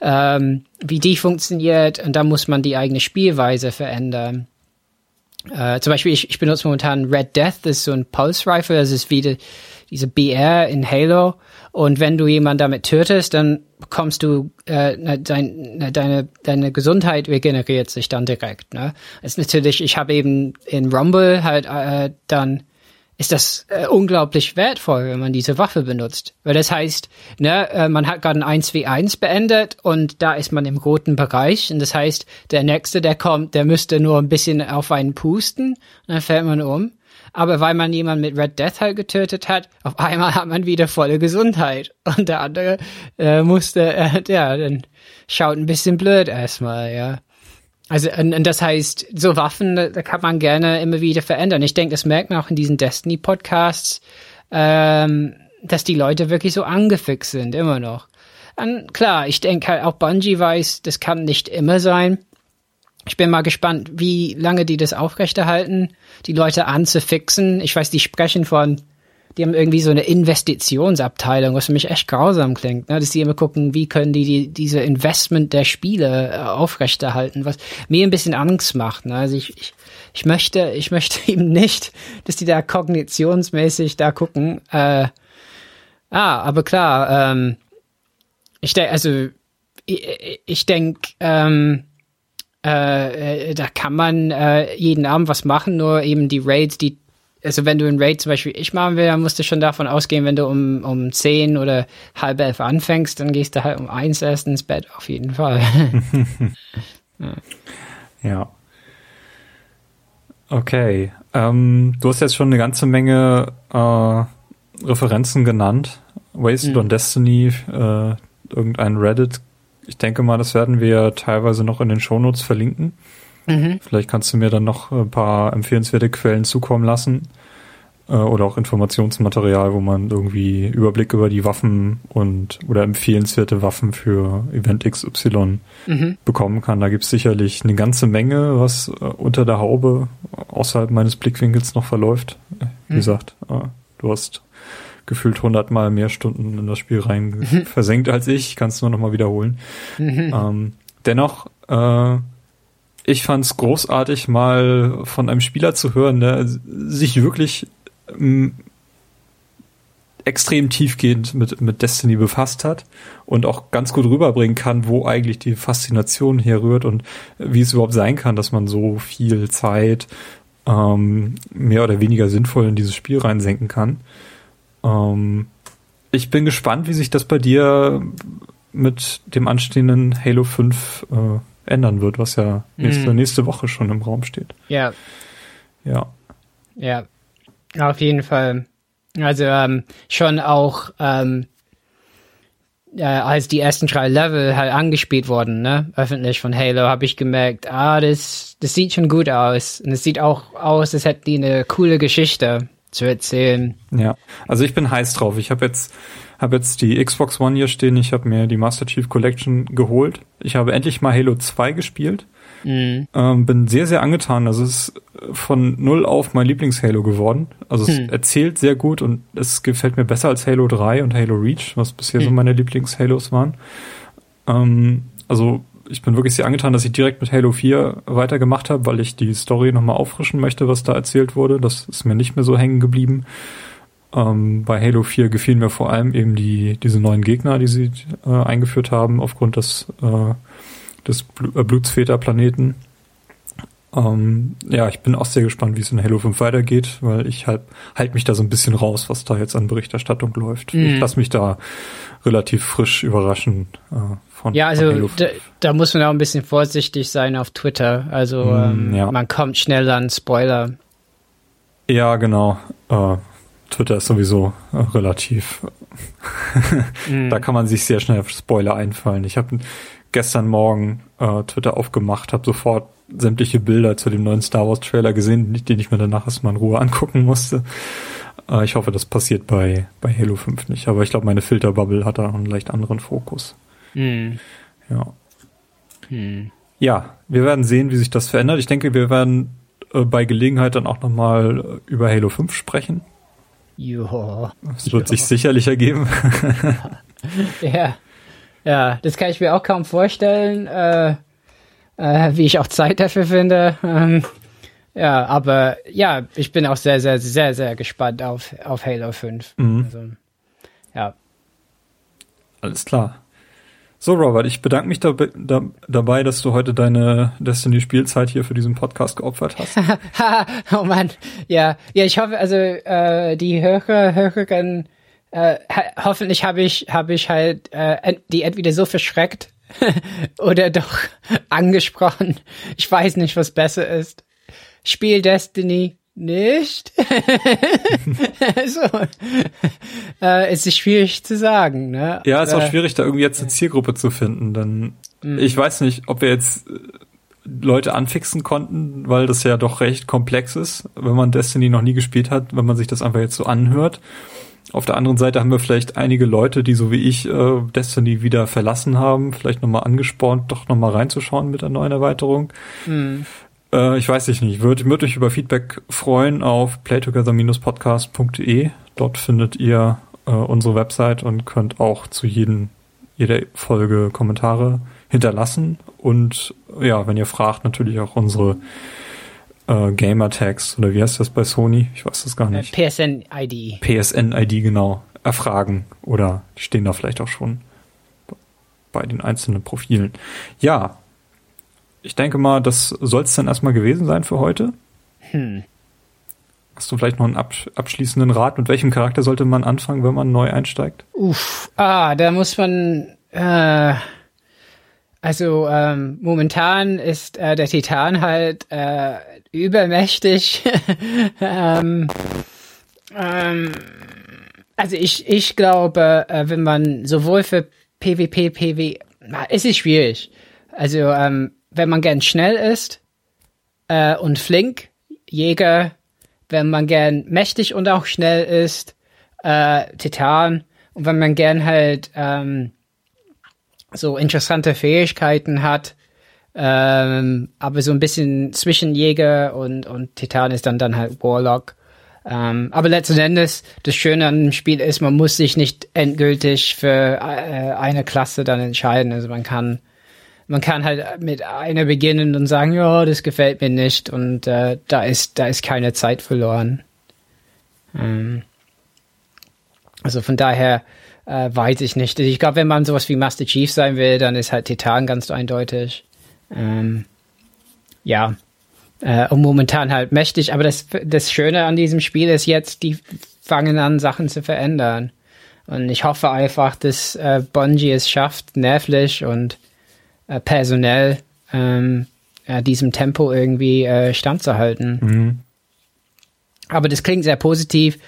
ähm, wie die funktioniert und dann muss man die eigene Spielweise verändern. Äh, zum Beispiel, ich, ich benutze momentan Red Death, das ist so ein Pulse Rifle, das ist wie die, diese BR in Halo. Und wenn du jemanden damit tötest, dann bekommst du äh, na, dein, na, deine deine Gesundheit regeneriert sich dann direkt. Ne, das ist natürlich. Ich habe eben in Rumble halt äh, dann ist das äh, unglaublich wertvoll, wenn man diese Waffe benutzt. Weil das heißt, ne, äh, man hat gerade ein 1v1 beendet und da ist man im roten Bereich. Und das heißt, der Nächste, der kommt, der müsste nur ein bisschen auf einen pusten und dann fällt man um. Aber weil man jemanden mit Red Death halt getötet hat, auf einmal hat man wieder volle Gesundheit. Und der andere äh, musste, äh, ja, dann schaut ein bisschen blöd erstmal, ja. Also und, und das heißt, so Waffen, da kann man gerne immer wieder verändern. Ich denke, das merkt man auch in diesen Destiny-Podcasts, ähm, dass die Leute wirklich so angefixt sind, immer noch. Und klar, ich denke halt auch Bungie weiß, das kann nicht immer sein. Ich bin mal gespannt, wie lange die das aufrechterhalten, die Leute anzufixen. Ich weiß, die sprechen von, die haben irgendwie so eine Investitionsabteilung, was für mich echt grausam klingt, ne? dass die immer gucken, wie können die, die diese Investment der Spiele äh, aufrechterhalten, was mir ein bisschen Angst macht. Ne? Also ich, ich, ich möchte, ich möchte eben nicht, dass die da kognitionsmäßig da gucken. Äh, ah, aber klar, ähm, ich denke, also ich, ich denke, ähm, äh, äh, da kann man äh, jeden Abend was machen, nur eben die Raids, die, also wenn du einen Raid zum Beispiel ich machen will, dann musst du schon davon ausgehen, wenn du um, um 10 oder halb elf anfängst, dann gehst du halt um eins erst ins Bett, auf jeden Fall. Ja. Okay. Ähm, du hast jetzt schon eine ganze Menge äh, Referenzen genannt. Wasted Mhm. on Destiny, äh, irgendein Reddit. Ich denke mal, das werden wir teilweise noch in den Shownotes verlinken. Mhm. Vielleicht kannst du mir dann noch ein paar empfehlenswerte Quellen zukommen lassen. Äh, oder auch Informationsmaterial, wo man irgendwie Überblick über die Waffen und oder empfehlenswerte Waffen für Event XY Mhm. bekommen kann. Da gibt's sicherlich eine ganze Menge, was äh, unter der Haube außerhalb meines Blickwinkels noch verläuft. Wie Mhm. gesagt, äh, du hast gefühlt hundertmal mehr Stunden in das Spiel rein Mhm. versenkt als ich. Kannst nur noch mal wiederholen. Mhm. Ähm, dennoch, äh, ich fand's großartig, mal von einem Spieler zu hören, der sich wirklich ähm, extrem tiefgehend mit, mit Destiny befasst hat und auch ganz gut rüberbringen kann, wo eigentlich die Faszination herrührt und wie es überhaupt sein kann, dass man so viel Zeit ähm, mehr oder weniger sinnvoll in dieses Spiel reinsenken kann. Ähm, ich bin gespannt, wie sich das bei dir mit dem anstehenden Halo 5 äh, ändern wird, was ja nächste, Mhm. nächste Woche schon im Raum steht. Ja, Ja. ja, auf jeden Fall. Also ähm, schon auch, ähm, äh, als die ersten drei Level halt angespielt wurden, ne, öffentlich von Halo, habe ich gemerkt, ah, das, das sieht schon gut aus. Und es sieht auch aus, als hätten die eine coole Geschichte zu erzählen. Ja, also ich bin heiß drauf. Ich habe jetzt habe jetzt die Xbox One hier stehen. Ich habe mir die Master Chief Collection geholt. Ich habe endlich mal Halo 2 gespielt. Mhm. Ähm, bin sehr, sehr angetan. Also es ist von null auf mein Lieblings-Halo geworden. Also es hm. erzählt sehr gut und es gefällt mir besser als Halo 3 und Halo Reach, was bisher hm. so meine Lieblings-Halos waren. Ähm, also ich bin wirklich sehr angetan, dass ich direkt mit Halo 4 weitergemacht habe, weil ich die Story nochmal auffrischen möchte, was da erzählt wurde. Das ist mir nicht mehr so hängen geblieben. Ähm, bei Halo 4 gefielen mir vor allem eben die, diese neuen Gegner, die sie äh, eingeführt haben, aufgrund des, äh, des Bl äh, Blutsväter-Planeten. Ähm, ja, ich bin auch sehr gespannt, wie es in Halo 5 weitergeht, weil ich halt, halt mich da so ein bisschen raus, was da jetzt an Berichterstattung läuft. Mhm. Ich lasse mich da relativ frisch überraschen äh, von Ja, also von da, da, muss man auch ein bisschen vorsichtig sein auf Twitter. Also mm, ähm, ja. man kommt schnell an Spoiler. Ja, genau. Äh, Twitter ist sowieso relativ. mm. Da kann man sich sehr schnell auf Spoiler einfallen. Ich habe gestern Morgen äh, Twitter aufgemacht, habe sofort sämtliche Bilder zu dem neuen Star Wars Trailer gesehen, den ich mir danach erstmal in Ruhe angucken musste. Äh, ich hoffe, das passiert bei, bei Halo 5 nicht, aber ich glaube, meine Filterbubble hat da einen leicht anderen Fokus. Mhm. Ja. Mhm. Ja, wir werden sehen, wie sich das verändert. Ich denke, wir werden äh, bei Gelegenheit dann auch nochmal äh, über Halo 5 sprechen. Ja. Das wird ja. sich sicherlich ergeben. ja. Ja, das kann ich mir auch kaum vorstellen, äh, äh, wie ich auch Zeit dafür finde. Ähm, ja, aber ja, ich bin auch sehr, sehr, sehr, sehr gespannt auf, auf Halo 5. Mhm. Also, ja. Alles klar. So, Robert, ich bedanke mich da, da, dabei, dass du heute deine Destiny-Spielzeit hier für diesen Podcast geopfert hast. oh Mann, ja, ja, ich hoffe, also äh, die Hörer, Hörerinnen, äh, hoffentlich habe ich, habe ich halt äh, die entweder so verschreckt oder doch angesprochen. Ich weiß nicht, was besser ist. Spiel Destiny nicht. so. Äh, es ist schwierig zu sagen, ne? Ja, es ist auch schwierig, da irgendwie jetzt eine Zielgruppe zu finden, denn mhm. ich weiß nicht, ob wir jetzt äh, Leute anfixen konnten, weil das ja doch recht komplex ist, wenn man Destiny noch nie gespielt hat, wenn man sich das einfach jetzt so anhört. Auf der anderen Seite haben wir vielleicht einige Leute, die so wie ich äh, Destiny wieder verlassen haben, vielleicht nochmal angespornt, doch nochmal reinzuschauen mit der neuen Erweiterung. Mhm. Äh, ich weiß nicht, würde würd mich über Feedback freuen auf playtogether-podcast.de. Dort findet ihr äh, unsere Website und könnt auch zu jedem, jeder Folge Kommentare hinterlassen. Und ja, wenn ihr fragt, natürlich auch unsere äh, Gamer-Tags oder wie heißt das bei Sony? Ich weiß das gar äh, nicht. PSN-ID. PSN-ID, genau. Erfragen oder die stehen da vielleicht auch schon bei den einzelnen Profilen. Ja, ich denke mal, das soll es dann erstmal gewesen sein für heute. Hm. Hast du vielleicht noch einen abschließenden Rat? Mit welchem Charakter sollte man anfangen, wenn man neu einsteigt? Uff, ah, da muss man. Äh, also ähm, momentan ist äh, der Titan halt äh, übermächtig. ähm, ähm, also ich, ich glaube, äh, wenn man sowohl für PvP, PvE, es ist schwierig. Also ähm, wenn man gern schnell ist äh, und flink, Jäger, wenn man gern mächtig und auch schnell ist, äh, Titan, und wenn man gern halt ähm, so interessante Fähigkeiten hat, ähm, aber so ein bisschen zwischen Jäger und, und Titan ist dann dann halt Warlock. Ähm, aber letzten Endes, das Schöne an dem Spiel ist, man muss sich nicht endgültig für äh, eine Klasse dann entscheiden. Also man kann man kann halt mit einer beginnen und sagen, ja, das gefällt mir nicht und äh, da ist da ist keine Zeit verloren. Ähm, also von daher äh, weiß ich nicht. Ich glaube, wenn man sowas wie Master Chief sein will, dann ist halt Titan ganz eindeutig. Ähm, ja. Äh, und momentan halt mächtig, aber das, das Schöne an diesem Spiel ist jetzt, die fangen an, Sachen zu verändern. Und ich hoffe einfach, dass äh, Bungie es schafft, nervlich und äh, personell ähm, äh, diesem Tempo irgendwie äh, standzuhalten. Mhm. Aber das klingt sehr positiv.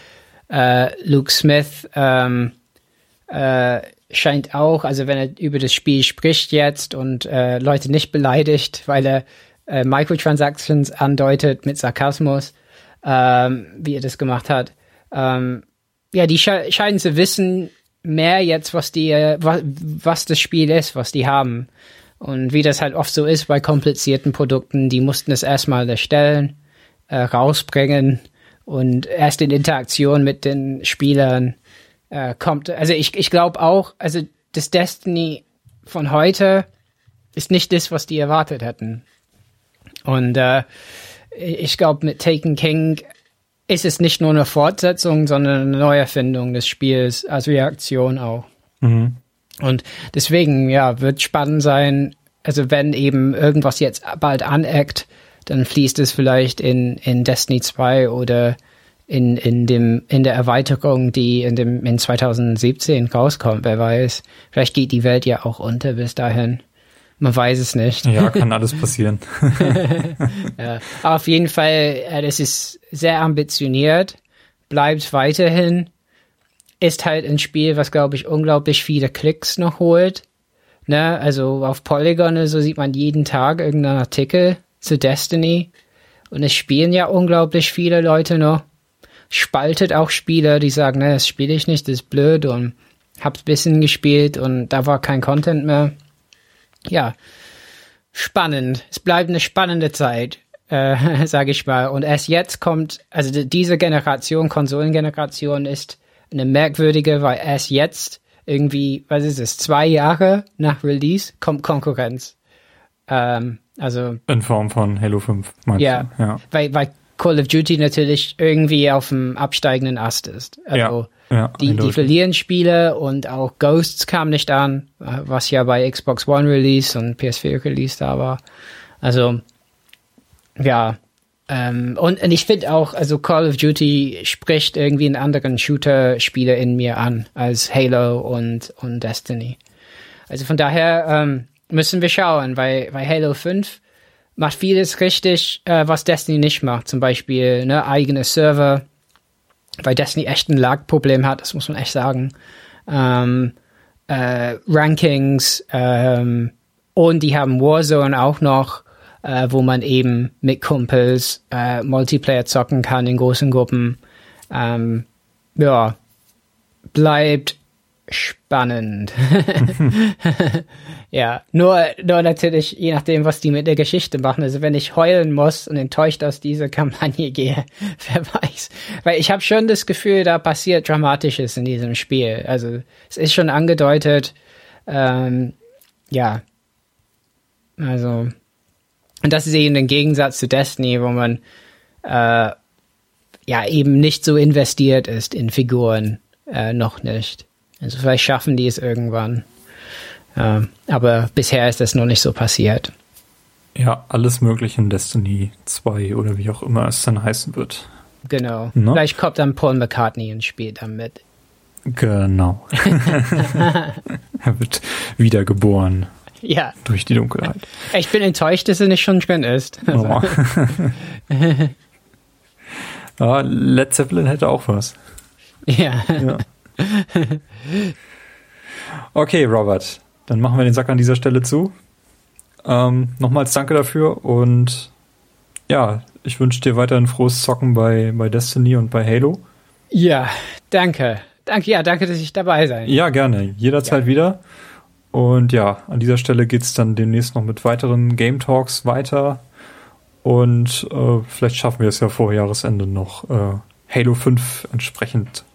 Äh, Luke Smith ähm, äh, scheint auch, also wenn er über das Spiel spricht jetzt und äh, Leute nicht beleidigt, weil er äh, Microtransactions andeutet mit Sarkasmus, ähm, wie er das gemacht hat. Ähm, ja, die sche scheinen zu wissen mehr jetzt, was die, was, was das Spiel ist, was die haben. Und wie das halt oft so ist bei komplizierten Produkten, die mussten es erstmal erstellen, äh, rausbringen und erst in Interaktion mit den Spielern äh, kommt. Also ich, ich glaube auch, also das Destiny von heute ist nicht das, was die erwartet hätten. Und äh, ich glaube, mit Taken King ist es nicht nur eine Fortsetzung, sondern eine Neuerfindung des Spiels als Reaktion auch. Mhm. Und deswegen, ja, wird spannend sein. Also wenn eben irgendwas jetzt bald aneckt, dann fließt es vielleicht in, in Destiny 2 oder in, in dem, in der Erweiterung, die in dem, in 2017 rauskommt, wer weiß. Vielleicht geht die Welt ja auch unter bis dahin. Man weiß es nicht. Ja, kann alles passieren. ja, auf jeden Fall, äh, das ist sehr ambitioniert, bleibt weiterhin, ist halt ein Spiel, was glaube ich unglaublich viele Klicks noch holt. Ne? Also auf Polygon so sieht man jeden Tag irgendeinen Artikel zu Destiny und es spielen ja unglaublich viele Leute noch. Spaltet auch Spieler, die sagen, ne, das spiele ich nicht, das ist blöd und hab's bisschen gespielt und da war kein Content mehr ja, spannend. Es bleibt eine spannende Zeit, äh, sage ich mal. Und erst jetzt kommt, also diese Generation, Konsolengeneration ist eine merkwürdige, weil erst jetzt irgendwie, was ist es, zwei Jahre nach Release kommt Konkurrenz. Ähm, also in Form von Halo 5. Ja, ja. Weil, weil Call of Duty natürlich irgendwie auf dem absteigenden Ast ist. Also ja, ja, die, die verlieren Spiele und auch Ghosts kam nicht an, was ja bei Xbox One Release und PS4 Release da war. Also ja, ähm, und, und ich finde auch, also Call of Duty spricht irgendwie einen anderen Shooter-Spieler in mir an als Halo und, und Destiny. Also von daher ähm, müssen wir schauen, weil, weil Halo 5 macht vieles richtig, äh, was Destiny nicht macht. Zum Beispiel ne, eigene Server, weil Destiny echt ein Lag-Problem hat, das muss man echt sagen. Ähm, äh, Rankings ähm, und die haben Warzone auch noch, äh, wo man eben mit Kumpels äh, Multiplayer zocken kann in großen Gruppen. Ähm, ja, bleibt spannend. ja, nur, nur natürlich, je nachdem, was die mit der Geschichte machen. Also wenn ich heulen muss und enttäuscht aus dieser Kampagne gehe, wer weiß. Weil ich habe schon das Gefühl, da passiert Dramatisches in diesem Spiel. Also es ist schon angedeutet, ähm, ja. Also, und das ist eben ein Gegensatz zu Destiny, wo man äh, ja eben nicht so investiert ist in Figuren, äh, noch nicht. Also vielleicht schaffen die es irgendwann. Ähm, aber bisher ist das noch nicht so passiert. Ja, alles mögliche in Destiny 2 oder wie auch immer es dann heißen wird. Genau. No? Vielleicht kommt dann Paul McCartney ins Spiel damit. Genau. er wird wiedergeboren. Ja. Durch die Dunkelheit. Ich bin enttäuscht, dass er nicht schon drin ist. Oh. ja, Led Zeppelin hätte auch was. Ja. ja. okay, Robert. Dann machen wir den Sack an dieser Stelle zu. Ähm, nochmals danke dafür und ja, ich wünsche dir weiterhin frohes Zocken bei, bei Destiny und bei Halo. Ja, danke. Danke, ja, danke, dass ich dabei sein. Ja, gerne. Jederzeit ja. wieder. Und ja, an dieser Stelle geht es dann demnächst noch mit weiteren Game Talks weiter. Und äh, vielleicht schaffen wir es ja vor Jahresende noch, äh, Halo 5 entsprechend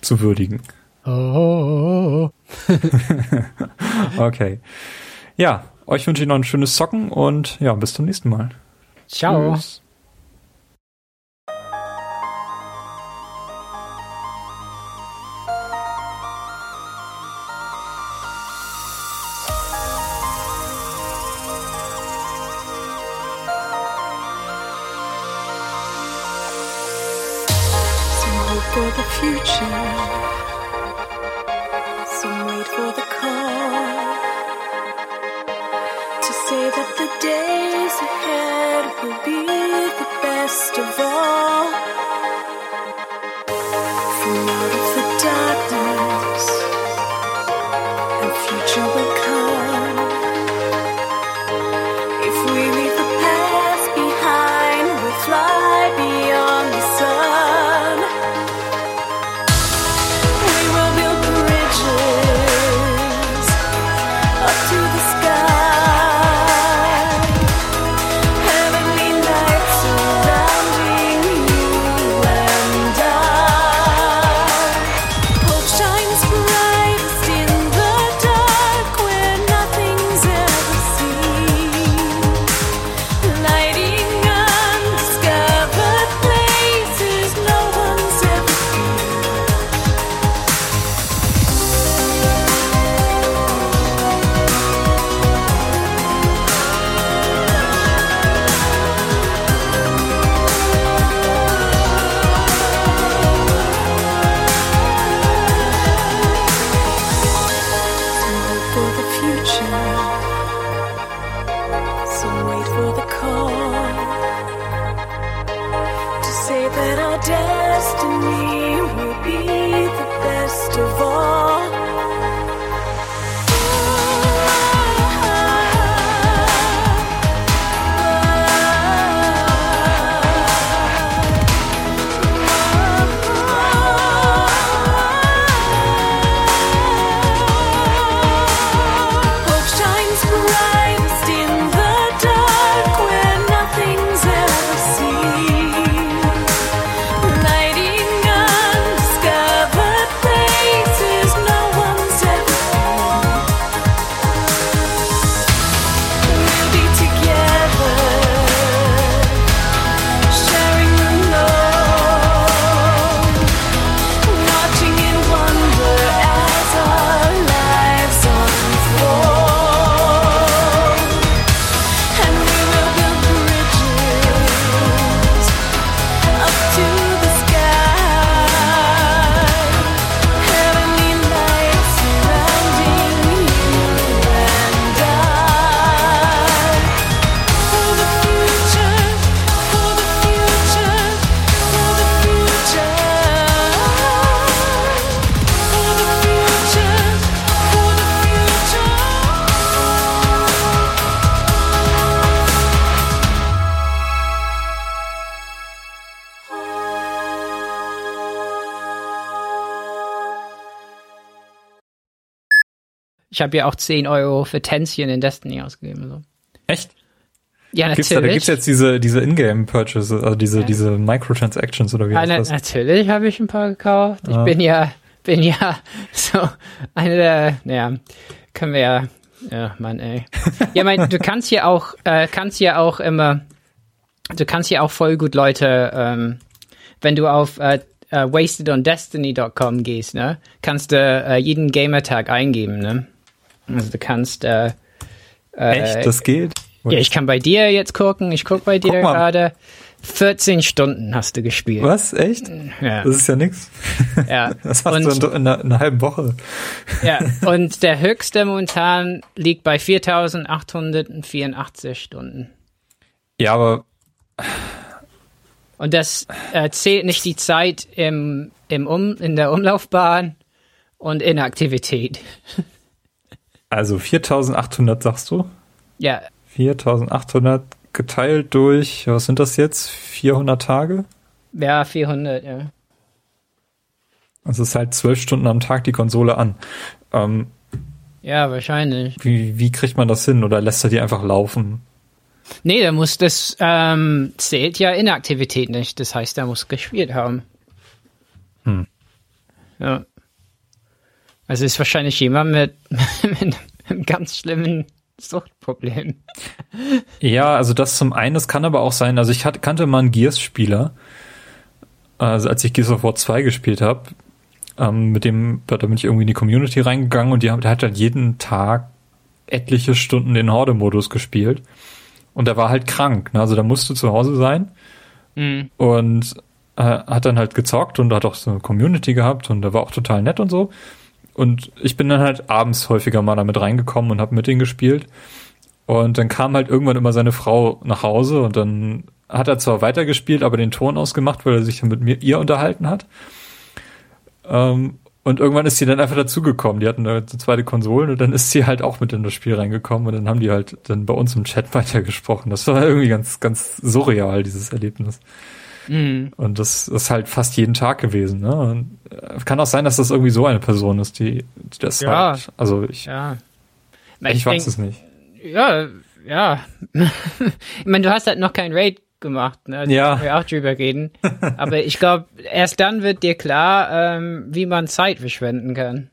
zu würdigen. Oh. okay. Ja, euch wünsche ich noch ein schönes Zocken und ja, bis zum nächsten Mal. Ciao. Tschüss. Ich habe ja auch 10 Euro für Tänzchen in Destiny ausgegeben. So. Echt? Ja, Gibt's da, da natürlich. gibt's jetzt diese, diese Ingame-Purchases, also diese, diese Microtransactions oder wie Ja, heißt na, das? natürlich habe ich ein paar gekauft. Ich Ah. bin ja, bin ja so eine der, naja, können wir ja, ja, Mann, ey. Ja, mein, du kannst ja auch, äh, kannst ja auch immer, du kannst ja auch voll gut Leute, ähm, wenn du auf äh, äh, wastedondestiny.com gehst, ne, kannst du äh, jeden Gamertag eingeben, ne? Also du kannst, äh, äh, Echt? Das geht? ja, ich kann bei dir jetzt gucken, ich guck bei dir Guck gerade. 14 Stunden hast du gespielt. Was? Echt? Ja. Das ist ja nix. Ja. Das hast Und- du in, in, einer, in einer halben Woche. Ja, und der höchste momentan liegt bei 4884 Stunden. Ja, aber Und das äh, zählt nicht die Zeit im, im um, in der Umlaufbahn und Inaktivität. Also 4800 sagst du? Ja, 4800 geteilt durch, was sind das jetzt? 400 Tage? ja, 400, ja. Das ist halt zwölf Stunden am Tag die Konsole an. Ähm, Ja, wahrscheinlich. wie, wie kriegt man das hin? Oder lässt er die einfach laufen? Nee, da muss das ähm, zählt ja Inaktivität nicht. Das heißt, er muss gespielt haben. Hm. Ja. Also ist wahrscheinlich jemand mit, mit einem ganz schlimmen Suchtproblem. Ja, also das zum einen, das kann aber auch sein, also ich hatte, kannte mal einen Gears-Spieler, also als ich Gears of War 2 gespielt habe, ähm, mit dem, da bin ich irgendwie in die Community reingegangen und die, haben- der hat halt jeden Tag etliche Stunden den Horde-Modus gespielt und der war halt krank, ne? also da musste zu Hause sein Mhm. und äh, hat dann halt gezockt und hat auch so eine Community gehabt und der war auch total nett und so. Und ich bin dann halt abends häufiger mal damit reingekommen und habe mit denen gespielt. Und dann kam halt irgendwann immer seine Frau nach Hause und dann hat er zwar weitergespielt, aber den Ton ausgemacht, weil er sich dann mit mir ihr unterhalten hat. Ähm, und irgendwann ist sie dann einfach dazugekommen. Die hatten eine zweite Konsole und dann ist sie halt auch mit in das Spiel reingekommen und dann haben die halt dann bei uns im Chat weitergesprochen. Das war irgendwie ganz, ganz surreal, dieses Erlebnis. Mhm. Und das ist halt fast jeden Tag gewesen. Ne? Und äh, kann auch sein, dass das irgendwie so eine Person ist, die, die das Ja. halt. Also ich, Ja. ich, weiß denk- es nicht. Ja, ja. ich meine, du hast halt noch kein Raid gemacht, ne? Da Ja. können wir auch drüber reden. Aber ich glaube, erst dann wird dir klar, ähm, wie man Zeit verschwenden kann.